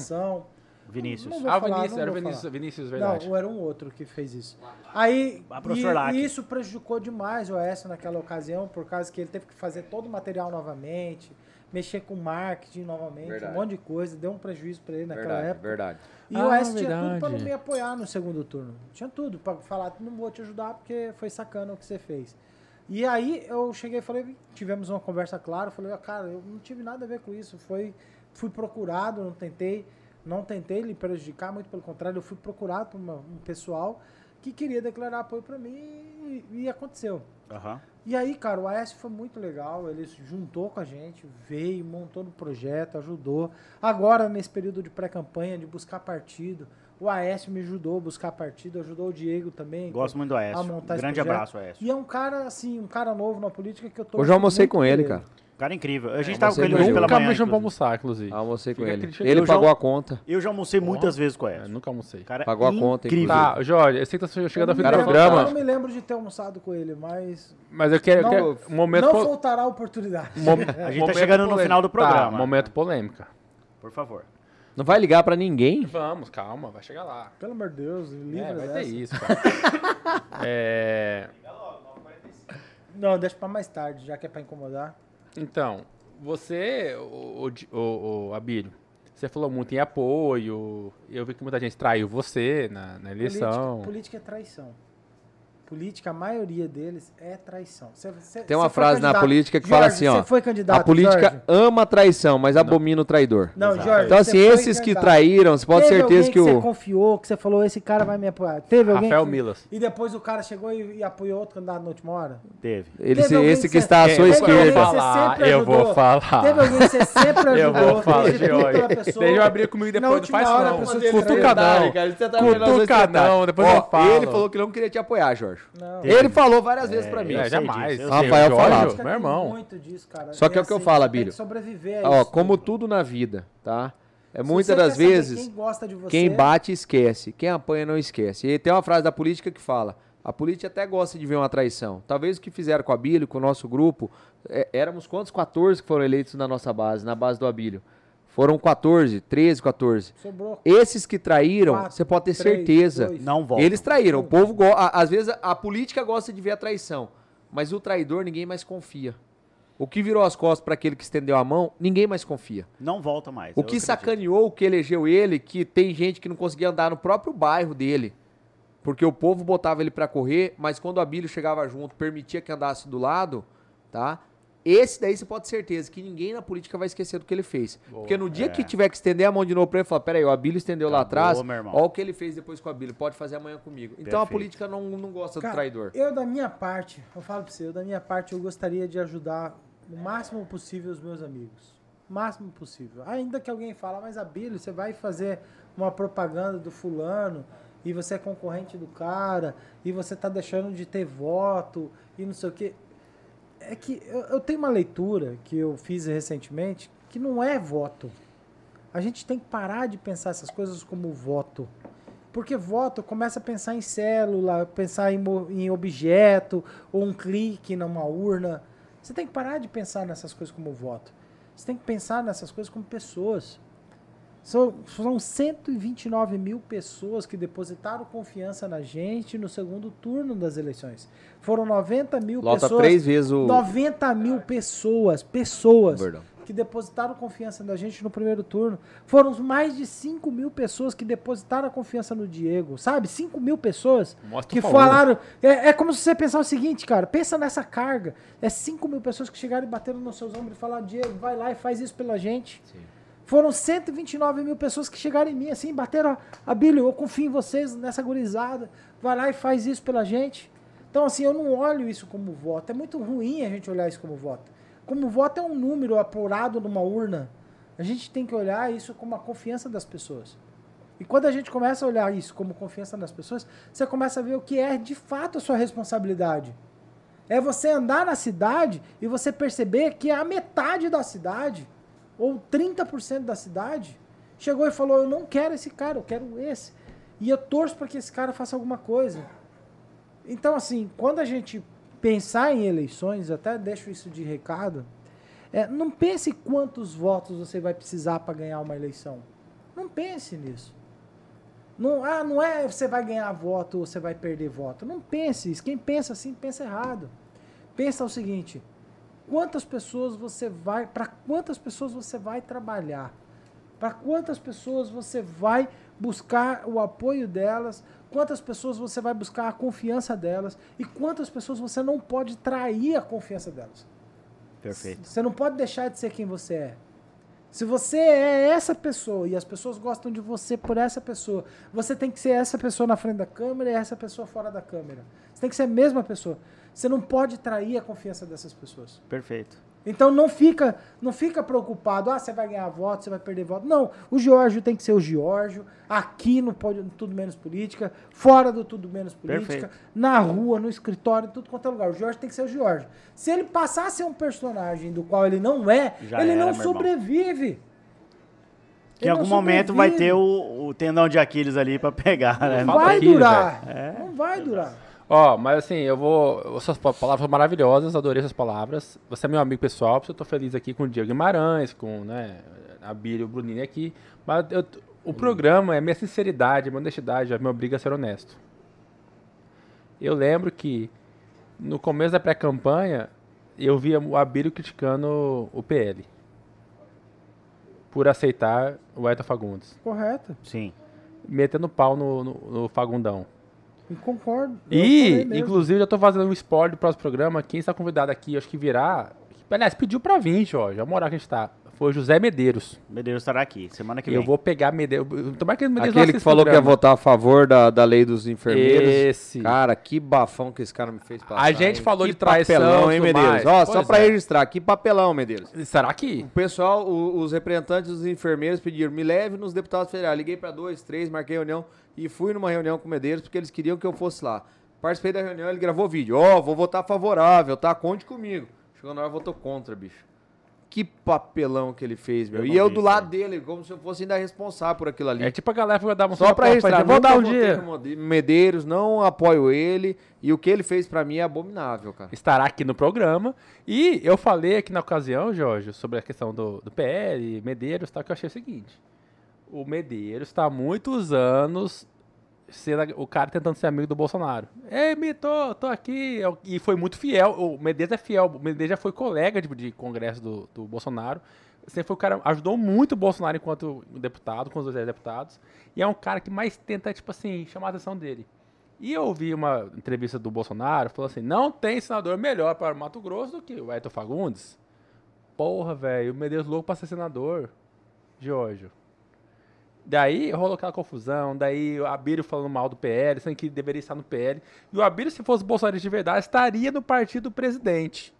Vinícius. Não vou Ah, o falar, Vinícius, não era Vinícius. Vinícius, verdade. Não, era um outro que fez isso. Aí, Ah, e, e isso prejudicou demais o Oeste naquela ocasião, por causa que ele teve que fazer todo o material novamente, mexer com marketing novamente, Verdade. um monte de coisa, deu um prejuízo para ele naquela Verdade, época. verdade. E Ah, o Oeste tinha tudo pra não me apoiar no segundo turno. Tinha tudo pra falar, não vou te ajudar porque foi sacana o que você fez. E aí eu cheguei e falei, tivemos uma conversa clara, falei, "Ah, cara, eu não tive nada a ver com isso, foi, fui procurado, não tentei. Não tentei lhe prejudicar, muito pelo contrário, eu fui procurado por uma- um pessoal que queria declarar apoio para mim e, e aconteceu. Aham. E aí, cara, o Aécio foi muito legal, ele se juntou com a gente, veio, montou no projeto, ajudou. Agora, nesse período de pré-campanha, de buscar partido, o Aécio me ajudou a buscar partido, ajudou o Diego também. Gosto muito do a Aécio. montar esse Grande abraço, Aécio. E é um cara, assim, um cara novo na política que eu tô. Hoje eu almocei com ele, cara. Cara incrível. A gente É, tava você com ele hoje nunca pela Nunca manhã. me chamou pra almoçar, inclusive. Almocei com Fica ele. Ele Eu já- pagou a conta. Eu já almocei muitas vezes com o É, nunca almocei. Cara, Pagou a conta, incrível. Tá, Jorge, eu sei que tá chegando ao fim do eu, programa, eu não me lembro de ter almoçado com ele, mas mas eu quero, eu Não, quero um momento... não po- faltará oportunidade. A gente tá chegando no final do programa. Tá, momento polêmica. Por favor. Não vai ligar pra ninguém? Vamos, calma, vai chegar lá. Pelo amor de Deus, livre É, vai ter isso, cara. é... Não, deixa pra mais tarde, já que é pra incomodar. Então, você, o, o, o Abílio, você falou muito em apoio, eu vi que muita gente traiu você na, na eleição. Política, política é traição. Política, a maioria deles é traição. Você- você- Tem uma você frase na política que fala Jorge, assim, ó. Você foi candidato, A política Jorge? ama a traição, mas abomina o traidor. Não, Exato. Jorge. Então, você assim, esses que candidato. traíram, você pode ter certeza que você o. confiou, que você falou, esse cara vai me apoiar. Teve alguém Rafael que- Milas. E depois o cara chegou e, e apoiou outro candidato na última hora? Teve. Ele, Teve esse que que você- está à sua esquerda. que você falar, eu vou falar. Teve alguém que você sempre ajudou. Eu vou falar, Jorge. Deixa eu abrir comigo depois, não faz não. Cutuca não. cara, você Cutuca não, depois Ó, eu falo. Ele falou que não queria te apoiar, Jorge. Não. Ele falou várias vezes pra mim. eu É, jamais. disso, Rafael. Política Meu irmão. muito disso, cara. Só que é o que eu assim, falo, Abílio. que sobreviver a Ó, isso como tudo. na vida, tá? É muitas das vezes Quem gosta de você, quem bate esquece, quem apanha não esquece. E tem uma frase da política que fala: a política até gosta de ver uma traição. Talvez o que fizeram com o Abílio, com o nosso grupo, é, éramos quantos? 14 que foram eleitos na nossa base, na base do Abílio. Foram 14, 13, 14. sobrou Esses que traíram, Quatro, você pode ter três, certeza. dois. Não volta. Eles traíram. O povo, go- a- às vezes, a política gosta de ver a traição. Mas o traidor, ninguém mais confia. O que virou as costas para aquele que estendeu a mão, ninguém mais confia. Não volta mais. O que acredito. sacaneou, o que elegeu ele, que tem gente que não conseguia andar no próprio bairro dele. Porque o povo botava ele pra correr, mas quando o Abílio chegava junto, permitia que andasse do lado, tá? Esse daí você pode ter certeza que ninguém na política vai esquecer do que ele fez. Porque no dia que tiver que estender a mão de novo pra ele, falar, peraí, o Abílio estendeu lá Acabou, atrás, meu irmão. olha o que ele fez depois com o Abílio, pode fazer amanhã comigo. Então a Perfeito. política não, não gosta do Cara, traidor. Eu, da minha parte, eu falo pra você, eu, da minha parte, eu gostaria de ajudar o máximo possível os meus amigos. O máximo possível. Ainda que alguém fala, mas Abílio, você vai fazer uma propaganda do fulano e você é concorrente do cara e você tá deixando de ter voto e não sei o quê. É que eu, eu tenho uma leitura que eu fiz recentemente que não é voto. A gente tem que parar de pensar essas coisas como voto. Porque voto começa a pensar em célula, pensar em, em objeto, ou um clique numa urna. Você tem que parar de pensar nessas coisas como voto. Você tem que pensar nessas coisas como pessoas. São, são 129 mil pessoas que depositaram confiança na gente no segundo turno das eleições. Foram 90 mil Lota pessoas. três vezes o. 90 mil pessoas, pessoas Perdão. que depositaram confiança na gente no primeiro turno. Foram mais de 5 mil pessoas que depositaram a confiança no Diego, sabe? 5 mil pessoas Mostra que falaram. É, é como se você pensar o seguinte, cara, pensa nessa carga. É 5 mil pessoas que chegaram e bateram nos seus ombros e falaram, Diego, vai lá e faz isso pela gente. Foram 129 mil pessoas que chegaram em mim assim, bateram, Abílio, eu confio em vocês nessa gurizada, vai lá e faz isso pela gente. Então, assim, eu não olho isso como voto. É muito ruim a gente olhar isso como voto. Como voto é um número apurado numa urna. A gente tem que olhar isso como a confiança das pessoas. E quando a gente começa a olhar isso como confiança nas pessoas, você começa a ver o que é de fato a sua responsabilidade. É você andar na cidade e você perceber que a metade da cidade, ou 30% da cidade, chegou e falou: Eu não quero esse cara, eu quero esse. E eu torço para que esse cara faça alguma coisa. Então, assim, quando a gente pensar em eleições, até deixo isso de recado, é, não pense quantos votos você vai precisar para ganhar uma eleição. Não pense nisso. Não, ah, não é você vai ganhar voto ou você vai perder voto. Não pense isso. Quem pensa assim, pensa errado. Pensa o seguinte: quantas pessoas você vai, para quantas pessoas você vai trabalhar? Para quantas pessoas você vai buscar o apoio delas? Quantas pessoas você vai buscar a confiança delas? E quantas pessoas você não pode trair a confiança delas? Perfeito. Você não pode deixar de ser quem você é. Se você é essa pessoa e as pessoas gostam de você por essa pessoa, você tem que ser essa pessoa na frente da câmera e essa pessoa fora da câmera. Você tem que ser a mesma pessoa. Você não pode trair a confiança dessas pessoas. Perfeito. Então não fica, não fica preocupado, ah, você vai ganhar voto, você vai perder voto. Não, o Giorgio tem que ser o Giorgio, aqui no no Tudo Menos Política, fora do Tudo Menos Política, Perfeito. na rua, no escritório, em tudo quanto é lugar. O Giorgio tem que ser o Giorgio. Se ele passar a ser um personagem do qual ele não é, Já ele era, não meu irmão. sobrevive. Que em algum não momento vai sobrevive. ter o, o tendão de Aquiles ali pra pegar, né? Não vai durar. velho. Não vai durar. Ó, mas assim, eu vou. Suas pa- palavras maravilhosas, adorei suas palavras. Você é meu amigo pessoal, por isso eu tô feliz aqui com o Diego Guimarães, com né, a Bíblia e o Bruninho aqui. Mas eu- o programa é minha sinceridade, minha honestidade, me obriga a ser honesto. Eu lembro que no começo da pré-campanha eu via o Abílio criticando o PL por aceitar o Eta Fagundes, Correto. Sim. metendo pau no, no- no Fagundão. Concordo. Eu E, inclusive, já tô fazendo um spoiler do próximo programa. Quem está convidado aqui, acho que virá. Aliás, pediu pra vir, Jorge. A moral que a gente tá. Foi José Medeiros. Medeiros estará aqui, semana que Eu vem. vou pegar Medeiros. Tomara que Medeiros Aquele que falou que ia votar a favor da, da lei dos enfermeiros. Esse. Cara, que bafão que esse cara me fez passar. A gente hein? falou que de traição papelão, hein, Medeiros? Ó, só pra é. registrar, que papelão, Medeiros. Será que? O pessoal, o- os representantes dos enfermeiros pediram, me leve nos deputados federais. Liguei pra dois, três, marquei reunião e fui numa reunião com o Medeiros porque eles queriam que eu fosse lá. Participei da reunião, ele gravou vídeo. Ó, vou votar favorável, tá? Conte comigo. Chegou na hora, votou contra, bicho. Que papelão que ele fez, meu. Eu e eu vi do lado dele, como se eu fosse ainda responsável por aquilo ali. É tipo a galera que vai dar um Só pra registrar, Vou dar um dia. Medeiros, não apoio ele. E o que ele fez pra mim é abominável, cara. Estará aqui no programa. E eu falei aqui na ocasião, Jorge, sobre a questão do, do PL, Medeiros, tá, que eu achei o seguinte. O Medeiros está há muitos anos a- o cara tentando ser amigo do Bolsonaro. Ei, Mito, tô aqui. Eu- E foi muito fiel. O Medeiros é fiel. O Medeiros já foi colega de, de congresso do, do Bolsonaro. Sempre foi o cara, ajudou muito o Bolsonaro enquanto deputado, com os dois deputados. E é um cara que mais tenta, tipo assim, chamar a atenção dele. E eu ouvi uma entrevista do Bolsonaro, falou assim, não tem senador melhor para Mato Grosso do que o Ayrton Fagundes. Porra, velho, o Medeiros louco para ser senador, Jorge. Daí rolou aquela confusão, daí o Abílio falando mal do PL, sendo que deveria estar no PL. E o Abílio, se fosse bolsonarista de verdade, estaria no partido do presidente.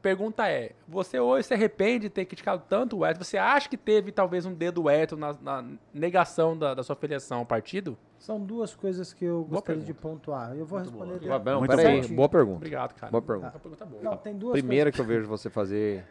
Pergunta é, você hoje se arrepende de ter criticado tanto o Ayrton? Você acha que teve talvez um dedo do Ayrton na, na negação da, da sua filiação ao partido? São duas coisas que eu gostaria de pontuar. Eu vou responder. Não, não, Muito pera aí, certinho. boa pergunta. Obrigado, cara. Boa pergunta. Uma pergunta boa. Não, tem duas Primeira coisas. que eu vejo você fazer.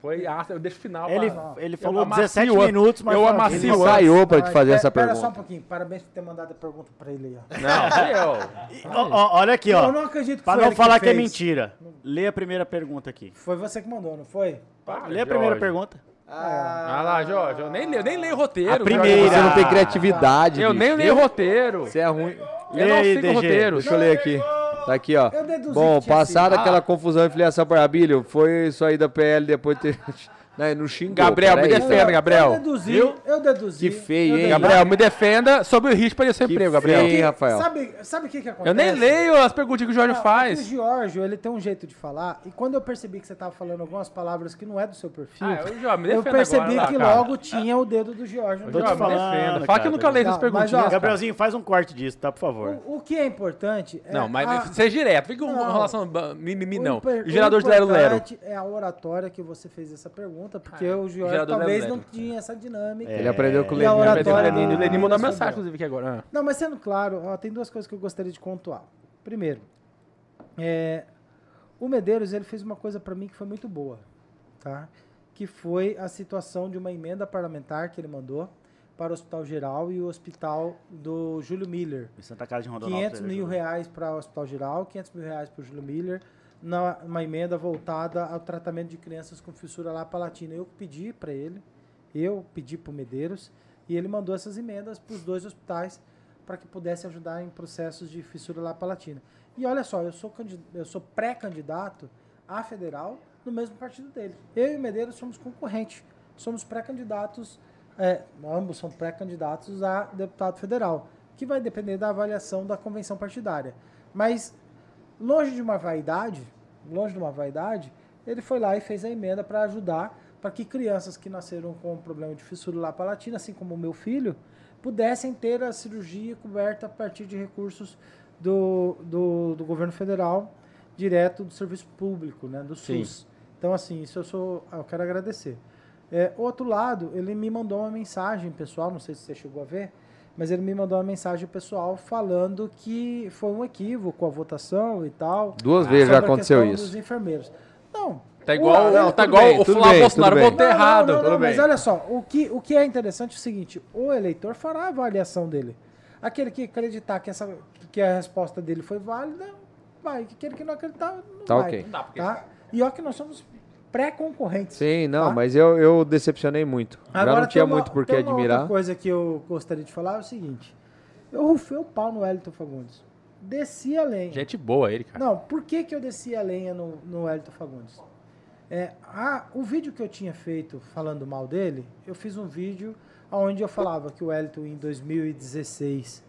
Foi, ah, eu deixo o final. Ele, pra- ele falou amacio 17 antes. minutos, mas Eu amacio Ele ensaiou pra te fazer essa Pera pergunta. só um pouquinho. Parabéns por ter mandado a pergunta pra ele aí. ó. Não, eu. Olha aqui, ó. Eu não acredito que Pra foi não ele falar que, é fez. mentira. Lê a primeira pergunta aqui. Foi você que mandou, não foi? Para, Lê a primeira Jorge. pergunta. Ah lá, Jorge, eu nem leio, nem leio o roteiro. A Jorge. primeira. Você não tem criatividade. Eu bicho. nem leio o roteiro. Você é ruim. Eu não aí, DG. roteiro. Deixa eu ler aqui. Tá aqui, ó. Eu deduzi Bom, passada sido. aquela Ah. confusão e filiação para Abílio, foi isso aí da PL depois de ter. Né, não xingou. Gabriel, me defenda, Gabriel. Eu deduzi, Viu? eu deduzi. Que feio, eu hein? Gabriel, me defenda sobre o risco para seu emprego, Gabriel. feio, Rafael? Sabe, sabe o que que acontece? Eu nem leio as perguntas que o Jorge Não, que O faz. Giorgio, ele tem um jeito de falar, e quando eu percebi que você tava falando algumas palavras que não é do seu perfil, Ah, eu já me eu percebi agora, lá, que cara. logo tinha o dedo do Giorgio. no Tô te Jorge, falando, defenda. Fala que eu nunca leio essas mas, ó, cara. Gabrielzinho, faz um corte disso, tá? Por favor. O, o que é importante é Não, mas a- seja direto. Fica com relação mimimi, o não. gerador o de lero-lero. importante é a oratória que você fez essa pergunta, porque Ah, o gerador talvez não tinha essa dinâmica. Ele aprendeu com o a Lenin. oratória O Lenin- o Lenin mandou uma mensagem, inclusive, aqui agora. Ah. Não, mas sendo claro, ó, tem duas coisas que eu gostaria de pontuar. Primeiro, é, o Medeiros ele fez uma coisa para mim que foi muito boa, tá? Que foi a situação de uma emenda parlamentar que ele mandou para o Hospital Geral e o Hospital do Júlio Miller. Em Santa Casa de Rondonópolis. 500 mil reais para o Hospital Geral, 500 mil reais para o Júlio Miller, na, uma emenda voltada ao tratamento de crianças com fissura lá palatina. Eu pedi para ele, eu pedi para o Medeiros, e ele mandou essas emendas para os dois hospitais para que pudesse ajudar em processos de fissura lá palatina. E olha só, eu sou, eu sou pré-candidato a federal no mesmo partido dele. Eu e o Medeiros somos concorrentes, somos pré-candidatos, é, ambos são pré-candidatos a deputado federal, que vai depender da avaliação da convenção partidária. Mas longe de uma vaidade, longe de uma vaidade, ele foi lá e fez a emenda para ajudar, para que crianças que nasceram com problema de fissura palatina, assim como o meu filho, pudessem ter a cirurgia coberta a partir de recursos do, do, do governo federal, direto do serviço público, né, do Sim. SUS. Então, assim, isso eu, sou, eu quero agradecer. É, outro lado, ele me mandou uma mensagem pessoal, não sei se você chegou a ver, mas ele me mandou uma mensagem pessoal falando que foi um equívoco a votação e tal. Duas vezes já aconteceu isso. dos enfermeiros. Não. Tá igual, o- não, tá igual bem, o Flávio bem, Bolsonaro votou Não, não, errado. Não, não, tudo mas bem. olha só, o que, o que é interessante é o seguinte, o eleitor fará a avaliação dele. Aquele que acreditar que, essa, que a resposta dele foi válida, vai. Aquele que não acreditar, não Tá vai. ok. Não dá, porque- Tá? E ó que nós somos pré-concorrentes. Sim, não, tá? mas eu, eu decepcionei muito. Já não tinha uma- muito por que admirar. Outra coisa que eu gostaria de falar é o seguinte. Eu rufei o pau no Wellington Fagundes. Desci a lenha. Gente boa ele, cara. Não, por que, que eu desci a lenha no, no Wellington Fagundes? É, a- o vídeo que eu tinha feito falando mal dele, eu fiz um vídeo onde eu falava que o Wellington em 2016,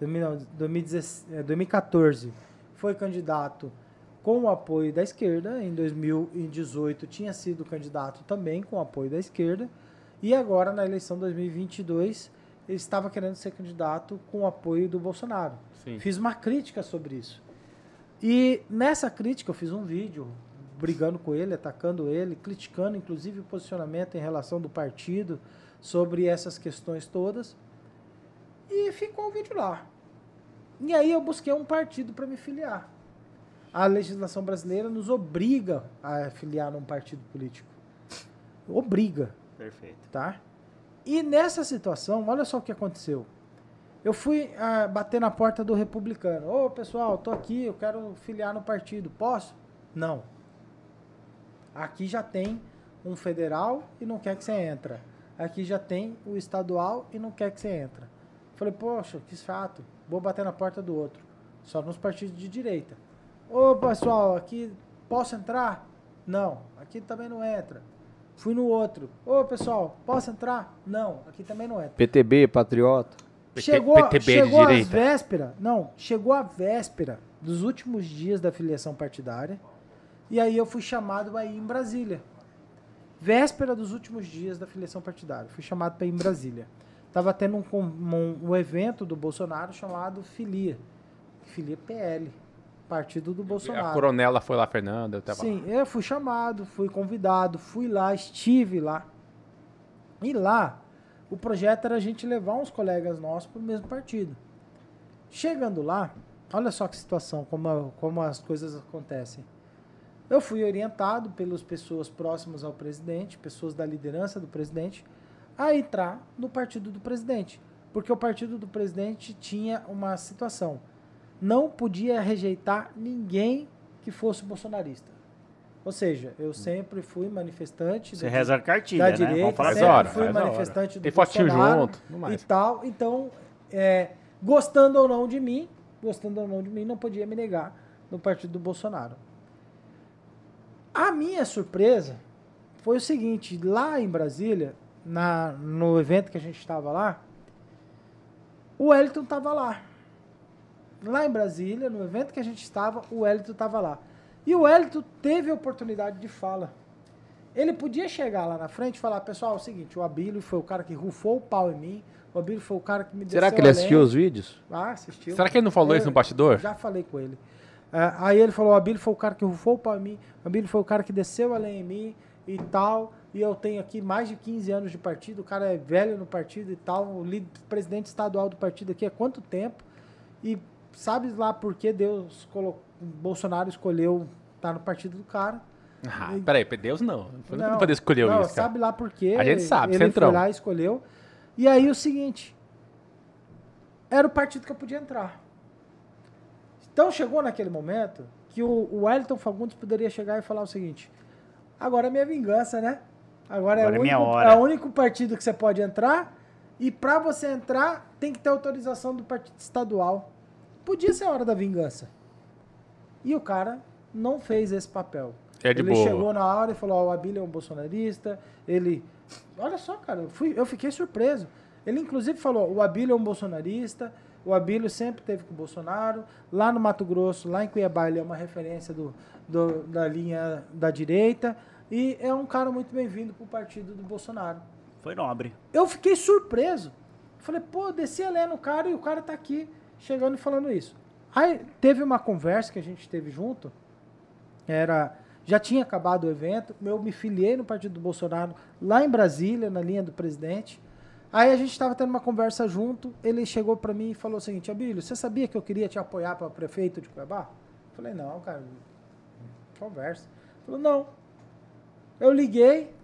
2000 não, 2016, é, 2014, foi candidato com o apoio da esquerda, em 2018 tinha sido candidato também com o apoio da esquerda, e agora na eleição 2022 ele estava querendo ser candidato com o apoio do Bolsonaro. Sim. Fiz uma crítica sobre isso. E nessa crítica eu fiz um vídeo brigando com ele, atacando ele, criticando inclusive o posicionamento em relação do partido sobre essas questões todas. E ficou o vídeo lá. E aí eu busquei um partido para me filiar. A legislação brasileira nos obriga a filiar num partido político. Obriga Perfeito. tá? E nessa situação, olha só o que aconteceu. Eu fui ah, bater na porta do republicano. Ô, pessoal, tô aqui, eu quero filiar no partido. Posso? Não. Aqui já tem um federal e não quer que você entra. Aqui já tem o estadual e não quer que você entra. Falei, poxa, que chato. Vou bater na porta do outro. Só nos partidos de direita. Ô, pessoal, aqui posso entrar? Não, aqui também não entra. Fui no outro. Ô, pessoal, posso entrar? Não, aqui também não entra. PTB, Patriota. Chegou, PTB de chegou direita. véspera, não, chegou a véspera dos últimos dias da filiação partidária. E aí eu fui chamado aí em Brasília. Véspera dos últimos dias da filiação partidária. Fui chamado para ir em Brasília. Tava tendo um, um, um evento do Bolsonaro chamado Filia. Filia PL. Partido do Bolsonaro. A coronela foi lá, Fernanda. Eu tava Sim, eu fui chamado, fui convidado, fui lá, estive lá. E lá, o projeto era a gente levar uns colegas nossos para o mesmo partido. Chegando lá, olha só que situação, como, como as coisas acontecem. Eu fui orientado pelas pessoas próximas ao presidente, pessoas da liderança do presidente, a entrar no partido do presidente. Porque o partido do presidente tinha uma situação. Não podia rejeitar ninguém que fosse bolsonarista. Ou seja, eu sempre fui manifestante Você da- reza a da cartilha, né? direita, Vamos falar sempre hora, fui hora. manifestante do Tem fotinho Bolsonaro junto, e tal. Então, é, gostando ou não de mim, gostando ou não de mim, não podia me negar no partido do Bolsonaro. A minha surpresa foi o seguinte, lá em Brasília, na, no evento que a gente estava lá, o Wellington estava lá. Lá em Brasília, no evento que a gente estava, o Wellington estava lá. E o Wellington teve a oportunidade de fala. Ele podia chegar lá na frente e falar, pessoal, é o seguinte, o Abílio foi o cara que rufou o pau em mim, o Abílio foi o cara que me Será desceu que ele assistiu os vídeos? Ah, assistiu. Será que ele não falou Eu isso no bastidor? Já falei com ele. É, aí ele falou, o Abílio foi o cara que rufou o pau em mim, o Abílio foi o cara que desceu a lenha em mim e tal, e eu tenho aqui mais de 15 anos de partido, o cara é velho no partido e tal, o líder, presidente estadual do partido aqui há quanto tempo, e sabe lá por que Deus colocou, Bolsonaro escolheu estar no partido do cara. Ah, peraí, Deus não. Foi não, Não, poder escolher não, isso, cara. sabe lá por quê. A gente sabe, Ele Centrão. foi lá e escolheu. E aí o seguinte, era o partido que eu podia entrar. Então chegou naquele momento que o, o Wellington Fagundes poderia chegar e falar o seguinte, agora é minha vingança, né? Agora, Agora é, é o único, minha hora. é o único partido que você pode entrar e para você entrar tem que ter autorização do partido estadual. Podia ser a hora da vingança. E o cara não fez esse papel. É de ele boa. chegou na hora e falou: Ó, o Abílio é um bolsonarista. Ele. Olha só, cara, eu, fui, eu fiquei surpreso. Ele, inclusive, falou: o Abílio é um bolsonarista. O Abílio sempre teve com o Bolsonaro. Lá no Mato Grosso, lá em Cuiabá, ele é uma referência do, do- da linha da direita. E é um cara muito bem-vindo pro partido do Bolsonaro. Foi nobre. Eu fiquei surpreso. Falei, pô, desci a lenha no cara e o cara tá aqui chegando e falando isso. Aí teve uma conversa que a gente teve junto. Era. Já tinha acabado o evento. Eu me filiei no partido do Bolsonaro lá em Brasília, na linha do presidente. Aí a gente estava tendo uma conversa junto. Ele chegou para mim e falou o seguinte: Abílio, você sabia que eu queria te apoiar para prefeito de Cuiabá? Falei, não, cara. Conversa. Ele falou, não. Eu liguei,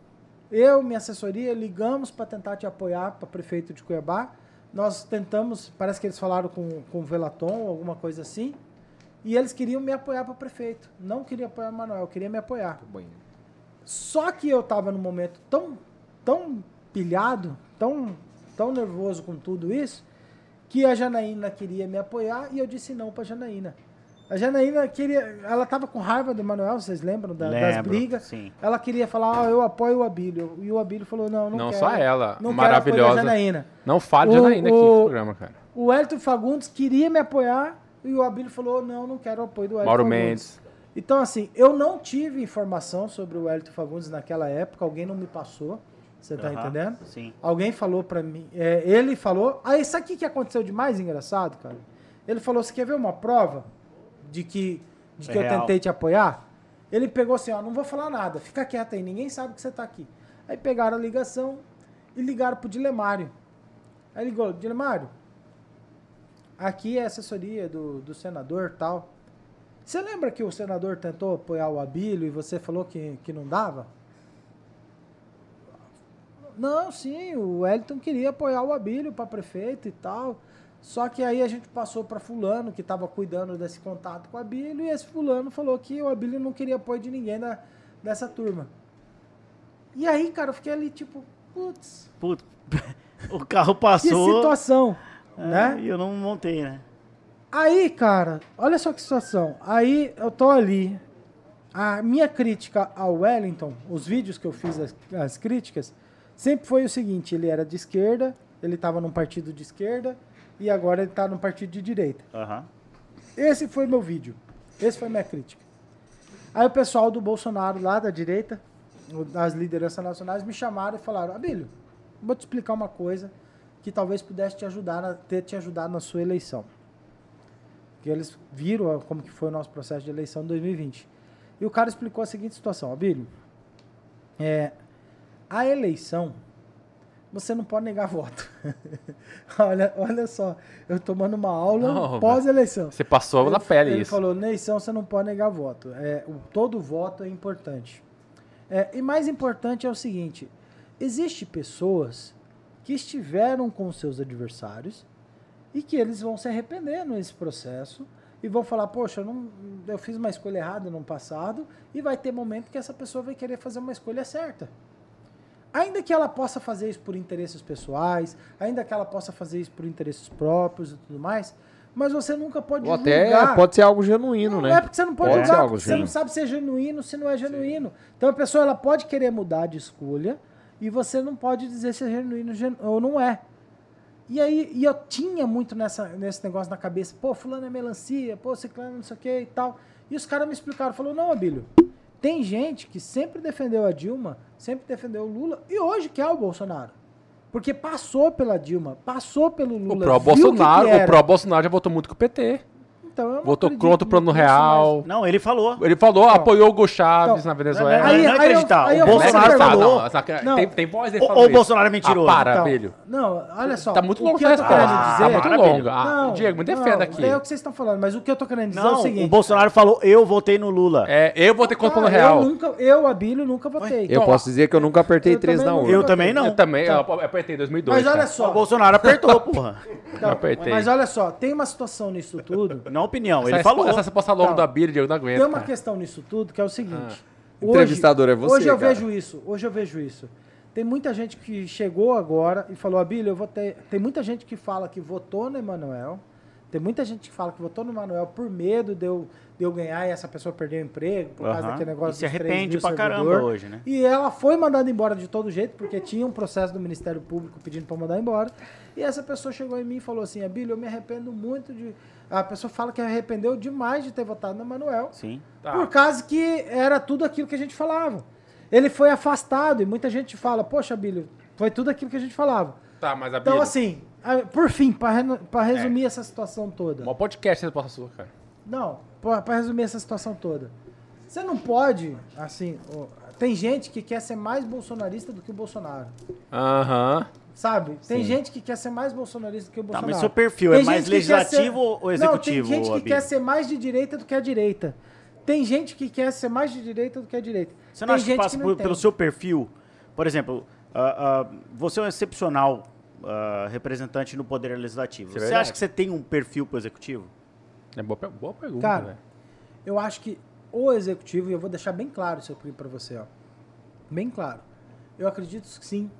eu, minha assessoria, ligamos para tentar te apoiar para prefeito de Cuiabá. Nós tentamos, parece que eles falaram com, com o Velaton, alguma coisa assim. E eles queriam me apoiar para prefeito. Não queria apoiar o Manuel, queria me apoiar. Só que eu estava num momento tão, tão pilhado, tão, tão nervoso com tudo isso, que a Janaína queria me apoiar e eu disse não para Janaína. A Janaína queria, ela estava com raiva do Manuel, vocês lembram da- das Lembro, brigas? sim. Ela queria falar, ah, eu apoio o Abílio. E o Abílio falou, não, não, Não quero. só ela, não quero maravilhosa. da Janaína. Não fale de O- Janaína aqui o- no programa, cara. O Elton Fagundes queria me apoiar e o Abílio falou, não, não quero o apoio do Elton Mauro Fagundes. Mendes. Então, assim, eu não tive informação sobre o Elton Fagundes naquela época, alguém não me passou, você tá Aham, entendendo? Sim. Alguém falou pra mim, é, ele falou, aí sabe o que, que aconteceu de mais engraçado, cara? Ele falou, você quer ver uma prova de que, de É que eu real. tentei te apoiar? Ele pegou assim, ó, não vou falar nada, fica quieto aí, ninguém sabe que você tá aqui. Aí pegaram a ligação e ligaram pro Dilemário. Aí ligou, Dilemário, aqui é a assessoria do, do senador tal. Você lembra que o senador tentou apoiar o Abílio e você falou que, que não dava? Não, sim, o Wellington queria apoiar o Abílio para prefeito e tal. Só que aí a gente passou para fulano que estava cuidando desse contato com o Abílio e esse fulano falou que o Abílio não queria apoio de ninguém da, dessa turma. E aí, cara, eu fiquei ali tipo, putz, Puta, o carro que passou. situação, é, né? E eu não montei, né? Aí, cara, olha só que situação. Aí eu tô ali. A minha crítica ao Wellington, os vídeos que eu fiz, as, as críticas, sempre foi o seguinte: ele era de esquerda, ele estava num partido de esquerda e agora ele está num partido de direita. Aham. Esse foi meu vídeo. Esse foi minha crítica. Aí o pessoal do Bolsonaro lá da direita, das lideranças nacionais, me chamaram e falaram: Abílio, vou te explicar uma coisa que talvez pudesse te ajudar, ter te ajudado na sua eleição. Que eles viram como que foi o nosso processo de eleição em 2020. E o cara explicou a seguinte situação: Abílio, é, a eleição, você não pode negar voto. olha, olha só, eu tomando uma aula pós-eleição. Você passou na Ele- pele ele isso. falou, eleição você não pode negar voto. É, o- todo voto é importante. É, e mais importante é o seguinte, existe pessoas que estiveram com seus adversários e que eles vão se arrepender nesse processo e vão falar, poxa, eu, não, eu fiz uma escolha errada no passado e vai ter momento que essa pessoa vai querer fazer uma escolha certa. Ainda que ela possa fazer isso por interesses pessoais, ainda que ela possa fazer isso por interesses próprios e tudo mais, mas você nunca pode Ou até julgar. pode ser algo genuíno, Não né? é porque você não pode, Pode ser julgar, você não sabe se é genuíno, se não é genuíno. Então a pessoa ela pode querer mudar de escolha e você não pode dizer se é genuíno gen- ou não é. E aí e eu tinha muito nessa, nesse negócio na cabeça, pô, fulano é melancia, pô, ciclano não sei o que e tal. E os caras me explicaram, falou, não, Abílio, tem gente que sempre defendeu a Dilma, sempre defendeu o Lula e hoje quer o Bolsonaro. Porque passou pela Dilma, passou pelo Lula. o pró-Bolsonaro, pró-Bolsonaro já votou muito com o PT. Então, eu não Votou contra o plano real. Não, ele falou. Ele falou, Então, apoiou o Hugo Chaves então, na Venezuela. aí- não é acreditar. aí o Não é Bolsonaro falou. não, Não. Tem, tem voz dele Ou- o. Bolsonaro é mentiroso. Ah, para, Então, Bilho. Não, olha só. Tá muito o longo que eu tô essa querendo resposta. dizer. Tá muito longa. Ah, Diego, me defenda não, aqui. É o que vocês estão falando, mas o que eu tô querendo dizer é o Não, seguinte. o Bolsonaro falou, eu votei no Lula. É, eu vou ter conta Ah, no real. Eu, Abílio, nunca votei. Eu posso dizer que eu nunca apertei três na não- urna. Eu também não. Eu também, Então. eu apertei em 2002. Mas olha só. O Bolsonaro apertou, porra. então, eu apertei. Mas olha só, tem uma situação nisso tudo. Na opinião, Essa ele falou. Essa resposta longa Não. da Bíblia, Diego, não aguento. Tem uma cara. questão nisso tudo que é o seguinte. Ah. Entrevistador é você, Hoje eu cara. vejo isso. Hoje eu vejo isso. Tem muita gente que chegou agora e falou, Abílio, eu votei. Tem muita gente que fala que votou no Emanuel. Tem muita gente que fala que votou no Emanuel por medo de eu, de eu ganhar e essa pessoa perder o emprego, por causa Aham. daquele negócio E se dos 3 arrepende pra caramba hoje, né? E ela foi mandada embora de todo jeito, porque tinha um processo do Ministério Público pedindo para mandar embora. E essa pessoa chegou em mim e falou assim: Abílio, eu me arrependo muito de. A pessoa fala que arrependeu demais de ter votado no Emanuel. Sim. Tá. Por causa que era tudo aquilo que a gente falava. Ele foi afastado e muita gente fala, poxa, Bílio, foi tudo aquilo que a gente falava. Tá, mas a Então, assim, a- por fim, pra reno- pra É. resumir essa situação toda. Mó podcast resposta sua, cara. Não, pra, pra resumir essa situação toda. Você não pode, assim, tem gente que quer ser mais bolsonarista do que o Bolsonaro. Aham. Sabe? Tem gente que quer ser mais bolsonarista do que o Tá, Bolsonaro. mas seu perfil é Tem mais gente que quer ser- legislativo ou executivo, Não, tem gente que quer ser mais de direita do que a direita. Tem gente que quer ser mais de direita do que a direita. Você não tem acha que passa não por- pelo seu perfil? Por exemplo, ah, ah, você é um excepcional ah, representante no Poder Legislativo. É você verdade. acha que você tem um perfil pro Executivo? É boa, boa pergunta, Cara, velho. Eu acho que o executivo, e eu vou deixar bem claro isso aqui pra você, ó. Bem claro. Eu acredito que sim,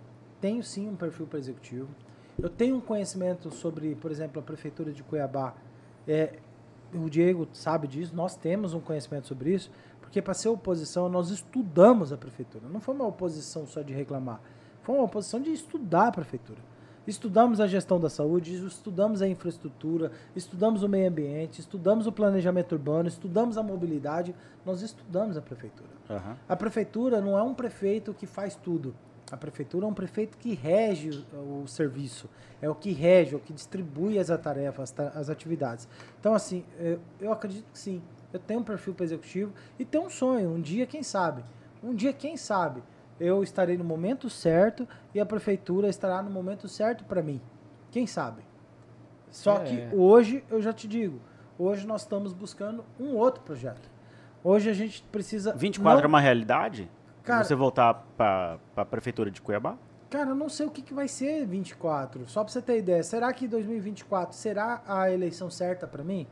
tenho sim um perfil para executivo. Eu tenho um conhecimento sobre, por exemplo, a prefeitura de Cuiabá. É, o Diego sabe disso, nós temos um conhecimento sobre isso, porque para ser oposição nós estudamos a prefeitura. Não foi uma oposição só de reclamar, foi uma oposição de estudar a prefeitura. Estudamos a gestão da saúde, estudamos a infraestrutura, estudamos o meio ambiente, estudamos o planejamento urbano, estudamos a mobilidade, nós estudamos a prefeitura. Aham. A prefeitura não é um prefeito que faz tudo. A prefeitura é um prefeito que rege o, serviço, é o que rege, é o que distribui as tarefas, as, atividades. Então, assim, eu, eu acredito que sim. Eu tenho um perfil para executivo e tenho um sonho. Um dia, quem sabe? Um dia, quem sabe? Eu estarei no momento certo e a prefeitura estará no momento certo para mim. Quem sabe? Só É. que hoje, eu já te digo, hoje nós estamos buscando um outro projeto. Hoje a gente precisa. 24 é não- uma realidade? Cara- você voltar para a prefeitura de Cuiabá? Cara, eu não sei o que, que vai ser 24. Só pra você ter ideia. Será que 2024 será a eleição certa pra mim?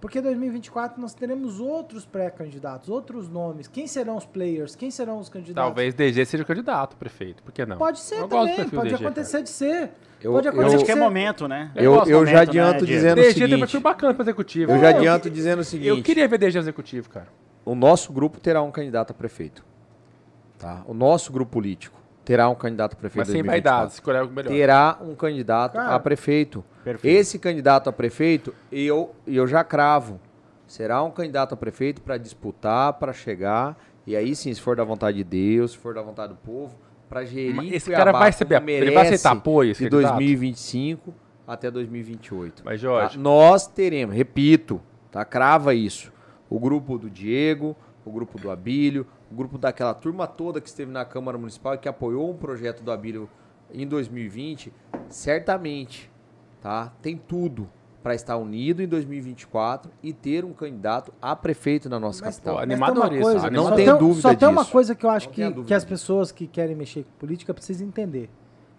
Porque 2024 nós teremos outros pré-candidatos, outros nomes. Quem serão os players? Quem serão os candidatos? Talvez DG seja o candidato, prefeito. Por que não? Pode ser Eu também, pode DG, acontecer de ser. Eu- pode eu- acontecer que é ser. momento, né? Eu Eu, eu já momento, né, adianto Diego? dizendo o DG tem um perfil seguinte. bacana pro executivo. Eu já adianto dizendo o seguinte. Eu queria ver DG no executivo, cara. O nosso grupo terá um candidato a prefeito. Tá? O nosso grupo político terá um candidato a prefeito Mas sem 2024. vaidade, escolher algo melhor. Terá um candidato Cara, a prefeito. perfeito. Esse candidato a prefeito, eu, eu já cravo. Será um candidato a prefeito para disputar, para chegar. E aí sim, se for da vontade de Deus, se for da vontade do povo, para gerir Mas esse Cuiabá cara vai receber ele vai aceitar apoio, esse de candidato? 2025 até 2028. Mas, Tá? Jorge, Nós teremos, repito, tá? Crava isso. O grupo do Diego, o grupo do Abílio, o grupo daquela turma toda que esteve na Câmara Municipal e que apoiou um projeto do Abílio em 2020, certamente, tá? Tem tudo para estar unido em 2024 e ter um candidato a prefeito na nossa Mas, capital. mas animador uma coisa. Não só tem dúvida Só tem uma disso. coisa que eu acho que, que as disso. pessoas que querem mexer com política precisam entender.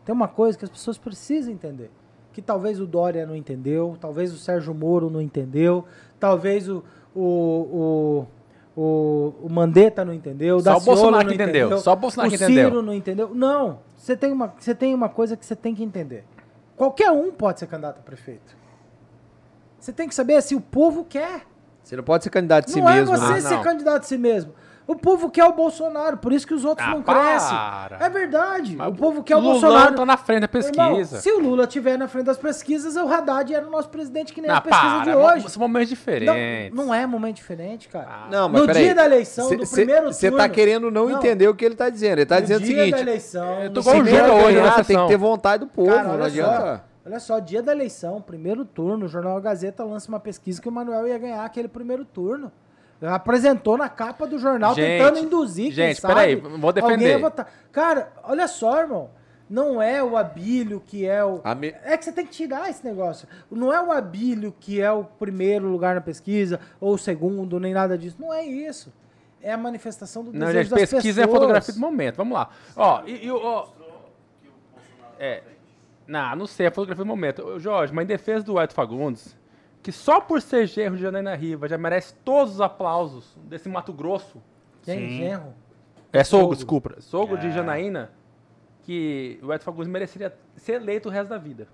Tem uma coisa que as pessoas precisam entender. Que talvez o Dória não entendeu, talvez o Sérgio Moro não entendeu, talvez o, o, o, o, o Mandetta não entendeu, o Só o Daciolo Bolsonaro não que entendeu, entendeu, só o Bolsonaro que Ciro entendeu. não entendeu. Não, você tem, uma, você tem uma coisa que você tem que entender. Qualquer um pode ser candidato a prefeito. Você tem que saber se o povo quer. Você não pode ser candidato de si não mesmo, é você né? Ah, ser não. candidato a si mesmo. O povo quer o Bolsonaro, por isso que os outros Ah, não para. crescem. É verdade. Mas o povo quer o Lulão Bolsonaro. tá na frente da pesquisa. Irmão, se o Lula estiver na frente das pesquisas, o Haddad era o nosso presidente que nem não, a pesquisa para, de hoje. São momentos diferentes. Não, não é momento diferente, cara. Ah. Não, mas No dia da eleição, no primeiro Você tá turno- querendo não, Não. entender o que ele tá dizendo. Ele tá No dizendo o dia seguinte: da eleição, Eu no tô igual o hoje ganhar, tem que ter vontade do povo, Cara, não olha adianta. só, olha só, dia da eleição, primeiro turno, o Jornal Gazeta lança uma pesquisa que o Manuel ia ganhar aquele primeiro turno. Apresentou na capa do jornal Gente, tentando induzir, quem gente, sabe, peraí, vou defender. votar. Cara, olha só, irmão. Não é o Abílio que é o. Me- É que você tem que tirar esse negócio. Não é o Abílio que é o primeiro lugar na pesquisa, ou o segundo, nem nada disso. Não é isso. É a manifestação do Não, desejo gente, das pesquisa é a pessoas. fotografia do momento. Vamos lá. Ó, e, e o- ó, É. Não, não sei, a fotografia do momento. Jorge, mas em defesa do Edson Fagundes, que só por ser genro de Janaína Riva já merece todos os aplausos desse Mato Grosso. Quem? Sim. Genro? É sogro, Sogro. desculpa. Sogro de É. Janaína, que o Edson Fagundes mereceria ser eleito o resto da vida.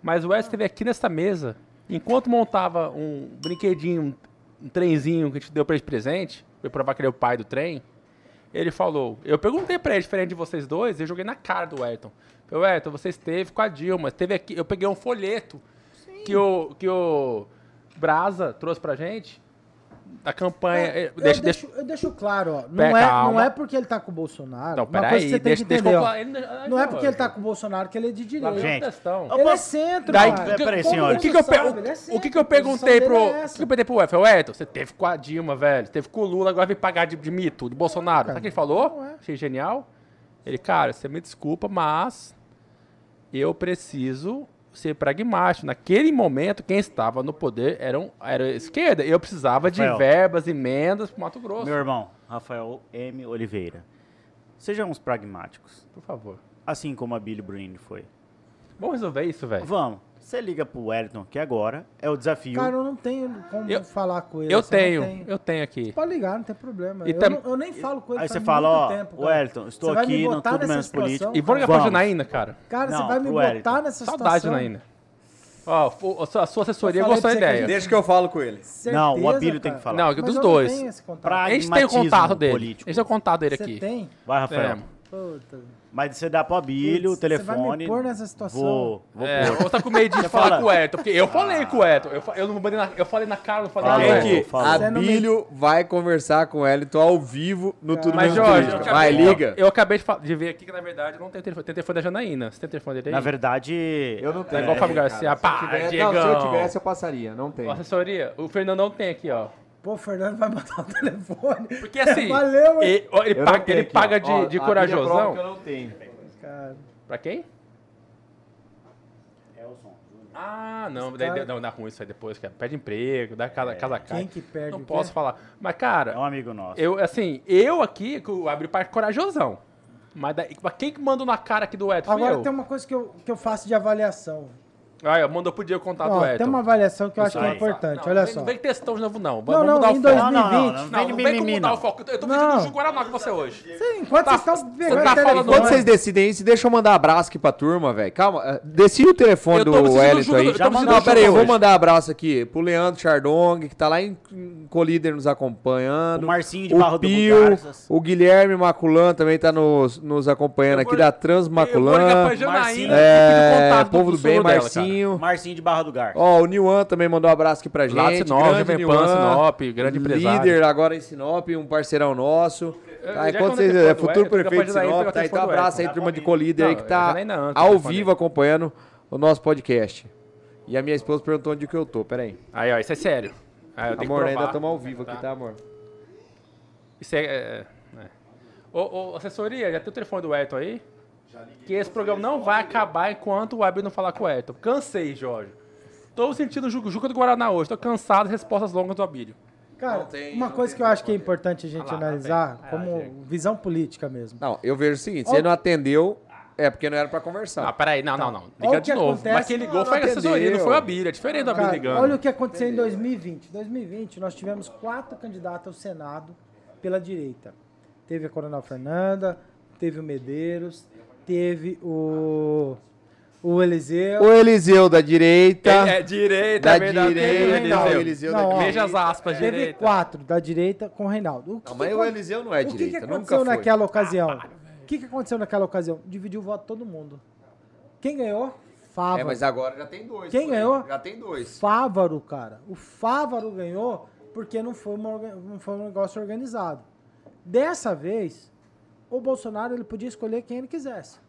Mas o Edson esteve aqui nessa mesa, enquanto montava um brinquedinho, um trenzinho que a gente deu pra ele de presente, foi provar que ele é o pai do trem, ele falou, eu perguntei pra ele, diferente de vocês dois, eu joguei na cara do Ayrton. Falei, Ayrton, você esteve com a Dilma, esteve aqui, eu peguei um folheto que o, que o Brasa trouxe pra gente, da campanha. É, eh, eu, deixa, deixo, deixa. eu deixo claro, ó. Não Pera, é, calma. não é porque ele tá com o Bolsonaro. Não, uma coisa peraí. que você tem Deixa, que deixa entender, eu ó. falar. Ele- Não é porque ele tá com o Bolsonaro que ele é de direita. Gente, Questão. eu Ele é centro, Daí, cara. o que- peraí, senhores. O que, que eu, sabe, é o que, que eu perguntei pro. é O que eu perguntei pro Ué? Falei, Ué, você teve com a Dilma, velho. Teve com o Lula, agora vem pagar de, de mito, de Bolsonaro. Sabe o que ele falou? Não é. Achei genial. Ele, cara, você me desculpa, mas eu preciso ser pragmático. Naquele momento, quem estava no poder era, um, era a esquerda. Eu precisava de Rafael. verbas, emendas pro Mato Grosso. Meu irmão, Rafael M. Oliveira. Sejamos pragmáticos. Por favor. Assim como a Billy Bruni foi. Vamos resolver isso, velho. Vamos. Você liga pro Wellington, que agora é o desafio. Cara, eu não tenho como Eu- falar com ele. Eu tenho, eu tenho aqui. Pode ligar, não tem problema. E eu, tam- não- eu nem falo com ele Aí faz você fala, ó, tempo. Wellington, estou Você aqui no Tudo Menos Político. E vou ligar pra Vamos. Janaína, cara. Cara, Não, você vai me botar Wellington. nessa Saudade, situação. Janaína. Ó, fo- a sua, assessoria gostou da pra você ideia. Deixa que eu falo com ele. Não, o Certeza, Abílio tem que falar. Não, dos dois. Não. Pra- A gente tem o contato dele. político. A gente tem o contato dele Você aqui. tem? Vai, Rafael. É. Puta. Mas você dá pro Abílio o Putz, você vai me telefone. pôr nessa situação. Vou, vou É, pôr. ou tá com medo de falar fala- com o Eto, porque eu falei com o Eto. Eu, eu, não mandei na, eu falei na cara, não falei. Gente. Você não me- Abílio vai conversar com o Wellington ao vivo no Tudo Mas, Jorge, eu acabei, Vai, liga. Eu, eu acabei de, de ver aqui que, na verdade, eu não tenho telefone. Tem telefone da Janaína. Você tem telefone dele aí? Na verdade. Eu não É igual o Fábio Garcia. Pá, Se tivesse- Diegão. não, se eu tivesse, eu passaria. Não tem. Assessoria, o Fernandão tem aqui, ó. Pô, o Fernando vai mandar o telefone. Porque assim, Valeu, ele, ó, ele paga, ele aqui, paga ó. de, Ó, de corajosão. que eu não tenho. Cara, Pra quem? Ah, não, daí, cara- não, dá ruim isso aí depois, cara. Perde emprego, dá casa, casa cai. quem que perde Não o quê? posso falar. Mas, É cara, um amigo nosso. eu, assim, eu aqui, que eu abri parte corajosão. Mas, daí, mas quem que mandou na cara aqui do? Fui Agora eu. tem uma coisa que eu, que eu faço de avaliação. Ó, mandou pro dia o contato Ó, do Eto. tem uma avaliação que eu acho que é aí. importante, Não, olha vem- só. Não vem textão de novo, não. Não, Vamos não, mudar o em foco. 2020. Não, não, não, Não, vem de não vem com mimimi, mudar não. o foco. Eu tô Não. pedindo um Ju Guaraná com você hoje. Sim, enquanto Tá- vocês estão pegando tá o telefone... falando Quando vocês decidem isso, deixa eu mandar abraço aqui pra turma, velho. Calma, eh, decide o telefone Eu tô do precisando Wellington aí. ajuda- eu tô Já precisando Não, de pera aí, eu vou hoje. mandar abraço aqui pro Leandro Chardong, que tá lá em, em Colíder nos acompanhando. O Marcinho de o Barra do Pio, Bugarsas. o Guilherme Maculan também tá nos, nos acompanhando Eu aqui vou- da Eu Trans vou ligar pra. Janaína e pedir o É, contato povo do bem, sogro dela, cara. Marcinho. Marcinho de Barra do Garça. Ó, o Niwan também mandou um abraço aqui pra gente. Lá de Sinop, grande Jovem Pan, Niwan, Sinop, grande empresário. Líder agora em Sinop, um parceirão nosso. Tá, enquanto quando vocês, é futuro eu prefeito de Sinop, o tá? Então do abraço aí, turma de Colíder aí Não, que tá ao vivo acompanhando o nosso podcast. E a minha esposa perguntou onde que eu tô, peraí. Aí, ó, isso é sério. Aí eu tenho Amor, ainda estamos ao vivo aqui, tá, amor? Isso é... é, é. Ô, ô, assessoria, já tem o telefone do Eto aí? Que esse programa não vai acabar enquanto o Abel não falar com o Eto. Cansei, Jorge. Tô sentindo Ju- Juca do Guaraná hoje. Tô cansado das respostas longas do Abílio. Cara, tem- uma não coisa tem que eu acho que é importante a gente lá, analisar tá como visão política mesmo. Não, eu vejo o seguinte, se ele não atendeu, é porque não era pra conversar. Ah, peraí. Não, não, não. Olha Liga o de que novo. acontece- Mas quem ligou Não, foi a não assessoria, não foi o Abílio. É diferente do Abílio ligando. olha o que aconteceu em 2020. Em 2020, nós tivemos quatro candidatos ao Senado pela direita. Teve a Coronel Fernanda, teve o Medeiros, teve o, o Eliseu. O Eliseu da direita. É, é direita, Da é direita, Eliseu. o Eliseu Não, da ó, direita. Veja as aspas, Teve direita. quatro da direita com o Reinaldo. O que Não, que mas o Eliseu não é O que, que direita, nunca aconteceu naquela ocasião? O que, que aconteceu naquela ocasião? Dividiu o voto de todo mundo. Quem ganhou? Fávaro. É, mas agora já tem dois. Quem ganhou? Já tem dois. Fávaro, cara. O Fávaro ganhou porque não foi, uma não foi um negócio organizado. Dessa vez, o Bolsonaro ele podia escolher quem ele quisesse.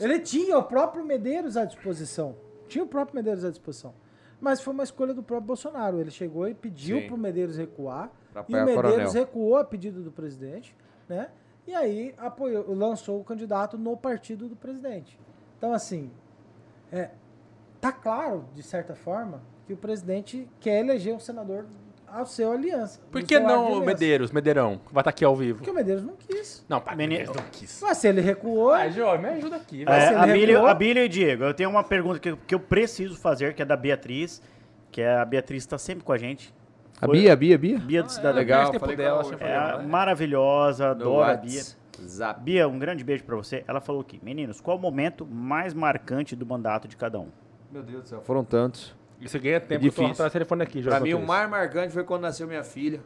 Ele tinha o próprio Medeiros à disposição. Tinha o próprio Medeiros à disposição. Mas foi uma escolha do próprio Bolsonaro. Ele chegou e pediu para o Medeiros recuar. E o Medeiros recuou a pedido do presidente, né? E aí apoiou, lançou o candidato no partido do presidente. Então, assim, é, tá claro, de certa forma, que o presidente quer eleger um senador ao seu aliança. Por que não o. Medeiros, Medeirão, vai estar aqui ao vivo? Porque o Medeiros não quis. Não, para, Mene- Medeiros não quis. Mas se ele recuou, Ai, Jorge, me ajuda aqui. É, recuou- Abílio e Diego, eu tenho uma pergunta que, que eu preciso fazer, que é da Beatriz, que é a Beatriz está sempre com a gente. A Foi- Bia, Bia, Bia? Bia do Cidadão. legal, Perde tempo falei dela, É né? maravilhosa, No adoro a Bia. WhatsApp. Bia, um grande beijo pra você. Ela falou aqui, meninos, qual o momento mais marcante do mandato de cada um? Meu Deus do céu, foram tantos. Isso ganha tempo, Difícil. eu tô atrás do telefone aqui, Jorge. Pra mim, o mais marcante foi quando nasceu minha filha.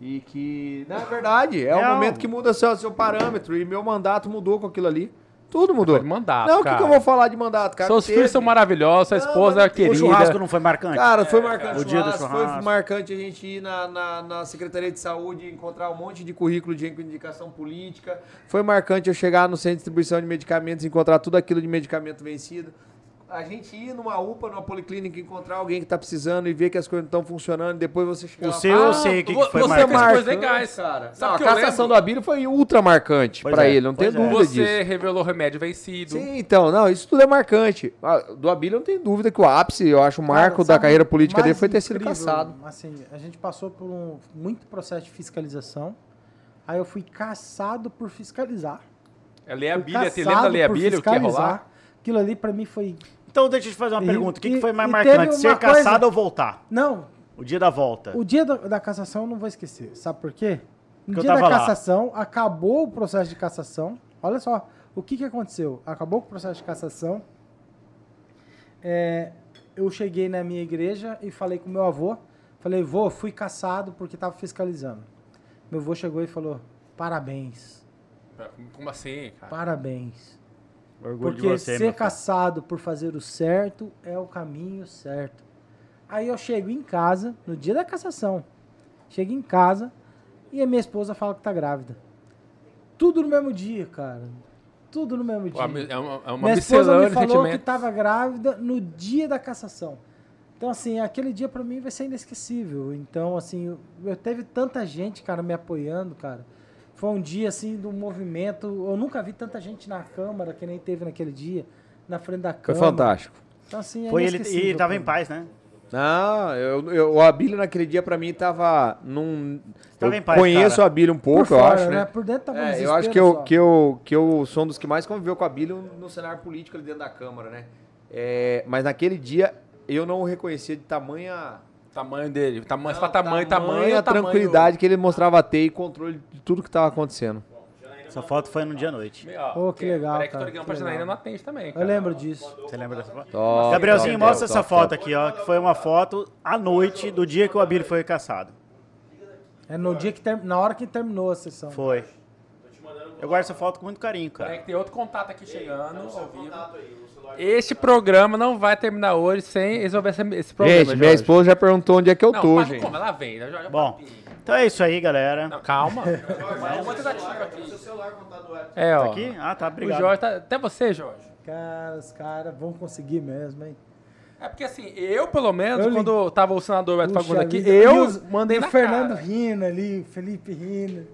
E que, na verdade, é o Não. momento que muda seu, seu parâmetro. E meu mandato mudou com aquilo ali. Tudo mudou. Foi de mandato, não, o que, que eu vou falar de mandato, cara? Seus filhos são maravilhosos, sua Não, esposa é o O querida. churrasco não foi marcante? Cara, foi marcante O dia do churrasco, churrasco. Foi marcante a gente ir na, na, na Secretaria de Saúde encontrar um monte de currículo de indicação política. Foi marcante eu chegar no centro de distribuição de medicamentos e encontrar tudo aquilo de medicamento vencido. A gente ir numa UPA, numa policlínica, encontrar alguém que tá precisando e ver que as coisas não estão funcionando. Depois você chegar O lá, seu eu sei o que, vo- que foi você marcante. fez coisas legais. cara. Sabe Não, a que eu cassação lembro? do Abílio foi ultra marcante Pois pra é, ele, não tem pois é. dúvida Você disso. revelou remédio vencido. Sim, então, não, isso tudo é marcante. Ah, Do Abílio não tem dúvida que o ápice, eu acho, o marco Cara, da sabe carreira o política dele foi ter sido incrível? caçado. Assim, a gente passou por um muito processo de fiscalização. Aí eu fui caçado por fiscalizar. É Leia Fui Bíblia, você caçado lembra da Leia por Bíblia, o que ia rolar? Aquilo ali pra mim foi. Então deixa eu te fazer uma E- pergunta. O que, e- que foi mais marcante? Ser coisa- caçado ou voltar? Não, O dia da volta. o dia da, da cassação eu não vou esquecer. Sabe por quê? No Porque dia da tava lá. cassação, acabou o processo de cassação. Olha só, o que, que aconteceu? Acabou o processo de cassação. É, eu cheguei na minha igreja e falei com meu avô. Falei, vô, fui caçado porque tava fiscalizando. Meu avô chegou e falou, parabéns, Como assim, cara? parabéns. Orgulho Porque você, ser caçado por fazer o certo é o caminho certo. Aí eu chego em casa, no dia da cassação. Chego em casa e a minha esposa fala que tá grávida. Tudo no mesmo dia, cara. Tudo no mesmo dia. É uma, é uma minha esposa me falou que tava grávida no dia da cassação. Então, assim, aquele dia pra mim vai ser inesquecível. Então, assim, eu, eu teve tanta gente, cara, me apoiando, cara. Foi um dia, assim, do movimento. Eu nunca vi tanta gente na Câmara que nem teve naquele dia, na frente da Foi Câmara. fantástico. Então, assim, é Foi ele e tava em paz, né? Não, eu, eu- o Abílio naquele dia pra mim tava num. Tava eu em paz, conheço cara. o Abílio um pouco, eu fora, acho, né? Por dentro tava É, eu acho que eu, só. que, eu, que eu sou um dos que mais conviveu com o Abílio no cenário político ali dentro da Câmara, né? É, mas naquele dia eu não o reconhecia de tamanha. Tamanho dele. Tamanho, Não, fala tamanho, tamanho. a tamanho- tranquilidade que ele mostrava ter e controle de tudo que tava acontecendo. Essa foto foi no dia à noite. Ó, que legal, Peraí que eu cara, tô ligando pra Janaína, não atende também, Eu cara. lembro disso. Você lembra dessa foto? Top, Gabrielzinho, top, mostra top, essa top. foto aqui, ó. Que foi uma foto à noite do dia que o Abílio foi caçado. É no dia que ter... na hora que terminou a sessão. Foi. Eu guardo essa foto com muito carinho, cara. que tem outro contato aqui chegando ao vivo. Este programa não vai terminar hoje sem resolver esse, esse problema, Gente, minha Jorge. esposa já perguntou onde é que eu Não, tô, para gente. como? Ela vem. né? Joga Bom, então é isso aí, galera. Não, calma. É uma tentativa aqui. É, ó. Aqui? Ah, tá, O obrigado. Jorge tá... Até você, Jorge. Cara, os caras vão conseguir mesmo, hein? É porque assim, eu pelo menos, Eu li- quando tava o senador Beto Fagundes aqui, vida. eu E os- mandei e na o Fernando cara. rindo ali, o Felipe rindo.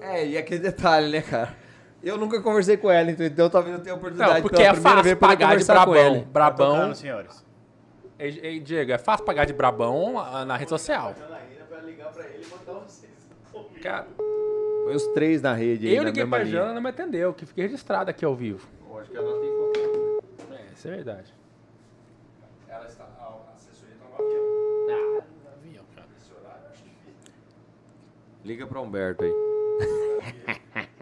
É, e aquele detalhe, né, cara? Eu nunca conversei com ela, então talvez eu tenha a oportunidade Não, porque pela é primeira fácil vez pagar de brabão. ele. Tá Brabão. tocando, senhores. Ei, ei, Diego, é fácil pagar de brabão ah, na rede social. Cara, Foi os três na rede aí, eu liguei pra linha. Jana, não me atendeu, que fiquei registrado aqui ao vivo. Acho que ela tem É, isso é verdade. Ela está. A assessoria tá no avião. Ah, no avião, cara. Liga pra Humberto aí.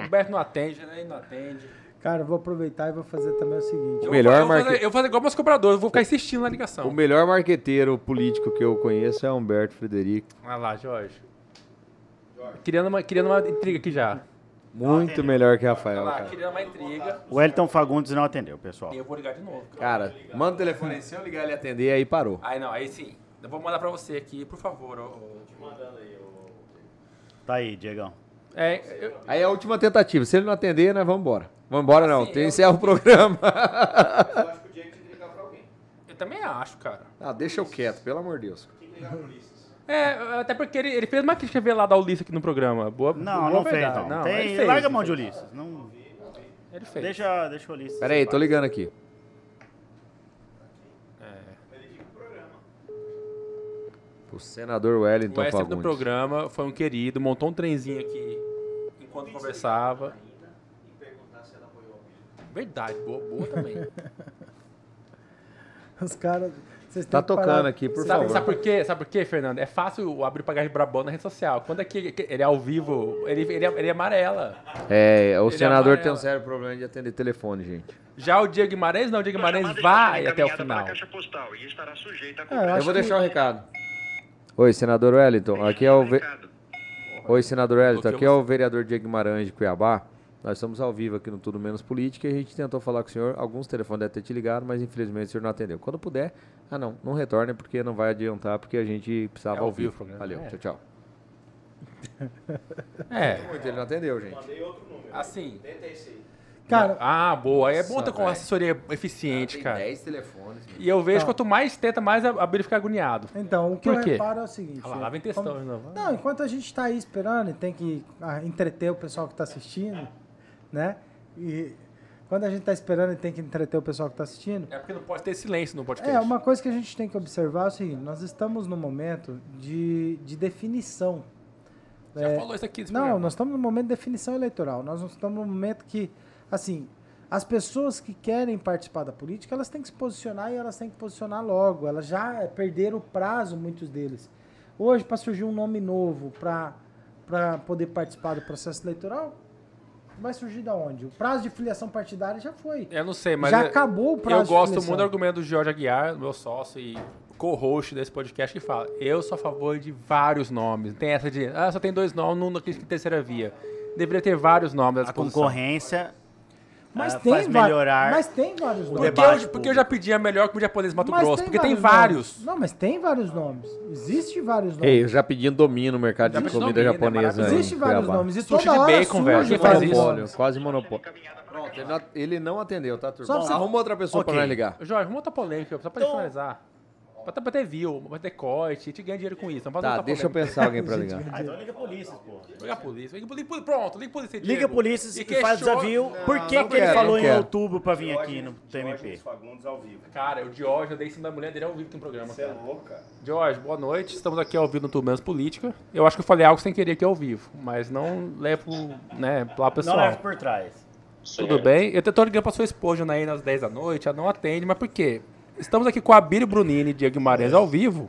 O Humberto não atende, né? Ele não atende. Cara, eu vou aproveitar e vou fazer também o seguinte. Eu melhor vou, eu vou marque- fazer, eu vou fazer igual meus cobradores, eu vou ficar insistindo na ligação. O melhor marqueteiro político que eu conheço é Humberto Frederico. Olha lá, Jorge. Criando uma, criando uma intriga aqui já. Muito melhor que Olha Rafael, lá, cara. criando uma intriga. O Elton Fagundes não atendeu, pessoal. E eu vou ligar de novo. cara. Cara, manda o telefone aí. Se eu ligar ele atender, aí parou. Aí não, aí sim. Eu vou mandar pra você aqui, por favor. ô- ô- Tá aí, Diegão. É, eu, Aí é a última tentativa. Se ele não atender, nós vamos embora. Vamos embora não, Assim, tem eu- encerra o programa. eu também acho, cara. ah, deixa eu quieto, pelo amor de Deus. É, até porque ele, ele fez uma crítica velada ao Ulisses aqui no programa. Boa, Não, boa não fez, verdade. não. ele Tem... fez, Larga a mão de fez. Ulisses. Não... Ele fez. Deixa, deixa o Ulisses. Pera aí, tô ligando aqui. O senador Wellington O Wesley do Fagundes. programa foi um querido, montou um trenzinho aqui enquanto conversava. Verdade, boa, boa também. Os caras. Vocês Tá que parar- tocando aqui, por sabe, favor. sabe por quê? Sabe por quê, Fernando? É fácil abrir pagar de brabão na rede social. Quando é que que ele é ao vivo, ele, ele, ele amarela. É, o Ele é senador tem um sério problema de atender telefone, gente. Já o Diego Guimarães, não, o Diego Guimarães vai até o final. Caixa postal e estará sujeita a É, eu Eu vou que- deixar o recado. Oi, senador Wellington. Aqui é o ve... Oi, senador Wellington. Aqui é o vereador Diego Guimarães de Cuiabá. Nós estamos ao vivo aqui no Tudo Menos Política e a gente tentou falar com o senhor. Alguns telefones devem ter te ligado, mas infelizmente o senhor não atendeu. Quando puder, ah não, não retorne porque não vai adiantar, porque a gente precisava É ao ao vivo o vivo. programa. Valeu, É. tchau, tchau. É, Muito, ele não atendeu, gente. assim. Cara, Ah, boa. Aí é bom ter com assessoria eficiente, cara. telefones. E eu vejo Tá. quanto mais tenta, mais a, a Bíblia fica agoniado. então, o que Por eu quê? reparo é o seguinte. Ah lá, lá vem textão como- de novo. Não, enquanto a gente tá aí esperando e tem que ah, entreter o pessoal que tá assistindo, né? E quando a gente tá esperando e tem que entreter o pessoal que tá assistindo, É porque não pode ter silêncio no podcast. é, uma coisa que a gente tem que observar é o seguinte, nós estamos num momento de, de definição. Já É, falou isso aqui. Não, programa. nós estamos num momento de definição eleitoral. Nós não estamos num momento que, assim, as pessoas que querem participar da política, elas têm que se posicionar e elas têm que posicionar logo. Elas já perderam o prazo, muitos deles. Hoje, para surgir um nome novo para poder participar do processo eleitoral, vai surgir da onde? O prazo de filiação partidária já foi. Eu não sei, mas. já eu- acabou o prazo Eu gosto muito do argumento do Jorge Aguiar, meu sócio e co-host desse podcast, que fala: eu sou a favor de vários nomes. Tem essa de, ah, só tem dois nomes, não naquele que terceira via. Deveria ter vários nomes A disposição. concorrência Mas, ah, tem melhorar mas tem vários nomes. Porque debate eu, porque eu já pedi a melhor comida japonesa Mato Mas Grosso, porque tem vários. nomes. Não, mas tem vários nomes. Existe vários nomes. Ei, eu já pedi domínio no mercado Já de comida domínio, é japonesa. Existe vários Cuiabá. nomes. E Sushi de bacon, velho. Faz isso? monopólio, quase monopólio. Pronto, ele não, não atendeu, tá, turma? Você- Arruma outra pessoa Ok. pra nós ligar. Jorge, vamos outra polêmica, só pra Então- finalizar. Pra ter, pra ter view, pra ter corte, a gente ganha dinheiro com isso. Fazer Tá, deixa eu polêmica. pensar alguém pra ligar. Ah, então liga a polícia, pô. Liga a polícia. Liga a polícia. Pronto, liga a polícia. Liga a polícia e, E faz desafio. Por que, não que ele quero, falou não em quero. outubro pra vir aqui no TMP? Fagundes ao vivo. Cara, o Jorge, eu dei em cima da mulher dele ao vivo no programa. Você é louco, cara. Jorge, boa noite. Estamos aqui ao vivo no Menos Política. Eu acho que eu falei algo sem querer aqui ao vivo, mas não levo, né, lá Não pessoal. leva por trás. Tudo bem? Eu tô ligando pra sua esposa Janaína às 10 da noite, ela não atende, mas por quê? Estamos aqui com a Abílio Brunini e Diego Guimarães ao vivo.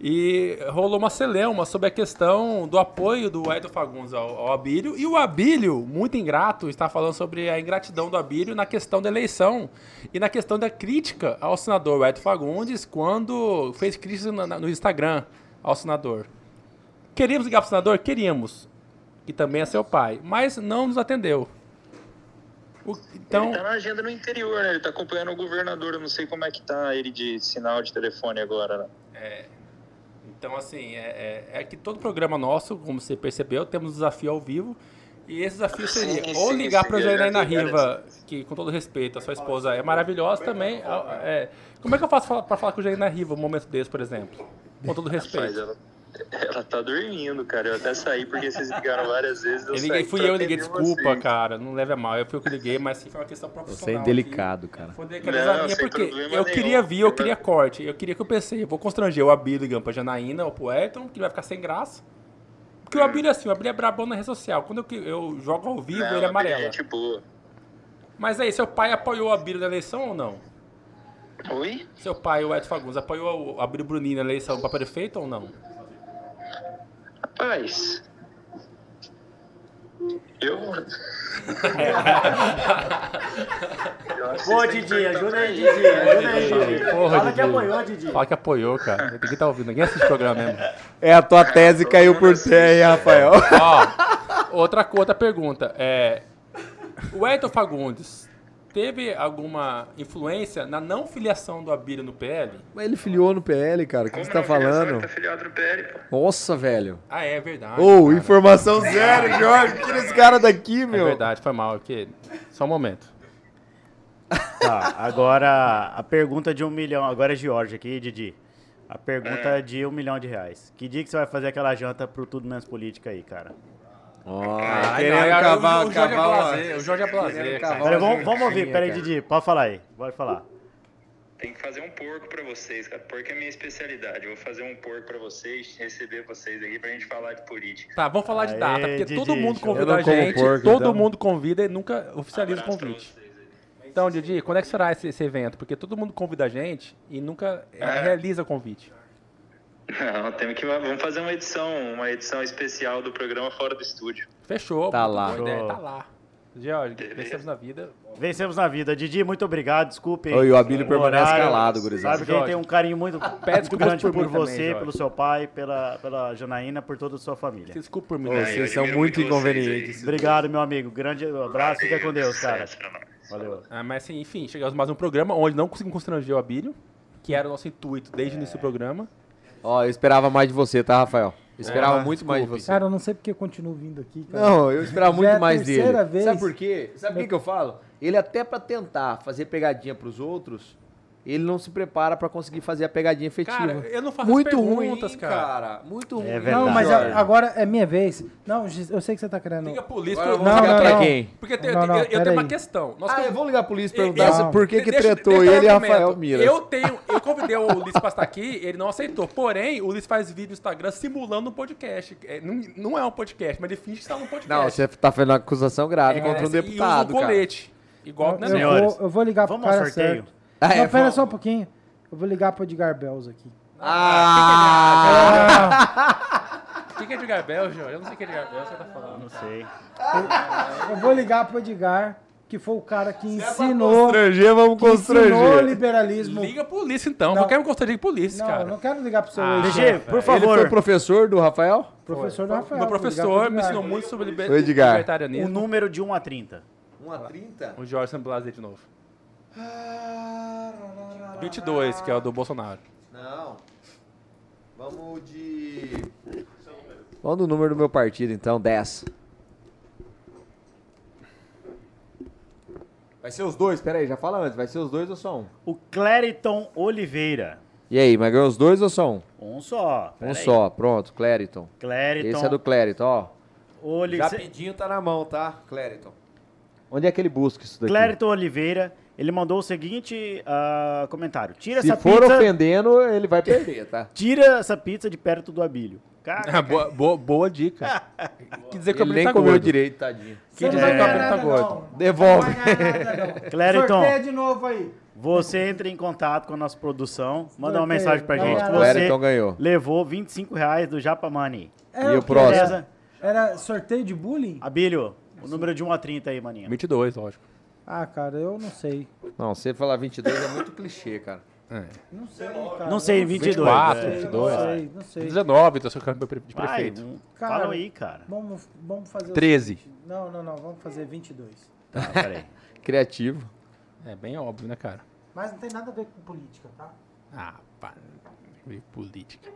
E rolou uma celeuma sobre a questão do apoio do Edson Fagundes ao, ao Abílio. E o Abílio, muito ingrato, está falando sobre a ingratidão do Abílio na questão da eleição e na questão da crítica ao senador Edson Fagundes quando fez crítica no Instagram ao senador. Queríamos ligar pro senador? Queríamos. Que também é seu pai. Mas não nos atendeu. O- então, Ele tá na agenda no interior, né? Ele tá acompanhando o governador. Eu não sei como é que tá ele de sinal de telefone agora, né? Então, assim, é, é- é que todo programa nosso, como você percebeu, temos um desafio ao vivo. E esse desafio seria Sim, ou ligar sim, para a já Janaína Riva, que com todo respeito, a sua esposa é maravilhosa também. é, como é que eu faço para falar com a Janaína Riva um momento desse, por exemplo? Com todo respeito. Ela, tá dormindo, cara. Eu até saí porque vocês ligaram várias vezes. Eu Eu saí liguei, fui eu, liguei, desculpa, vocês. cara, não leve a mal, eu fui eu que liguei, mas sim, foi uma questão Você profissional. é aqui. indelicado, cara. Foi delicadeza Não, minha, sem porque problema eu nenhum. queria vir, eu queria corte. Eu queria que eu pensei, eu vou constranger o Abílio ligando pra Janaína ou pro Ayrton, que vai ficar sem graça. Porque o Abílio é assim, o Abílio é brabão na rede social. Quando eu, eu jogo ao vivo, Não, ele é a amarela. gente boa. Mas aí, seu pai apoiou o Abílio na eleição ou não? Oi? Seu pai, o Edson Fagundes, apoiou o Abílio Bruninho na eleição pra prefeito ou não? Rapaz. Eu. Que que Didi, ajuda aí. Didi. Ajuda aí, Didi. Porra, Fala que apoiou, Didi. Fala que apoiou, cara. Ninguém tá ouvindo, ninguém assiste o programa mesmo. É, a tua tese caiu por terra, hein, Rafael? Ó, outra, outra pergunta. É, o Ayrton Fagundes teve alguma influência na não filiação do Abílio no PL? Mas ele filiou no PL, cara. O que você tá falando? Ele tá filiado no PL, pô. Nossa, velho. Ah, é verdade. Ô, cara. informação zero, Jorge. Tira esse cara daqui, É meu. verdade, foi mal. Aqui. Só um momento. Tá, agora a pergunta de um milhão. Agora é Jorge aqui, Didi. A pergunta é de um milhão de reais. Que dia que você vai fazer aquela janta pro Tudo Menos Política aí, cara? Ai, querendo não, cavar, o, o Jorge é cavar, ó. blazer, o Jorge é Peraí, uma vamos, vamos ouvir. Peraí. Didi. Pode falar aí. Pode falar. Tem que fazer um porco pra vocês, cara. Porco é a minha especialidade. Eu vou fazer um porco pra vocês, receber vocês aqui pra gente falar de política. Tá, vamos falar de Aê, data, porque Didi, todo mundo convida a gente, porco, todo então. mundo convida e nunca oficializa o convite. Então, Didi, quando é que será esse, esse evento? Porque todo mundo convida a gente e nunca eh, É. realiza o convite. Não, temos que vamos fazer uma edição, uma edição especial do programa fora do estúdio. Fechou. Tá lá. boa. Tá lá. Vencemos na vida. Vencemos na vida. Didi, muito obrigado. Desculpe. Oi, o Abílio o permanece horário. calado, gurizada. Sabe que ele tem um carinho muito, muito grande por por, também, você, Jorge. pelo seu pai, pela, pela Janaína, por toda a sua família. Desculpa por mim. Né? vocês são muito inconvenientes. Obrigado, meu amigo. Grande abraço. Fica com Deus, cara. É. Valeu. Ah, mas assim, enfim, chegamos a mais um programa onde não conseguimos constranger o Abílio, que era o nosso intuito desde o início do programa. Ó, eu esperava mais de você, tá, Rafael? Eu esperava É, muito mais de você. Cara, eu não sei porque eu continuo vindo aqui, cara. Não, eu esperava Já muito é a mais dele. terceira vez. Sabe por quê? Sabe o que, que eu falo? Ele até pra tentar fazer pegadinha pros outros, ele não se prepara pra conseguir fazer a pegadinha efetiva. Cara, eu não faço muito perguntas, ruim, cara. cara. Muito ruim. É Não, verdade. mas Jorge. a- agora é minha vez. Não, eu sei que você tá querendo. Liga pro Ulisses, Agora porque- vamos Não, ligar não, pra não. quem? porque tem- Não, não, eu, eu tenho uma questão. Nós Ah, eu vou ligar pro Ulisses e Eu- perguntar Não. por que que Deixa- tretou deixa eu ele e. Rafael Miras. Eu tenho, eu convidei o Ulisses pra estar aqui, ele não aceitou. Porém, o Ulisses faz vídeo no Instagram simulando um podcast. É, não, não é um podcast, mas ele finge que está num podcast. Não, você tá fazendo uma acusação grave É, contra um e usa deputado, um cara. colete. Igual Eu, né, eu Senhores, vou, eu vou ligar vamos pro ao cara sorteio? certo. Ah, é, não, pera vamos. só um pouquinho. Eu vou ligar pro Edgar Bells aqui. Ah, O que que é de Garbel, Jorge? Eu não sei o que é de Garbel, você tá falando. Não sei. Eu vou ligar pro Edgar, que foi o cara que ensinou, constranger, vamos que ensinou o constranger. liberalismo. Liga pro Ulisses, então. Não. Eu quero me constranger pro Ulisses, não, cara. eu não quero ligar pro seu Ah, DG, por Ele favor. foi professor do Rafael? Professor do Rafael. Meu professor pro me Edgar. ensinou muito sobre liber... Edgar. O libertarianismo. número de 1 a 30. 1 a 30? O Jorge Samblazer de novo. 22, que é o do Bolsonaro. Não. Vamos de. Vamos do número do meu partido, então, 10. Vai ser os dois? Pera aí, já fala antes. Vai ser os dois ou só um? O Clériton Oliveira. E aí, mas ganhou os dois ou só um? Um só. Um só, pronto, Clériton. Clériton Esse é do Clériton, ó. Oli... Rapidinho tá na mão, tá? Clériton. Onde é que ele busca isso daqui? Clériton Oliveira, ele mandou o seguinte ah, comentário. Tira Se essa for pizza, ofendendo, ele vai perder, tá? tira essa pizza de perto do Abílio. Cara, Ah, boa, boa, boa dica. Quer dizer que o Ele nem tá comeu gordo. direito, tadinho. Você não dizer vai que o tá gordo. Devolve. Clériton. De novo aí. você entra em contato com a nossa produção, manda uma mensagem pra gente. Clériton Você ganhou. levou 25 reais do Japa Money. Era E o próximo? Beleza? Era sorteio de bullying? Abílio, o número de 1 a 30 aí, maninho. 22, lógico. Ah, cara, eu não sei. Não, você falar 22 é muito clichê, cara. É. Não sei, cara. Não sei, Eu 22. 24, é. 22. Não sei, não sei. 19, tô seu campo de Vai, prefeito. um- Cara, Fala aí, cara. Vamos, vamos fazer... o 13. seguinte. Não, não, não. Vamos fazer 22. Tá, peraí. Criativo. É bem óbvio, né, cara? Mas não tem nada a ver com política, tá? Ah, pá. Política.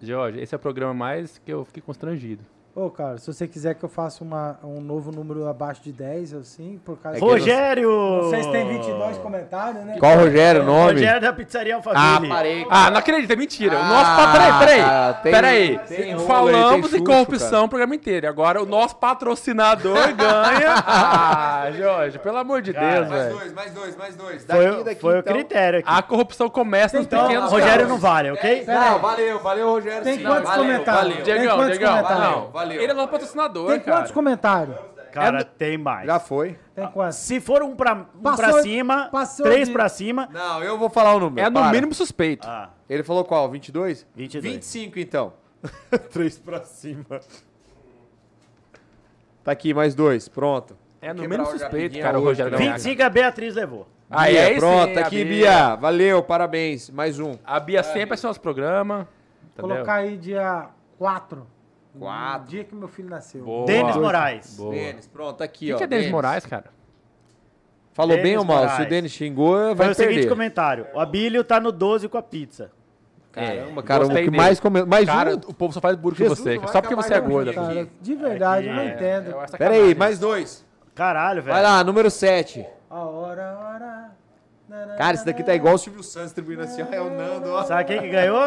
Jorge, esse é o programa mais que eu fiquei constrangido. Ô, cara, se você quiser que eu faça uma, um novo número abaixo de 10, assim, por causa... É que Rogério! Não se tem 22 comentários, né? Qual Rogério o nome? Rogério da Pizzaria Ah, Alphaville. parei. Ah, não acredito, é mentira. o Ah, nosso. pa- Peraí, peraí. cara, tem- peraí. tem rolo aí, Falamos chucho, corrupção o programa inteiro. E Agora o nosso patrocinador ganha. Ah, Jorge, pelo amor de Cara, Deus, velho. dois, mais dois, mais dois. Foi, foi o critério aqui. A corrupção começa nos Então, pequenos. Rogério não vale, ok? Pera aí. valeu, valeu, Rogério. Tem sim. quantos valeu, comentários? valeu. Diegão, Diegão, não. Valeu. Ele é nosso patrocinador, Tem cara. quantos comentários? Cara, É tem mais. Já foi. Tem quantos? Se for um pra, um Passou- pra cima, passou três de- pra cima. Não, eu vou falar o número. É no para. mínimo suspeito. Ah, Ele falou qual? 22? 22. 25, então. Três pra cima. Tá aqui, mais dois. Pronto. É no Quebrar mínimo o suspeito, Japinha cara, o hoje, Rogério não. ganhar. 25 a Beatriz levou. Aí, Bia, sim, pronto, a aqui, Bia. Bia. Valeu, parabéns. Mais um. A Bia sempre assiste nosso programa. Entendeu? Colocar aí dia 4. Quatro. Dia que meu filho nasceu. Boa. Denis Moraes. Boa. Denis, pronto, aqui, Quem ó. que é Denis Moraes, cara? Falou Denis bem ou mal? Se o Denis xingou, Foi vai o seguinte perder. comentário. O Abílio tá no 12 com a pizza. Caramba, cara, o que dele. mais comeu... Mais Cara, um? o povo só faz burro com Jesus, você. Só porque você é gorda. Cara, de verdade, eu não entendo. eu acho Pera aí, sacanagem. mais dois. Caralho, velho. Vai lá, número 7. A hora, a hora. Cara, esse daqui tá igual o Silvio Santos distribuindo assim, ó. É o Nando, ó. Sabe quem que ganhou?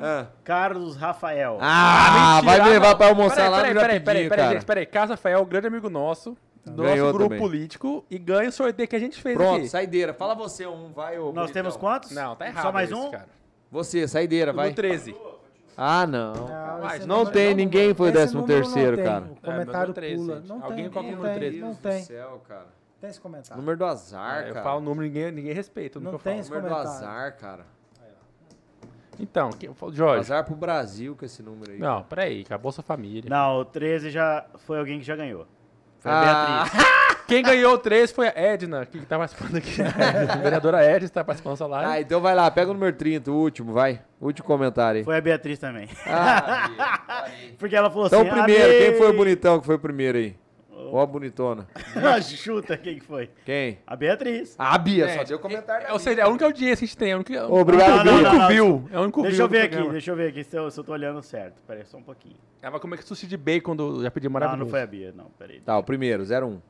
Ah, Carlos Rafael. Ah, Mentira, vai me levar pra almoçar Peraí, lá no peraí, peraí, Japidinho, peraí, peraí, cara. gente, peraí. Casa Rafael, grande amigo nosso, do Ganhou nosso grupo também. político, e ganha o sorteio que a gente fez Pronto, aqui. saideira. Fala você um, vai, ô Nós bonitão. temos quantos? Não, tá errado Só mais esse, um? cara. Você, saideira, vai. No 13. Ah, não. Não, Vai, esse Não número- tem, ninguém foi o décimo terceiro, tem. cara. O É, comentário 13, pula. Não Alguém tem, coloca o não número tem, 13. não tem. céu, cara. Tem esse comentário. Número do azar, eu cara. falo o número, ninguém, ninguém respeita. o Não tem eu esse Número do comentário. azar, cara. Então, quem- Jorge. Azar pro Brasil com esse número aí. Não, peraí, acabou sua família. Não, o 13 já foi alguém que já ganhou. Foi Ah. a Beatriz. Quem ganhou o 3 foi a Edna, que tá participando aqui. a vereadora Edna tá participando da live. Ah, então vai lá, pega o número 30, o último, vai. Último comentário aí. Foi a Beatriz também. Ah, Porque ela falou então o assim. primeiro, "Amei." quem foi o bonitão que foi o primeiro aí? Ó a bonitona. Chuta quem que foi. Quem? A Beatriz. A Bia, só Gente, deu comentário. Ou seja, é a única audiência que a gente tem. É a única, Obrigado, é único Bia. Não, não, view. É o único Deixa view eu do ver aqui, programa. deixa eu ver aqui se eu, se eu tô olhando certo. Pera aí, só um pouquinho. Ela vai comer sushi de bacon do Já Pedi Não, Maravilhoso. não foi a Bia, não. Pera aí. Tá, o primeiro, 01.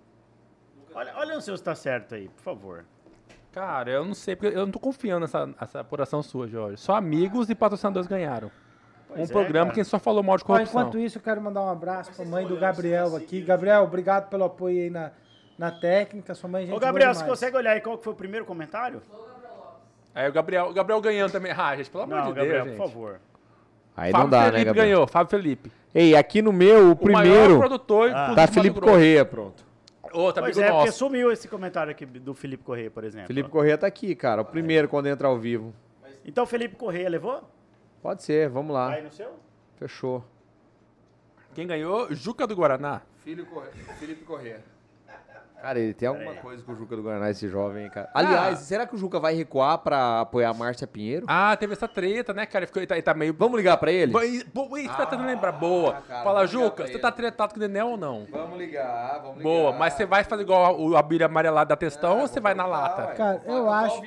Olha, olha o seu se tá certo aí, por favor. Cara, eu não sei, porque eu não tô confiando nessa, nessa apuração sua, Jorge. Só amigos e patrocinadores ganharam. Um é, programa cara. que só falou mal de Ó, corrupção. enquanto isso, eu quero mandar um abraço pra mãe do Gabriel aqui. Gabriel, obrigado pelo apoio aí na, na técnica. Sua mãe, é gente Ô, Gabriel, você consegue olhar aí qual que foi o primeiro comentário? Aí o Gabriel, o Gabriel ganhando também. Ah, gente, pelo amor Não, de Gabriel, Deus, por gente. favor. Aí Fábio não dá, Felipe né, Gabriel? ganhou, Fábio Felipe. Ei, aqui no meu, o O maior primeiro produtor Ah. tá Felipe. Correia, pronto. Outro Pois amigo é, porque nosso. sumiu esse comentário aqui do Felipe Correia, por exemplo. Felipe Correia tá aqui, cara. O primeiro quando entra ao vivo. Então, Felipe Correia levou? Pode ser, vamos lá. Aí no seu? Fechou. Quem ganhou? Juca do Guaraná. Filho Correia. Felipe Correia. Cara, ele tem alguma coisa com o Juca do Guaraná, esse jovem, hein, cara. Aliás, será que o Juca vai recuar pra apoiar a Márcia Pinheiro? Ah, teve essa treta, né, cara? Ele, ficou, ele, tá, ele tá meio... Vamos ligar pra ele? Boa, boa, isso tá tentando lembrar. Boa. cara, Fala, vamos ligar Juca, pra você ele. tá tretado com o Nenel ou não? Vamos ligar, vamos ligar. Boa, mas você vai fazer igual o Abílio amarelado da testão ou você vai na lata? Cara, eu acho,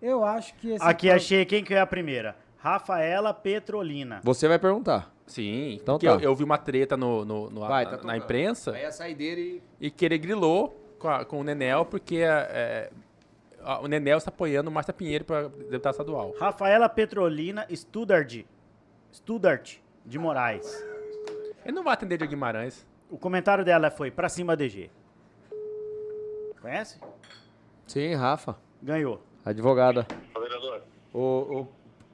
eu acho que esse... Aqui achei quem que é a primeira. Rafaela Petrolina. Você vai perguntar. Sim, Então porque tá. eu, eu vi uma treta no, no- no- Vai, na, tá na tocando. imprensa Aí a saideira e... e que ele grilou com, a- com o Nenel porque é, a- o Nenel está apoiando o Márcia Pinheiro para deputado estadual. Rafaela Petrolina Studart. Studart de Moraes. Ele não vai atender de Guimarães. O comentário dela foi pra cima DG. Conhece? Sim, Rafa. Ganhou. Advogada. Vereador, Ô, ô,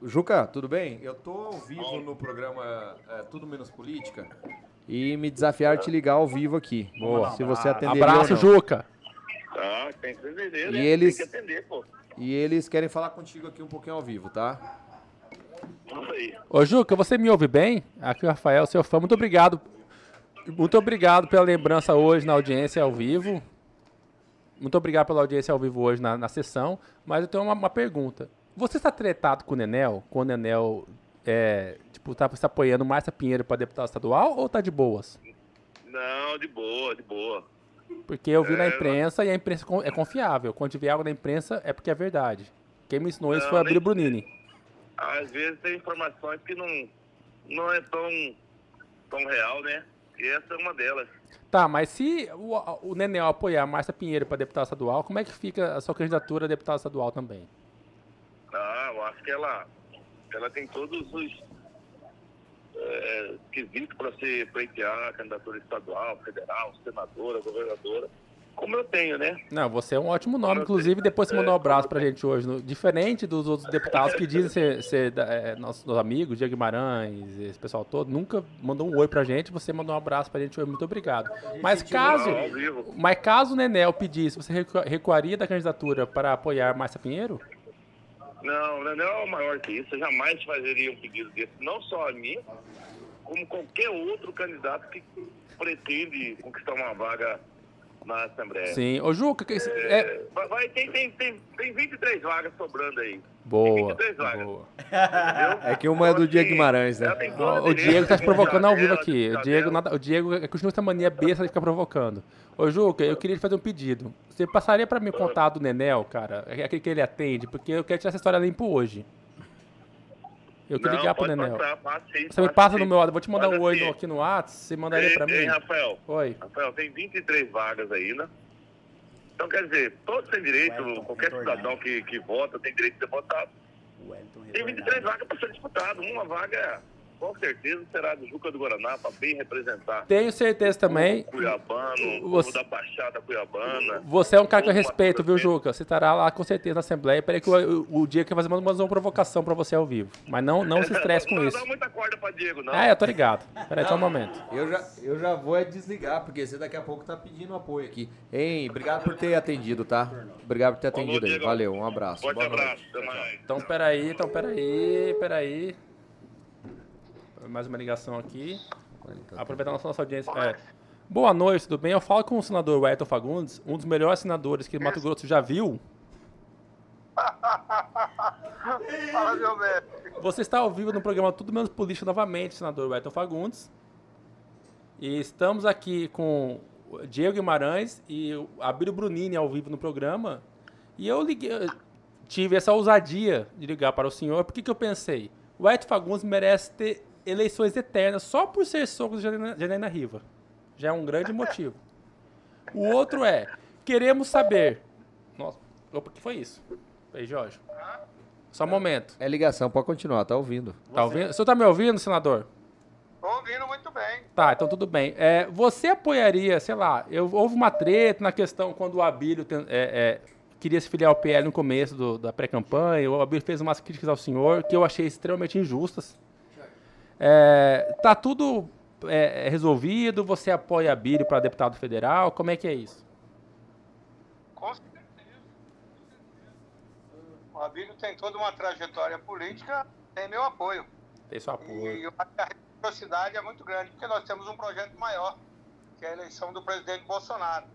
Juca, tudo bem? Eu tô ao vivo no programa é, Tudo Menos Política e me desafiaram a te ligar ao vivo aqui. Boa. Se você atender Abraço, Juca. tá, tem que entender, E né? eles- Tem que atender, pô. E eles querem falar contigo aqui um pouquinho ao vivo, tá? Isso aí. Ô, Juca, você me ouve bem? Aqui é o Rafael, seu fã. Muito obrigado. Muito obrigado pela lembrança hoje na audiência ao vivo. Muito obrigado pela audiência ao vivo hoje na, na sessão. Mas eu tenho uma, uma pergunta. Você está tretado com o Nenel? Com o Nenel, é, tipo, tá se apoiando Márcia Pinheiro para deputado estadual ou tá de boas? Não, de boa, de boa. Porque eu vi na É, imprensa e a imprensa é confiável. Quando tiver algo na imprensa é porque é verdade. Quem me ensinou isso Não, foi a Bíblia Brunini. Às vezes tem informações que não, não é tão, tão real, né? E essa é uma delas. Tá, mas se o, o Nenel apoiar a Márcia Pinheiro para deputado estadual, como é que fica a sua candidatura a deputado estadual também? Ah, eu acho que ela, ela tem todos os é, quesitos para ser pleitear a candidatura estadual, federal, senadora, governadora. Como eu tenho, né? Não, você é um ótimo nome, inclusive sei. depois você É, mandou um abraço pra eu sei. gente hoje. no- diferente dos outros deputados que dizem ser, ser é, nossos, nossos amigos, Diego Guimarães, esse pessoal todo, nunca mandou um oi pra gente, você mandou um abraço pra gente hoje, muito obrigado. Mas caso, mas caso o Nenel pedisse, você recu- recuaria da candidatura para apoiar Márcia Pinheiro? Não, o Nenel é maior que isso. Eu jamais fazeria um pedido desse, não só a mim, como qualquer outro candidato que pretende conquistar uma vaga na Assembleia. Sim. Ô, Juca, que, é, É, vai, vai- tem, tem, tem, tem 23 vagas sobrando aí. boa, 23 vagas. boa. Entendeu? É que uma é do Então, Diego assim, Guimarães, né? todo Ó, O Diego tá te provocando ao vivo aqui. O. Diego, nada, o Diego é, continua essa mania besta de ficar provocando. Ô, Juca, eu queria te fazer um pedido. Você passaria pra mim o contato do Nenel, cara? É Aquele que ele atende, porque eu quero tirar essa história limpo hoje. Eu queria ligar pro Nenel. passar, passa sim, Você me passa no meu eu vou te mandar um oi aqui no WhatsApp, você mandaria Ei, pra mim? ei, Rafael, Oi. Rafael, tem 23 vagas aí, né? Então, quer dizer, todos têm direito, Wellington, qualquer cidadão que, que vota tem direito de ser votado. Wellington Tem 23 vagas para ser disputado. Uma vaga com certeza será do Juca do Guaraná para bem representar. Tenho certeza também. Cuiabano, o Você- da Baixada Cuiabana. Você é um cara que eu respeito, viu. Juca? Você estará lá com certeza na Assembleia. Peraí que o, o, o dia que vai fazer mais uma provocação pra você ao vivo. Mas não, não se estresse com não isso. dá muita corda pra Diego, não. Ah, eu tô ligado. Peraí, só um momento. Eu já, eu já vou é desligar, porque você daqui a pouco tá pedindo apoio aqui. Hein, obrigado por ter atendido, tá? Obrigado por ter Falou, atendido aí. Diego. Valeu, um abraço. Forte abraço, até mais. Então, peraí, então, peraí, peraí. Mais uma ligação aqui. Aproveitando a nossa, nossa audiência. É. Boa noite, tudo bem? Eu falo com o senador Wellington Fagundes, um dos melhores senadores que Mato Grosso já viu. Fala, meu mestre. Você está ao vivo no programa Tudo Menos Política novamente, senador Wellington Fagundes. E estamos aqui com o Diego Guimarães e o Abílio Brunini ao vivo no programa. E eu liguei, eu tive essa ousadia de ligar para o senhor, porque que eu pensei? O Wellington Fagundes merece ter eleições eternas só por ser sogro de Janaína- Riva. Já é um grande motivo. O outro é, queremos saber... Nossa, opa, o que foi isso? Aí, Jorge. Só um momento. É ligação, pode continuar, tá ouvindo. Tá ouvindo? O senhor tá me ouvindo, senador? Tô ouvindo muito bem. Tá, então tudo bem. É, você apoiaria, sei lá, eu, houve uma treta na questão quando o Abílio ten- é, é, queria se filiar ao PL no começo do- da pré-campanha, o Abílio fez umas críticas ao senhor que eu achei extremamente injustas. É, tá tudo é, é, resolvido? Você apoia Abílio para deputado federal? Como é que é isso? Com certeza. O Abílio tem toda uma trajetória política, tem meu apoio. Tem seu apoio. E eu acho que a reciprocidade é muito grande, porque nós temos um projeto maior, que é a eleição do presidente Bolsonaro.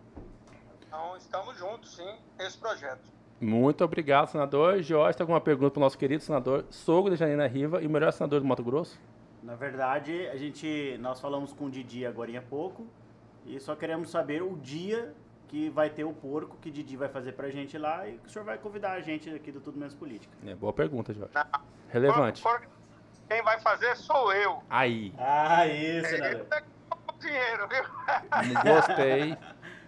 Então, estamos juntos, sim, nesse projeto. Muito obrigado, senador. Jorge, tem alguma pergunta para o nosso querido senador, sogro de Janina Riva e o melhor senador do Mato Grosso? Na verdade, a gente, nós falamos com o Didi agora há pouco e só queremos saber o dia que vai ter o porco que Didi vai fazer pra gente lá e que o senhor vai convidar a gente aqui do Tudo Menos Política. É, boa pergunta, Jorge. Relevante. For- for- Quem vai fazer sou eu. Aí. Ah, isso, Eu é o dinheiro, viu? Gostei.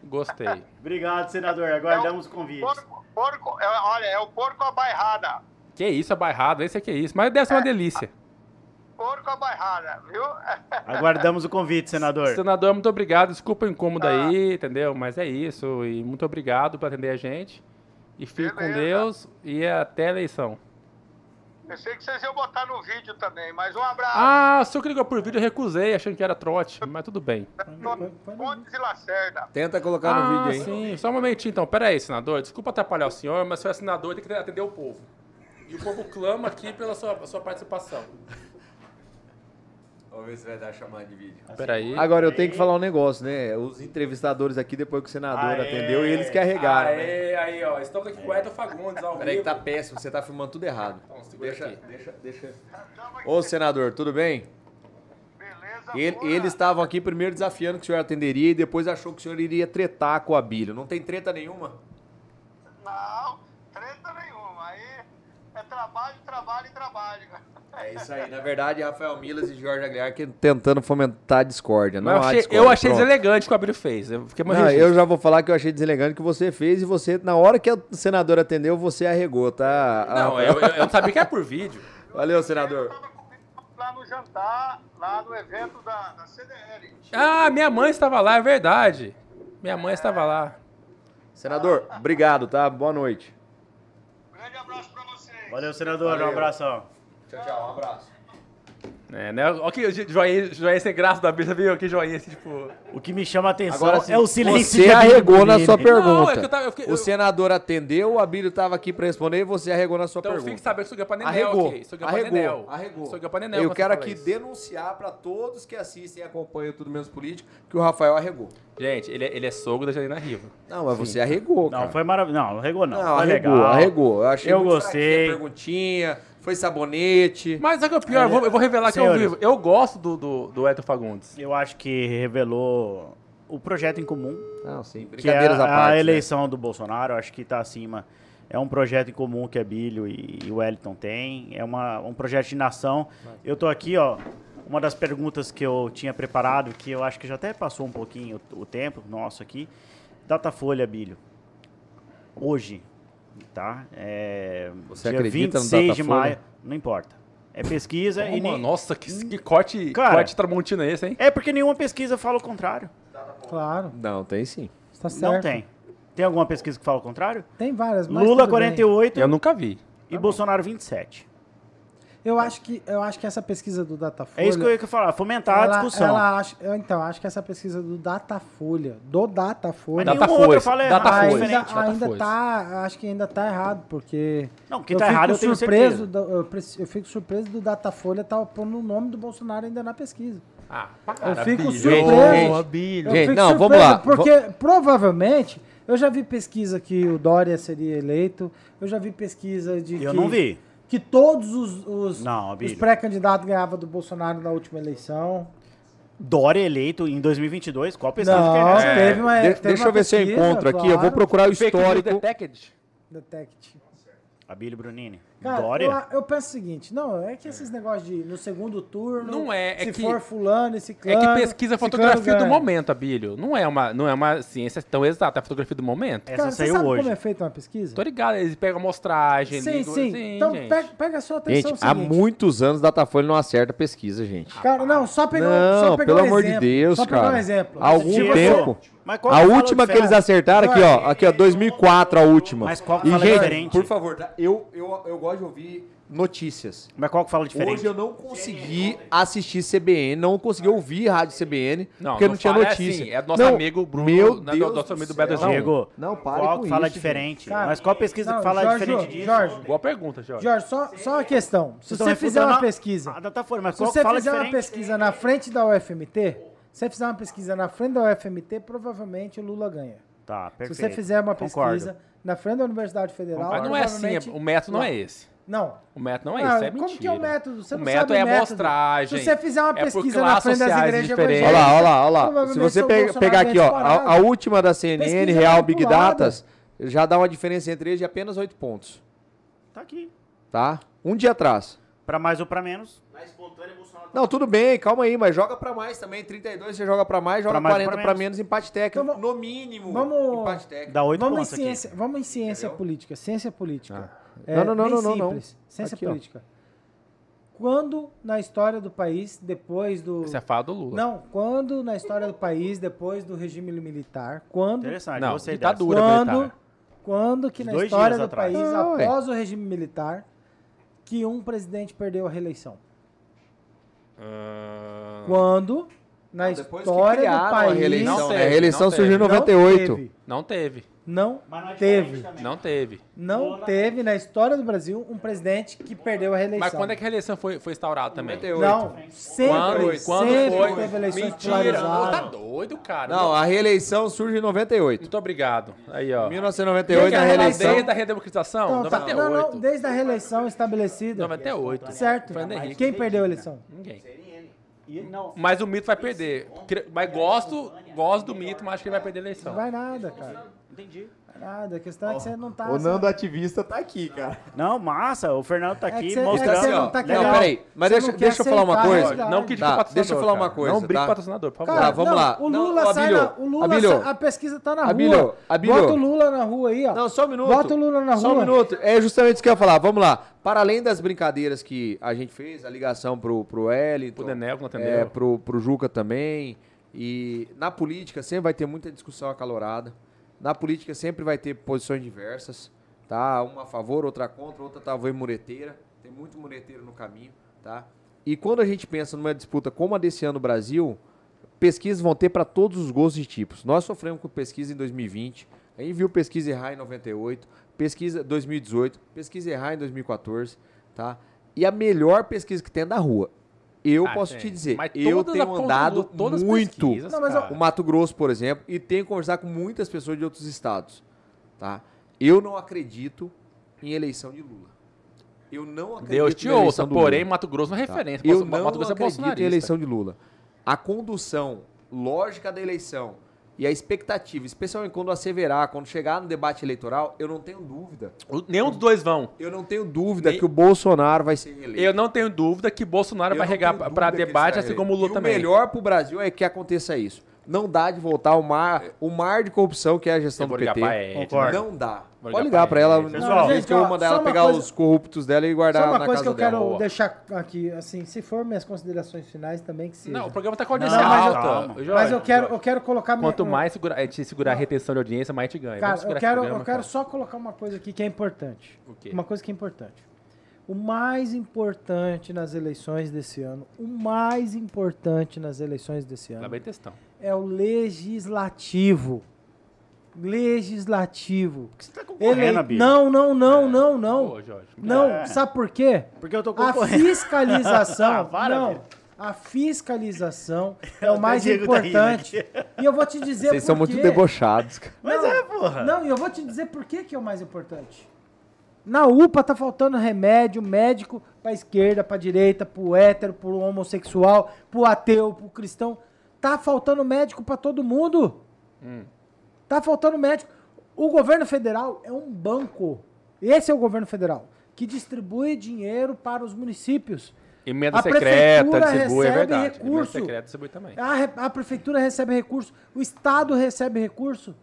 Gostei. Obrigado, senador. Aguardamos o convite. Porco, porco, é- olha, é o porco à bairrada. Que isso, a bairrada, esse é que isso. Mas deve ser uma delícia. Porco à bairrada, viu? Aguardamos o convite, senador. Senador, muito obrigado. Desculpa o incômodo aí, entendeu? Mas é isso. E muito obrigado por atender a gente. E fique com Beleza. Deus e até a eleição. Pensei que vocês iam botar no vídeo também, mas um abraço. Ah, o senhor que ligou por vídeo, eu recusei, achando que era trote. Mas tudo bem. Pontes e Lacerda. Tenta colocar no ah, vídeo aí. sim. Só um momentinho, então. Pera aí, senador. Desculpa atrapalhar o senhor, mas o senhor é senador tem que atender o povo. E o povo clama aqui pela sua, sua participação. Vamos ver se vai dar chamada de vídeo. Pera aí. Agora eu tenho que falar um negócio, né? Os entrevistadores aqui, depois que o senador Aê. atendeu, eles que arregaram, né? Aê, aí, ó. Estamos aqui com o Edson Fagundes ao Peraí que tá péssimo, você tá filmando tudo errado. Então, Deixa, aqui. deixa, deixa. Ô, senador, tudo bem? Beleza? Ele- eles estavam aqui primeiro desafiando que o senhor atenderia e depois achou que o senhor iria tretar com o Abílio. Não tem treta nenhuma? Não, treta nenhuma. Aí é trabalho, trabalho e trabalho. É isso aí. Na verdade, Rafael Milas e Jorge Aguiar que tentando fomentar a discórdia. Não eu há achei, discórdia. eu achei Pronto. deselegante o que o Abílio fez. Eu fiquei Não, eu já vou falar que eu achei deselegante que você fez e você, na hora que o senador atendeu, você arregou, tá? Não, eu, eu, eu não sabia que era por vídeo. Valeu, senador. Lá no jantar, lá no evento da, da CDL. Ah, minha mãe estava lá, é verdade. Minha mãe estava lá. Senador, obrigado, tá? Boa noite. Grande abraço pra vocês. Valeu, senador. Valeu. Um abração. Tchau, tchau. Um abraço. É, né? Olha que joinha, joinha sem graça da Bíblia, viu? Que joinha assim, tipo. O que me chama a atenção Agora sim, é o silêncio você arregou na sua pergunta. Não, é que eu tava- eu fiquei- o eu- senador atendeu, o Abílio estava aqui para responder e você arregou na sua Então pergunta. fique sabendo que sou Gapanenel Arregou, aqui. Sou arregou, Gapanenel. arregou. Sou Gapanenel. Eu quero aqui isso. denunciar para todos que assistem e acompanham Tudo Menos Político que o Rafael arregou. Gente, ele, é- ele é sogro da Janina Riva. Não, mas você arregou, cara. Não, foi maravilhoso. Não, arregou não. Não, foi arregou, legal. arregou. Eu achei Eu gostei. perguntinha, foi sabonete. Mas o que é o pior? Eu vou, eu vou revelar que eu Senhores. vivo. Eu gosto do, do, do Eto Fagundes. Eu acho que revelou o projeto em comum, Não, sim, que é a, à parte. a né? eleição do Bolsonaro. Eu acho que está acima. É um projeto em comum que a Bílio e, e o Wellington têm. É uma, um projeto de nação. Eu tô aqui, ó. Uma das perguntas que eu tinha preparado, que eu acho que já até passou um pouquinho o, o tempo nosso aqui. Datafolha, Bílio. Hoje, tá? É, Você dia acredita no 26 de maio. Não importa. É pesquisa e Uma- nem... Nossa, que, que corte, Cara. corte tramontina é esse, hein? É porque nenhuma pesquisa fala o contrário. Claro, Não, tem sim. está certo. Não tem. Tem alguma pesquisa que fala o contrário? Tem várias, mas Lula tudo bem. 48 Eu nunca vi. e Bolsonaro 27. Eu acho que eu acho que essa pesquisa do Datafolha É isso que eu ia falar, fomentar a ela- discussão. ela acha- eu, então, acho que essa pesquisa do Datafolha, do Datafolha, Mas Data nenhuma outra Force, fala Data errado, ainda, diferente. Data ainda tá, acho que ainda tá errado, porque Não, que tá errado eu tenho surpreso, certeza. do- eu, eu fico surpreso do Datafolha estar pondo o nome do Bolsonaro ainda na pesquisa. Ah, Eu fico Bilho. surpreso. gente, Eu Gente, fico não, vamos surpreso, lá. Porque provavelmente eu já vi pesquisa que o Dória seria eleito, eu já vi pesquisa de Eu que, não vi. Que todos os, os, os pré-candidatos ganhavam do Bolsonaro na última eleição. Dória eleito em 2022? Qual pesquisa Não, que é essa? teve uma. De- teve deixa uma eu ver se eu encontro aqui. Eu vou claro. procurar o Fake histórico. detected. Detect. Abílio Brunini. Cara, Dória? eu, eu penso o seguinte, não, é que esses negócios de no segundo turno, Não é, é se que- for fulano, esse É clã, que pesquisa a fotografia do momento, Abílio. Não é uma, não é uma ciência tão exata, é a fotografia do momento. Essa Cara, você saiu sabe hoje. como é feita uma pesquisa? Tô ligado, eles pegam amostragem. Sim, ligam- sim. Então gente. pega, pega a sua atenção Gente, é há muitos anos Datafolha não acerta pesquisa, gente. Cara, não, só pegar, Não, só pegar pelo um amor de Deus, só pegar cara. um exemplo. Há algum tempo. A que última que eles acertaram aqui, ó. Aqui, ó, 2004, a última. Mas qual que E, fala gente, diferente? por favor, tá? eu, eu, eu gosto de ouvir notícias. Mas qual que fala diferente? Hoje eu não consegui assistir CBN, não consegui ouvir rádio CBN, Não, porque não não tinha fala notícia. assim, é do nosso Não, amigo Bruno, Meu né, Deus nosso amigo do. B2 Diego, Não, pare qual com que fala isso, diferente? Cara, Mas qual pesquisa não, que fala Jorge, diferente disso? Jorge, Boa pergunta, Jorge. Jorge, só, só uma questão. Se Vocês você fizer uma refutando a- pesquisa, A Datafolha, mas se qual que você fala fizer uma pesquisa na frente da UFMT, se você fizer uma pesquisa na frente da UFMT, provavelmente o Lula ganha. Tá, perfeito. Se você fizer uma Concordo. pesquisa na frente da Universidade Federal, Mas não é assim, provavelmente- o método não é esse. Não. O método não é Ah, esse, é como mentira. que é o método? Você o não método sabe é o método. amostragem. Se você fizer uma é pesquisa na classes frente das igrejas diferentes. Olha lá, olha lá, olha lá. Se você o pe- Bolsonaro pegar aqui, ó, a, a última da CNN, Pesquisa Real Big. Datas, já dá uma diferença entre eles de apenas 8 pontos, Tá aqui. tá? Um dia atrás. Pra mais ou pra menos. Não, tudo bem, calma aí, mas joga pra mais também. 32 você joga pra mais, joga Pra mais, 40 pra pra menos. menos, empate técnico. Então, no mínimo, vamos- empate técnico. Dá oito Vamos em pontos aqui. ciência, vamos em ciência política, ciência política. É Não, não, não, bem não, não, não. simples, Ciência Aqui, ó. política. Quando na história do país, depois do Você fala do Lula. Não, quando na história do país, depois do regime militar, quando Interessante, Não, gostei ditadura. quando, militar. quando que na dois história do atrás. país, Ah, ué. após o regime militar, que um presidente perdeu a reeleição? Ah, Quando na Depois que história do criaram a país reeleição, Não né? teve, A reeleição não surgiu em teve. não 98. teve, não teve. Não Mas não é teve. Não teve. não teve na história do Brasil um presidente que perdeu a reeleição. Mas quando é que a eleição foi, foi instaurada também? 98. Não, sempre, Quando, quando sempre foi? teve eleições Mentira. Não, tá doido, cara. Não, a reeleição surge em 98. Muito obrigado. Aí, ó. 1998, Desde a reeleição. Desde a redemocratização? Não, tá- 98. não, não, desde a reeleição estabelecida. 98. Certo. Quem perdeu a eleição? Ninguém. Não, Mas o mito vai perder. Mas gosto, gosto do mito, mas acho que ele vai perder a eleição. Não vai nada, cara. Entendi. Nada. A questão é que você não tá. O Nando ativista tá aqui, cara. Não, massa, o Fernando tá É que aqui é que mostrando. não tá Não, peraí, mas você deixa, não quer deixa eu falar uma aceitar a coisa. realidade. Não critique Tá, patrocinador. deixa eu falar uma cara. coisa, Não brigue tá? o patrocinador, por favor. Cara, Tá, vamos não, lá. O Não, Lula ô, sai Abílio, na, O Lula Abílio. sai- a pesquisa tá na Abílio, rua. Abílio. Bota o Lula na rua aí, ó. Não, só um minuto. Bota o Lula na Só um rua. minuto. É justamente isso que eu ia falar. Vamos lá. Para além das brincadeiras que a gente fez, a ligação pro, pro Wellington, Pro que não atendeu. é, pro, pro Juca também. E na política sempre vai ter muita discussão acalorada. Na política sempre vai ter posições diversas, tá? Uma a favor, outra contra, outra talvez mureteira. Tem muito mureteiro no caminho, tá? E quando a gente pensa numa disputa como a desse ano no Brasil, pesquisas vão ter para todos os gostos e tipos. Nós sofremos com pesquisa em 2020, a gente viu pesquisa errar em 98, pesquisa 2018, pesquisa errar em 2014, tá? E a melhor pesquisa que tem é da rua. Eu Ah, posso tem. te dizer, Mas eu tenho andado muito Não, mas cara. o Mato Grosso, por exemplo, e tenho conversado com muitas pessoas de outros estados, tá? Eu não acredito em eleição de Lula. Eu não acredito Deus te na eleição ouça, porém. Mato Grosso é uma Tá? referência. Eu Mato não Grosso é acredito em bolsonarista. eleição de Lula. A condução lógica da eleição e a expectativa, especialmente quando asseverar, quando chegar no debate eleitoral, eu não tenho dúvida. O- Nenhum dos dois vão. Eu não tenho dúvida Nem- que o Bolsonaro vai ser reeleito. Eu não tenho dúvida que Bolsonaro Eu vai regar ele debate, assim como o Lula reeleito. também. E o melhor pro Brasil é que aconteça isso. Não dá de voltar ao mar, o mar de corrupção que é a gestão do PT. Concordo. Não dá. Vou Pode ligar pra pra ela. Pessoal, gente, que eu vou mandar ela pegar coisa- os corruptos dela e guardar Só uma na coisa casa que eu quero dela. deixar aqui, assim, se for minhas considerações finais também que seja. Não, o programa tá com audiência Não, mas eu- mas eu quero, eu quero colocar minha- Quanto mais segura, a gente segurar a retenção de audiência, mais a gente ganha. Cara, eu quero, programa, eu quero cara. só colocar uma coisa aqui que é importante. O quê? Uma coisa que é importante. O mais importante nas eleições desse ano, o mais importante nas eleições desse Lá ano bem textão. É o legislativo. Legislativo. Você tá concorrendo, Ele... Não, não, não, não, não. Ô, Jorge. Não, É. sabe por quê? Porque eu tô A concorrendo. fiscalização. Para, não. A fiscalização é o mais tá importante. e eu vou te dizer Vocês por são muito debochados, cara. Mas Não, é, porra. Não, e eu vou te dizer por que, que é o mais importante. Na UPA tá faltando remédio médico pra esquerda, pra direita, pro hétero, pro homossexual, pro ateu, pro cristão. Tá faltando médico pra todo mundo. Tá faltando médico. O governo federal é um banco. Esse é o governo federal que distribui dinheiro para os municípios. Emenda A secreta, distribui, é recebe verdade. Emenda recurso. secreta, distribui também. A, a prefeitura recebe recurso, o Estado recebe recurso.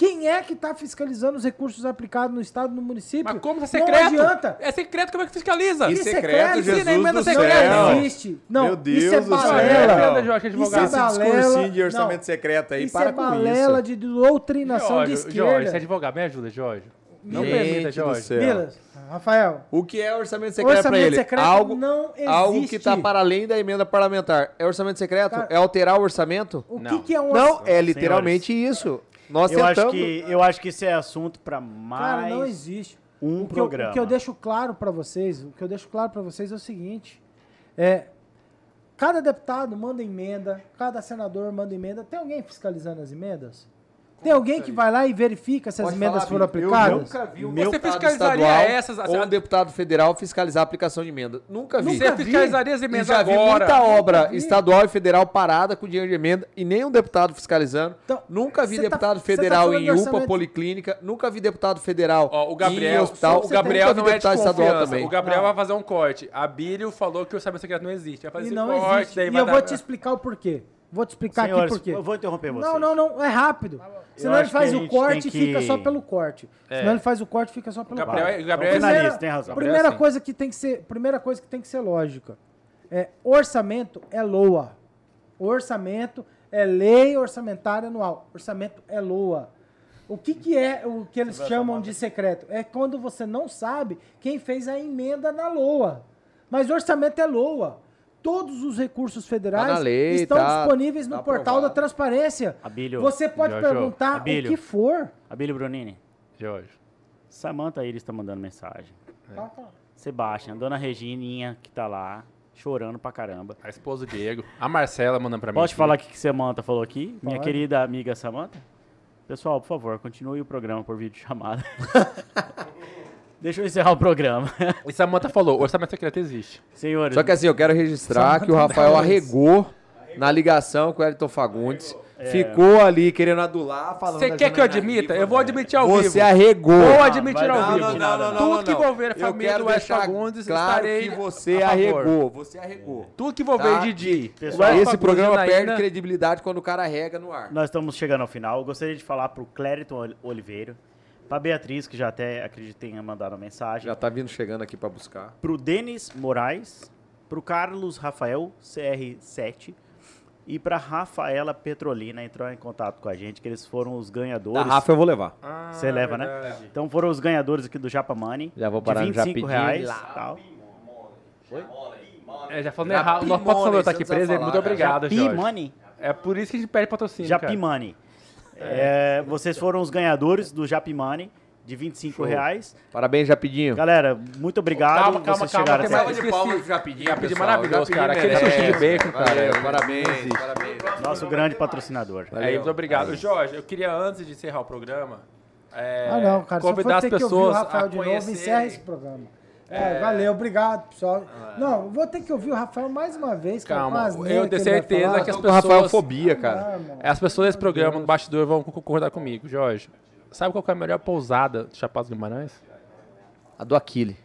Quem é que está fiscalizando os recursos aplicados no Estado e no município? Mas como é Não secreto? adianta. É secreto, como é que fiscaliza? Que Isso secreto, secreto, ensina Jesus a emenda do secreta. céu. Não existe. Não, Meu Deus isso é do céu. balela. Jorge, Isso é balela. de orçamento Não. secreto aí, Isso para é com balela isso. de doutrinação de Jorge, esquerda. Jorge, você é advogado, me ajuda, Jorge. Não Gente permita, Jorge. Milas, Rafael, O que é orçamento secreto Orçamento pra ele? secreto algo, não existe. algo que tá para além da emenda parlamentar. É orçamento secreto? Cara, é alterar o orçamento? o Não. que, que é um Não, é literalmente isso. Nós Eu acho, que, eu acho que isso é assunto pra mais Cara, não existe. um o que, eu, programa. o que eu deixo claro pra vocês, o que eu deixo claro para vocês é o seguinte: é cada deputado manda emenda, cada senador manda emenda. Tem alguém fiscalizando as emendas? Tem alguém que vai lá e verifica se as Pode emendas falar, foram Bia. Eu aplicadas? nunca vi um Você deputado fiscalizaria estadual essas- ou um deputado federal fiscalizar a aplicação de emenda. Nunca vi. Você vi. fiscalizaria as E emendas já vi agora. muita obra vi. estadual e federal parada com dinheiro de emenda e nenhum deputado fiscalizando. Então, nunca vi tá- deputado tá federal falando em UPA, orçamento- policlínica. Nunca vi deputado federal Ó, o em Gabriel, hospital. o Gabriel nunca vi não é de deputado estadual também. O Gabriel Não. vai fazer um corte. A Bílio falou que o orçamento secreto não existe. Vai fazer E não corte, existe. E eu vou te explicar o porquê. Vou te explicar Senhores, aqui por quê. eu vou interromper vocês. Não, não, não, é rápido. Senão ele faz o corte e fica que- só pelo corte. É. Senão ele faz o corte e fica só pelo Gabriel é- corte. o Gabriel é Então, primeira, tem razão. É Primeira assim. coisa que tem que ser, primeira coisa que tem que ser lógica. É, orçamento é LOA. Orçamento é lei orçamentária anual. Orçamento é LOA. O que, que é o que eles chamam de secreto? É quando você não sabe quem fez a emenda na LOA. Mas orçamento é LOA. Todos os recursos federais Tá lei, estão tá- disponíveis no tá portal aprovado. da transparência. Abílio, Você pode Jojo, perguntar Abílio. o que for. Abílio Brunini, Jorge. Samanta Iris tá mandando mensagem. Tá, tá. Sebastião, Dona Regininha, que tá lá, chorando pra caramba. A esposa do Diego. A Marcela mandando pra mim. Pode falar o que Samanta falou aqui? Minha Pode. querida amiga Samanta? Pessoal, por favor, continue o programa por vídeo chamada. Deixa eu encerrar o programa. E Samanta falou, o orçamento secreto existe. Senhores, Só que assim, eu quero registrar que o Rafael arregou na ligação com o Elton Fagundes. Ficou ali querendo adular, falando. Você quer que eu admita? Viva, Eu vou admitir ao vivo. Você arregou. Vou admitir vai ao dar, vivo. não, não, não, Tudo não, que não. envolver a Eu família quero do Wes Fagundes, claro estarei que você a favor. arregou. Você arregou. Tudo que envolver Tá? Didi. Pessoal, Esse programa Janaína, perde credibilidade quando o cara rega no ar. nós estamos chegando ao final. Eu gostaria de falar pro Clériton Ol- Oliveira, pra Beatriz, que já até acredito tenha mandado a mensagem, Já tá vindo chegando aqui pra buscar. pro Denis Moraes, pro Carlos Rafael, CR7, e pra Rafaela Petrolina entrar em contato com a gente, que eles foram os Da ganhadores. Rafa eu vou levar. Ah, Você leva, né? verdade. Então foram os ganhadores aqui do Japa Money. Já vou de parar no 25 Japidinho reais. lá. Tal. É, já falando Já errado. O nosso patrocinador tá aqui preso. falar, Muito obrigado, Japi Jorge. Money. É por isso que a gente perde patrocínio, Japi cara. Money. É, vocês foram os ganhadores do Japi Money de 25 Show. reais. Parabém, Japidinho. Galera, muito obrigado. Calma, calma, vocês calma, chegaram tem até mais- aqui. esqueci. pro Japidinho, Japidinho pessoal. maravilhoso, cara. Aquele sushi de bacon, cara. Valeu, parabéns, existe. parabéns. Nosso grande patrocinador. É, muito obrigado. Jorge, eu queria, antes de encerrar o programa, é, Ah, não, cara. Convidar as ouvir o pessoas Rafael a de novo, conhecerem... encerra esse programa. É, valeu, obrigado, pessoal. Não, vou ter que ouvir o Rafael mais uma vez, cara. Calma, com as eu neiras tenho ele vai certeza falar. que as Com Rafael pessoas... fobia, cara. Ah, irmão. As pessoas desse programa, no bastidor, vão concordar comigo. Jorge, sabe qual que é a melhor pousada de Chapada dos Guimarães? A do Aquile.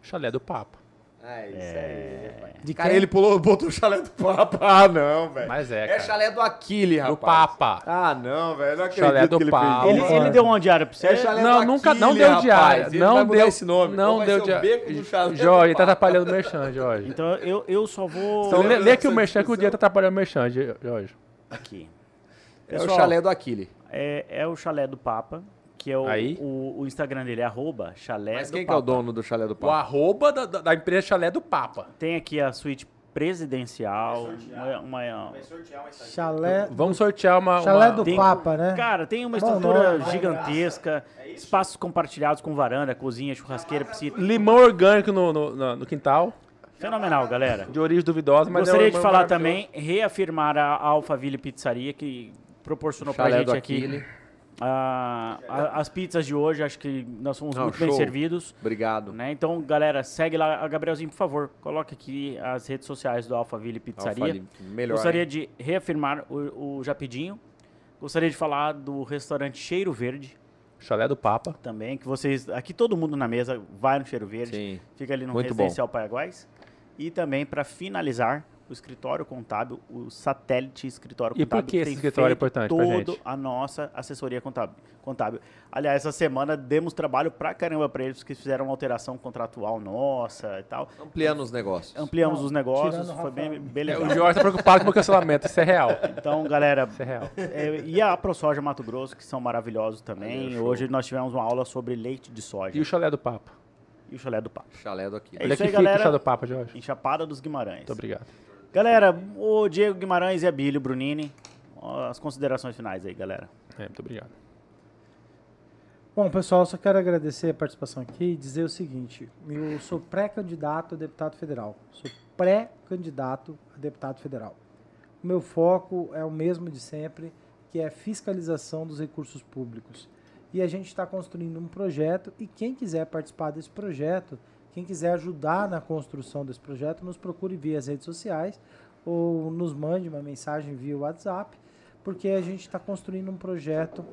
Chalé do Papa. É isso aí. De Cara, quem? ele pulou, botou o chalé do Papa. Ah, não, velho. Mas é, É cara. chalé do Aquile, rapaz. Do Papa. Ah, não, velho. Não acredito Chalé do que ele Papa. fez Ele, ele deu uma diária pra você? É chalé Não, do nunca, não Aquile, deu rapaz. diária. Ele Não deu esse nome. Não deu diária. beco do chalé do Jorge, tá Papa. atrapalhando o merchan, Jorge. Então eu, eu só vou... Então lê, lê aqui o merchan que o dia tá atrapalhando o merchan, Jorge. Aqui. É o Pessoal, chalé do Aquile. É, é o chalé do Papa, que é o, Aí. o, o Instagram dele, é arroba chalé Mas do quem que é o dono do chalé do O Papa? arroba da, da, da empresa chalé do Papa. Tem aqui a suíte presidencial. Uma, uma- Chalé, Vamos sortear uma... chalé uma- do tem- Papa, né? Cara, tem uma Bom estrutura nome. gigantesca, espaços compartilhados com varanda, cozinha, churrasqueira, piscina. Limão orgânico no, no, na- no quintal, Fenomenal, galera. de origem duvidosa, mas Gostaria é um- de é falar maravilhoso. também, reafirmar a Alphaville Pizzaria, que proporcionou pra Chalé gente do aqui Aquile. Ah, a- as pizzas de hoje. Acho que nós fomos Não, muito bem show. servidos. Obrigado. Né? Então, galera, segue lá. A Gabrielzinho, por favor, coloque aqui as redes sociais do Alphaville Pizzaria. Alfa, melhor. Gostaria hein? de reafirmar o, o Japidinho. Gostaria de falar do restaurante Cheiro Verde Chalé do Papa. também, que vocês... Aqui todo mundo na mesa vai no Cheiro Verde. Sim. Fica ali no Muito Residencial Paraguais. E também, para finalizar, o escritório contábil, o satélite escritório E por contábil. que esse tem escritório é importante toda gente? a nossa assessoria contábil. contábil. Aliás, essa semana demos trabalho pra caramba para eles, que fizeram uma alteração contratual nossa e tal. Ampliando os negócios. Ampliamos Não, os negócios, foi bem, bem É, legal. o Jorge tá preocupado com o cancelamento, isso é real. Então, galera, Isso é real. é, e a ProSoja Mato Grosso, que são maravilhosos também. Hoje nós tivemos uma aula sobre leite de soja E o chalé do Papa? e o chalé do papo. Chalé do Aquile. É é isso que aí, fica galera. o chalé do Papa, Jorge? Em Chapada dos Guimarães. Muito obrigado. Galera, o Diego Guimarães e a Bílio Brunini, as considerações finais aí, galera. É, muito obrigado. Bom, pessoal, só quero agradecer a participação aqui e dizer o seguinte: eu sou pré-candidato a deputado federal. Sou pré-candidato a deputado federal. O meu foco é o mesmo de sempre, que é fiscalização dos recursos públicos. E a gente está construindo um projeto e quem quiser participar desse projeto, quem quiser ajudar na construção desse projeto, nos procure via as redes sociais ou nos mande uma mensagem via WhatsApp, porque a gente está construindo um projeto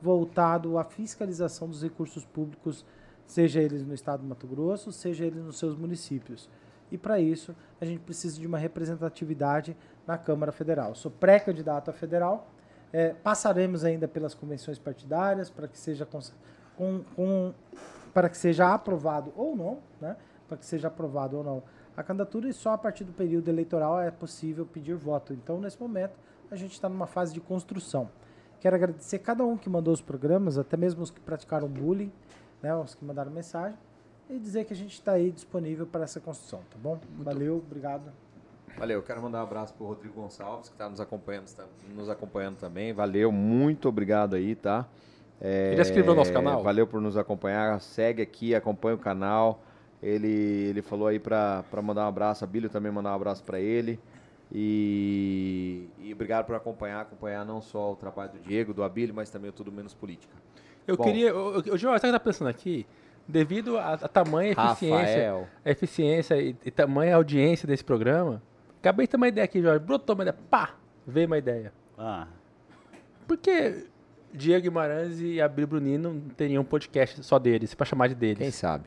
voltado à fiscalização dos recursos públicos, seja eles no estado do Mato Grosso, seja eles nos seus municípios. E para isso, a gente precisa de uma representatividade na Câmara Federal. Sou pré-candidato a federal, eh, passaremos ainda pelas convenções partidárias para que seja com, com- para que seja aprovado ou não, né? Para que seja aprovado ou não a candidatura e só a partir do período eleitoral é possível pedir voto. Então, nesse momento, a gente está numa fase de construção. Quero agradecer cada um que mandou os programas, até mesmo os que praticaram bullying, né, os que mandaram mensagem, e dizer que a gente está aí disponível para essa construção, tá bom? Valeu, obrigado. Valeu, eu quero mandar um abraço pro Rodrigo Gonçalves, que está nos acompanhando, tá nos acompanhando também. Valeu, muito obrigado aí, tá? É, Ele inscreveu no nosso canal? Valeu por nos acompanhar. Segue aqui, acompanha o canal. Ele, ele falou aí pra, pra mandar um abraço. A Bílio também mandar um abraço pra ele. E, e obrigado por acompanhar, acompanhar não só o trabalho do Diego, do Abílio, mas também o Tudo Menos Política. Eu Bom. queria. O Jorge, sabe o que tava pensando aqui? Devido a, a tamanha eficiência, Rafael. a eficiência e, e tamanha audiência desse programa, acabei de ter uma ideia aqui, Jorge. Brotou uma ideia. Pá! Veio uma ideia. Ah, Por que Diego Guimarães e Abílio Brunino não teriam um podcast só deles, pra chamar de deles? Quem sabe?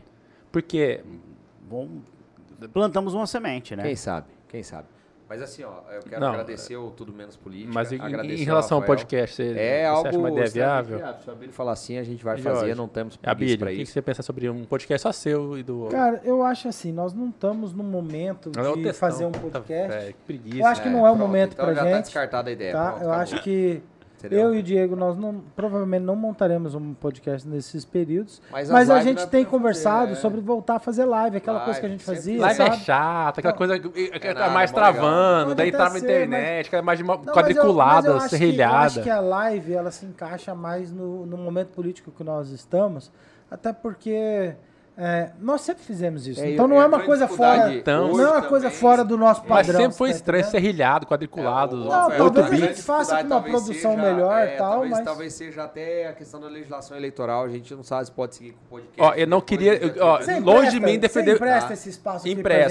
Porque bom, plantamos uma semente, né? Quem sabe? Quem sabe? Mas assim, ó, eu quero Não, agradecer o Tudo Menos Política. Mas em, agradecer em relação ao Rafael. podcast, você, É você algo acha uma ideia viável? Se o Abílio falar assim, a gente vai Jorge, fazer, não temos Abílio, pra o que, isso. você pensa sobre um podcast só seu e do outro? Cara, eu acho assim, nós não estamos no momento Não é o de textão. fazer um podcast. velho, que preguiça. Eu acho que não é o pronto, momento então pra já tá gente. descartada a ideia. Tá? pronto, eu acabou. acho que Entendeu? eu e o Diego, nós não, provavelmente não montaremos um podcast nesses períodos. Mas Mas, as a gente tem conversado fazer, é. sobre voltar a fazer live, aquela coisa que a Live, gente fazia, Live sabe? é chato, aquela coisa que que tá nada, mais travando, daí trava na ser, internet, aquela mais de uma Não, mas eu- quadriculada, mas eu acho que- serrilhada. eu acho que a live ela se encaixa mais no, no momento político que nós estamos, até porque é, nós sempre fizemos isso. É, então eu- não é eu uma coisa fora, Então- não é uma coisa fora do nosso Mas padrão. sempre foi tá estranho, serrilhado, quadriculado, É, o- Não, Rafael, talvez a gente faça com uma produção seja- melhor é, e tal, talvez, mas- talvez seja até a questão da legislação eleitoral, a gente não sabe se pode seguir com o podcast. Ó, eu não queria- eu- ó, 30. Você longe de empresta- mim defender- Você empresta Ah. esse espaço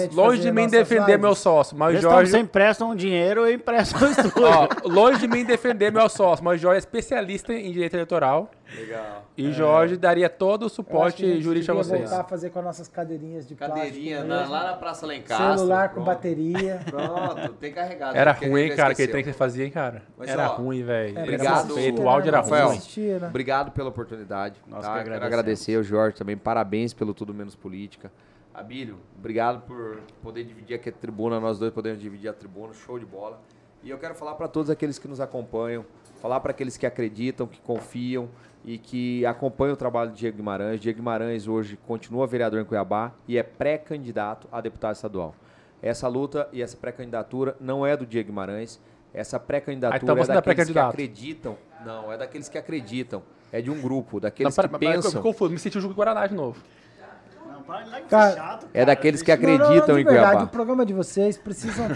gente Longe de mim defender lives? meu sócio, mas Eles Jorge. sempre emprestam dinheiro e emprestam o estúdio. Ó, longe de mim defender meu sócio, mas o Jorge é especialista em direito eleitoral Legal. e o Jorge daria todo o suporte jurídico a vocês. voltar a fazer com as nossas cadeirinhas de Cadeirinha plástico mesmo. lá na Praça Lencastre. Celular com pronto. bateria. Pronto, tem carregado. Era a ruim, hein, cara, aquele trem que você fazia, hein, cara. Mas, era ó, ruim, velho. Obrigado, feito, né? o áudio era Rafael. ruim. Assistia, né? Obrigado pela oportunidade. Nós tá? que Quero agradecer ao Jorge também. Parabéns pelo Tudo Menos Política. Abílio, obrigado por poder dividir aqui a tribuna. Nós dois podemos dividir a tribuna. Show de bola. E eu quero falar para todos aqueles que nos acompanham, falar para aqueles que acreditam, que confiam e que acompanham o trabalho de Diego Guimarães. Diego Guimarães hoje continua vereador em Cuiabá e é pré-candidato a deputado estadual. Essa luta e essa pré-candidatura não é do Diego Guimarães. Essa pré-candidatura Ah, então é não é daqueles que pré-candidato. acreditam. Não, é daqueles que acreditam. É de um grupo, Não, daqueles pera, que mas- mas eu pensam. fico confuso, me senti o Juca Guaraná de novo. Não, para lá que Cara, chato, É daqueles que Não, não, não, acreditam de em verdade, Cuiabá. o programa de vocês precisam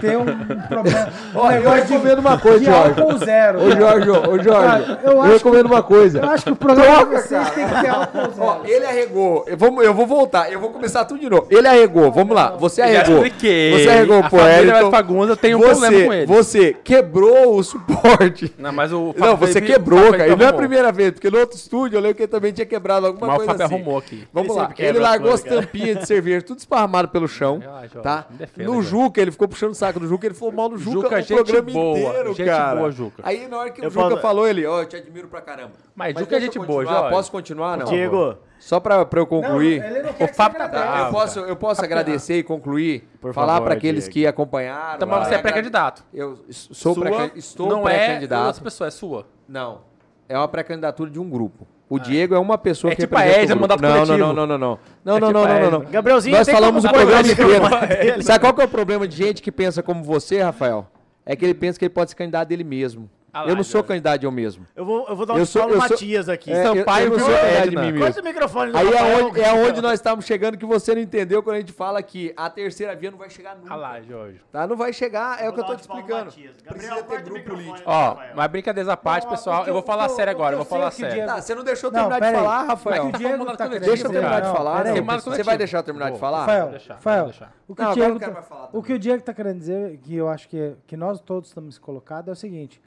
ter um problema. um eu recomendo uma coisa, Jorge. álcool zero. Ô Jorge, ô Jorge, Cara, eu recomendo uma coisa. Eu acho que o programa Troca, de vocês tem que ter álcool zero. Ó, ele arregou. Eu vou, eu vou voltar, eu vou começar tudo de novo. Ele arregou, vamos lá. Você arregou. expliquei. Você arregou, pô. West Fagundes, eu tenho um você, problema com ele. Você quebrou o suporte. Não, mas o Não, Fábio você Felipe- quebrou, o cara. E não é a primeira vez, porque no outro estúdio eu lembro que ele também tinha quebrado alguma Mas o coisa Fábio assim. arrumou aqui. Vamos Ele lá. Ele as largou as tampinhas de cerveja, tudo esparramado pelo chão, Ah, Jorge, tá? me defenda, no Jorge. Juca, ele ficou puxando o saco do Juca, ele falou mal do Juca, Juca, o gente programa boa, inteiro, gente cara. boa, Juca. Aí na hora que Eu o Juca posso- falou, ele, ó, eu te admiro pra caramba. Mas Juca é gente boa, Jorge. Posso continuar, não? Diego, Só pra, pra eu concluir. Não, ele não O você tá bravo. Eu posso, eu posso agradecer e concluir, Por falar favor, para aqueles Diego. que acompanharam. Então, mas você é pré-candidato. Eu sou Sua pré estou não é outra pré-candidato. pessoa, é sua. Não. É uma pré-candidatura de um grupo. O Diego é uma pessoa É que tipo a representa o Edna, grupo. mandato não, não, coletivo. não, não, não, não. Não, É não, tipo não, a não, não. Gabrielzinho, Nós tem falamos o programa inteiro. Sabe qual que é o problema de gente que pensa como você, Rafael? É que ele pensa que ele pode ser candidato dele mesmo. Ah lá, eu não sou candidato eu mesmo. eu vou, eu vou dar um Eu sou- Paulo eu sou- Matias aqui. É, Sampaio eu, eu não sou candidato de mim mesmo. Corta o microfone Aí é Rafael. onde, é onde nós estamos chegando que você não entendeu quando a gente fala que a terceira via não vai chegar nunca. Ah lá, Jorge. Tá? Não vai chegar, é o que eu tô te explicando. Matias. Gabriel, Precisa ter grupo político. Ó, Rafael. mas brincadeiras à parte, Não, pessoal. Eu vou falar sério agora, eu vou falar sério. Tá, você não deixou terminar de falar, Rafael. Tá tá falando querendo Deixa eu terminar de falar. Você vai deixar eu terminar de falar? Rafael, Rafael, o que Não, o agora eu Diego não quero tá- mais falar o que também. o Diego está querendo dizer, que eu acho que nós todos estamos colocados, é o seguinte: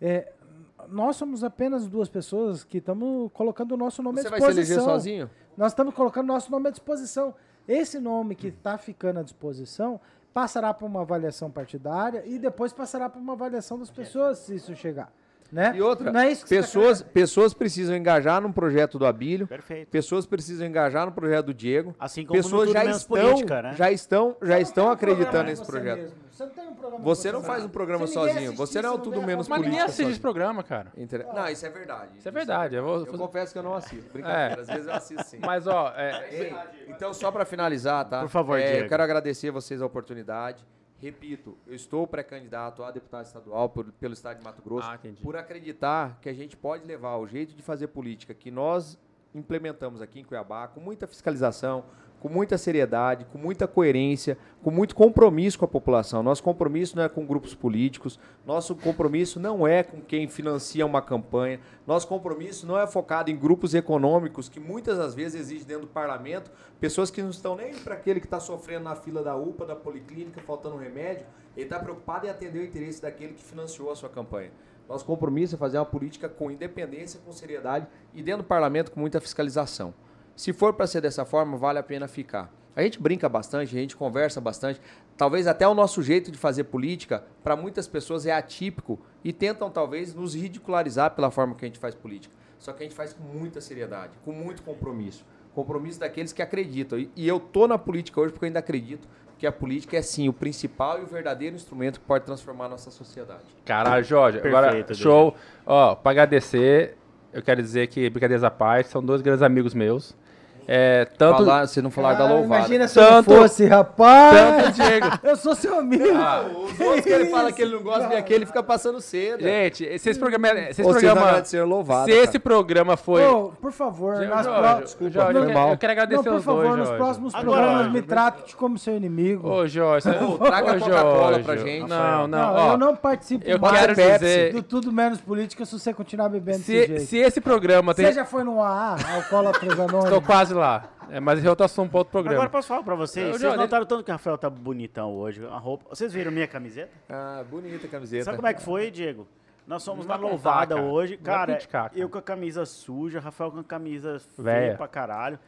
é, nós somos apenas duas pessoas que estamos colocando o nosso nome Você à vai se disposição. eleger sozinho? Nós estamos colocando nosso nome à disposição. Esse nome que está ficando à disposição passará por uma avaliação partidária e depois passará por uma avaliação das pessoas se isso chegar. Né? E outra, Não é isso que tá pessoas, querendo? pessoas precisam engajar num projeto do Abílio, Perfeito. pessoas precisam engajar no projeto do Diego. Assim como pessoas já estão, Política, né? já estão, já estão um acreditando nesse projeto. mesmo. Você não tem um programa Você não faz um programa sozinho. assistir, Você não é o tudo menos Mas ninguém assiste esse programa, cara. Inter- Não, isso é verdade. Isso é verdade. Eu vou Eu confesso que eu não assisto. Brincadeira, É. às vezes eu assisto sim. Mas, ó, é, Ei, então, só para finalizar, tá? Por favor, É, Diego. Eu quero agradecer a vocês a oportunidade. Repito, eu estou pré-candidato a deputado estadual por- pelo estado de Mato Grosso Ah, por acreditar que a gente pode levar o jeito de fazer política que nós implementamos aqui em Cuiabá com muita fiscalização, com muita seriedade, com muita coerência, com muito compromisso com a população. Nosso compromisso não é com grupos políticos, nosso compromisso não é com quem financia uma campanha, nosso compromisso não é focado em grupos econômicos que muitas das vezes exigem dentro do parlamento pessoas que não estão nem para aquele que está sofrendo na fila da UPA, da policlínica, faltando remédio, ele está preocupado em atender o interesse daquele que financiou a sua campanha. Nosso compromisso é fazer uma política com independência, com seriedade e dentro do parlamento com muita fiscalização. Se for para ser dessa forma, vale a pena ficar. A gente brinca bastante, a gente conversa bastante. Talvez até o nosso jeito de fazer política, para muitas pessoas, é atípico e tentam, talvez, nos ridicularizar pela forma que a gente faz política. Só que a gente faz com muita seriedade, com muito compromisso. Compromisso daqueles que acreditam. E, eu tô na política hoje porque eu ainda acredito que a política é, sim, o principal e o verdadeiro instrumento que pode transformar a nossa sociedade. Caralho, Jorge. Agora, Perfeito, show. Ó, pra agradecer, eu quero dizer que, brincadeiras à parte, são dois grandes amigos meus. É, tanto... Falar, se não falar da Ah, louvada. Imagina se eu não Tanto- fosse, rapaz. Tanto, Diego. Eu sou seu amigo. Os outros que ele fala que ele não gosta de aqui, ele fica passando cedo. Gente, se esse programa... Se esse Ou programa... louvado, Se cara. esse programa foi... Ô, por favor, Jorge, nas Jorge, pró- Jorge, foi eu, quero, mal. eu quero agradecer Não, por os favor, dois, nos próximos Agora, programas Jorge. me trate como seu inimigo. Ô, Jorge, você... Ô, traga Ô, Coca-Cola pra gente. Não, não, Não, ó, eu não participo eu mais quero Pepsi. dizer... do Tudo Menos Política se você continuar bebendo desse Se, jeito. se esse programa tem... Você já foi no AA, Alcoólatras Anônimos? quase lá. É, mas tô assunto para outro programa. Agora posso falar pra vocês? Eu Vocês notaram tanto que o Rafael tá bonitão hoje. A roupa. Vocês viram minha camiseta? Ah, bonita a camiseta. Sabe como é que foi, Diego? Nós somos na louvada cara. hoje. Cara, criticar, cara. eu com a camisa suja, Rafael com a camisa feia pra caralho.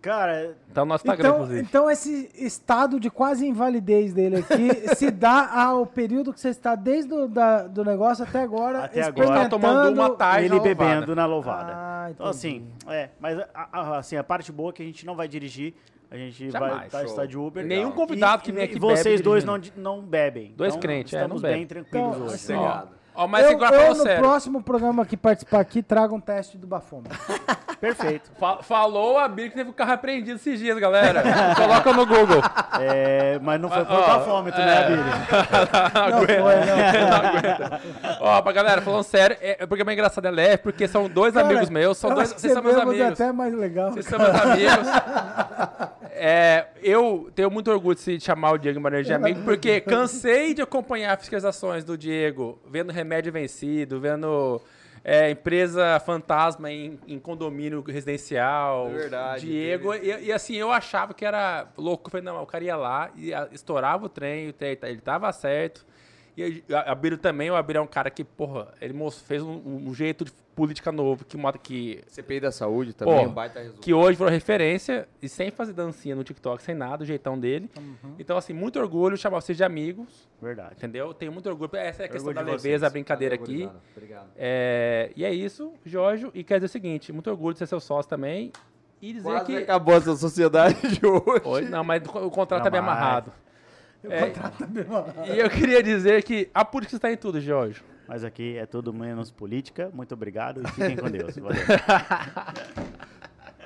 Cara, Tá no nosso Instagram, Então, inclusive. então esse estado de quase invalidez dele aqui se dá ao período que você está desde o da, do negócio até agora Até agora. Tá tomando uma tarde ele na bebendo na louvada. Ah, então, assim, é, mas a, a- assim, a parte boa é que a gente não vai dirigir, a gente vai Jamais. tá, estar de Uber. Nenhum convidado que vem aqui E vocês bebe dois não, não bebem. Dois Então, crentes, é, estamos não bem bebe. tranquilos Então, hoje. assim, Ó, ó, mas eu, agora eu no sério. próximo programa que participar aqui, trago um teste do bafômetro. Perfeito. Fa- falou a Bíblia que teve o carro apreendido esses dias, galera. Coloca no Google. É, mas não foi por bafômetro, né, é. Abílio? não aguenta. Não aguenta. Ó, pra galera, falando sério, é, é porque é mais engraçado é leve, porque são dois Cara, amigos meus, são dois, vocês são meus é amigos. até mais legal. Vocês são meus amigos. É, eu tenho muito orgulho de se chamar o Diego Maranhão de amigo, porque cansei de acompanhar fiscalizações do Diego, vendo remédio vencido, vendo é, empresa fantasma em, em condomínio residencial. É verdade, Diego, e, e assim, eu achava que era louco. Eu falei, não, o cara ia lá e estourava o trem, o trem, ele tava certo. E a Abílio também, o Abílio é um cara que, porra, ele fez um, um jeito de política novo, que, mota- que CPI da saúde também, Pô, um baita resultado. que hoje virou referência e sem fazer dancinha no TikTok, sem nada, o jeitão dele. Uhum. Então, assim, muito orgulho chamar vocês de amigos, Verdade. entendeu? Tenho muito orgulho. Essa é a questão Orgulho da leveza, a brincadeira aqui. Obrigado. É, e é isso, Jorge. E quer dizer o seguinte, muito orgulho de ser seu sócio também. E dizer Quase que... acabou essa sociedade de hoje. Hoje, não, mas o contrato tá bem Jamais. É, E eu queria dizer que a política está em tudo, Jorge. Mas aqui é tudo menos política. Muito obrigado e fiquem com Deus. Valeu.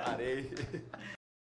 Parei.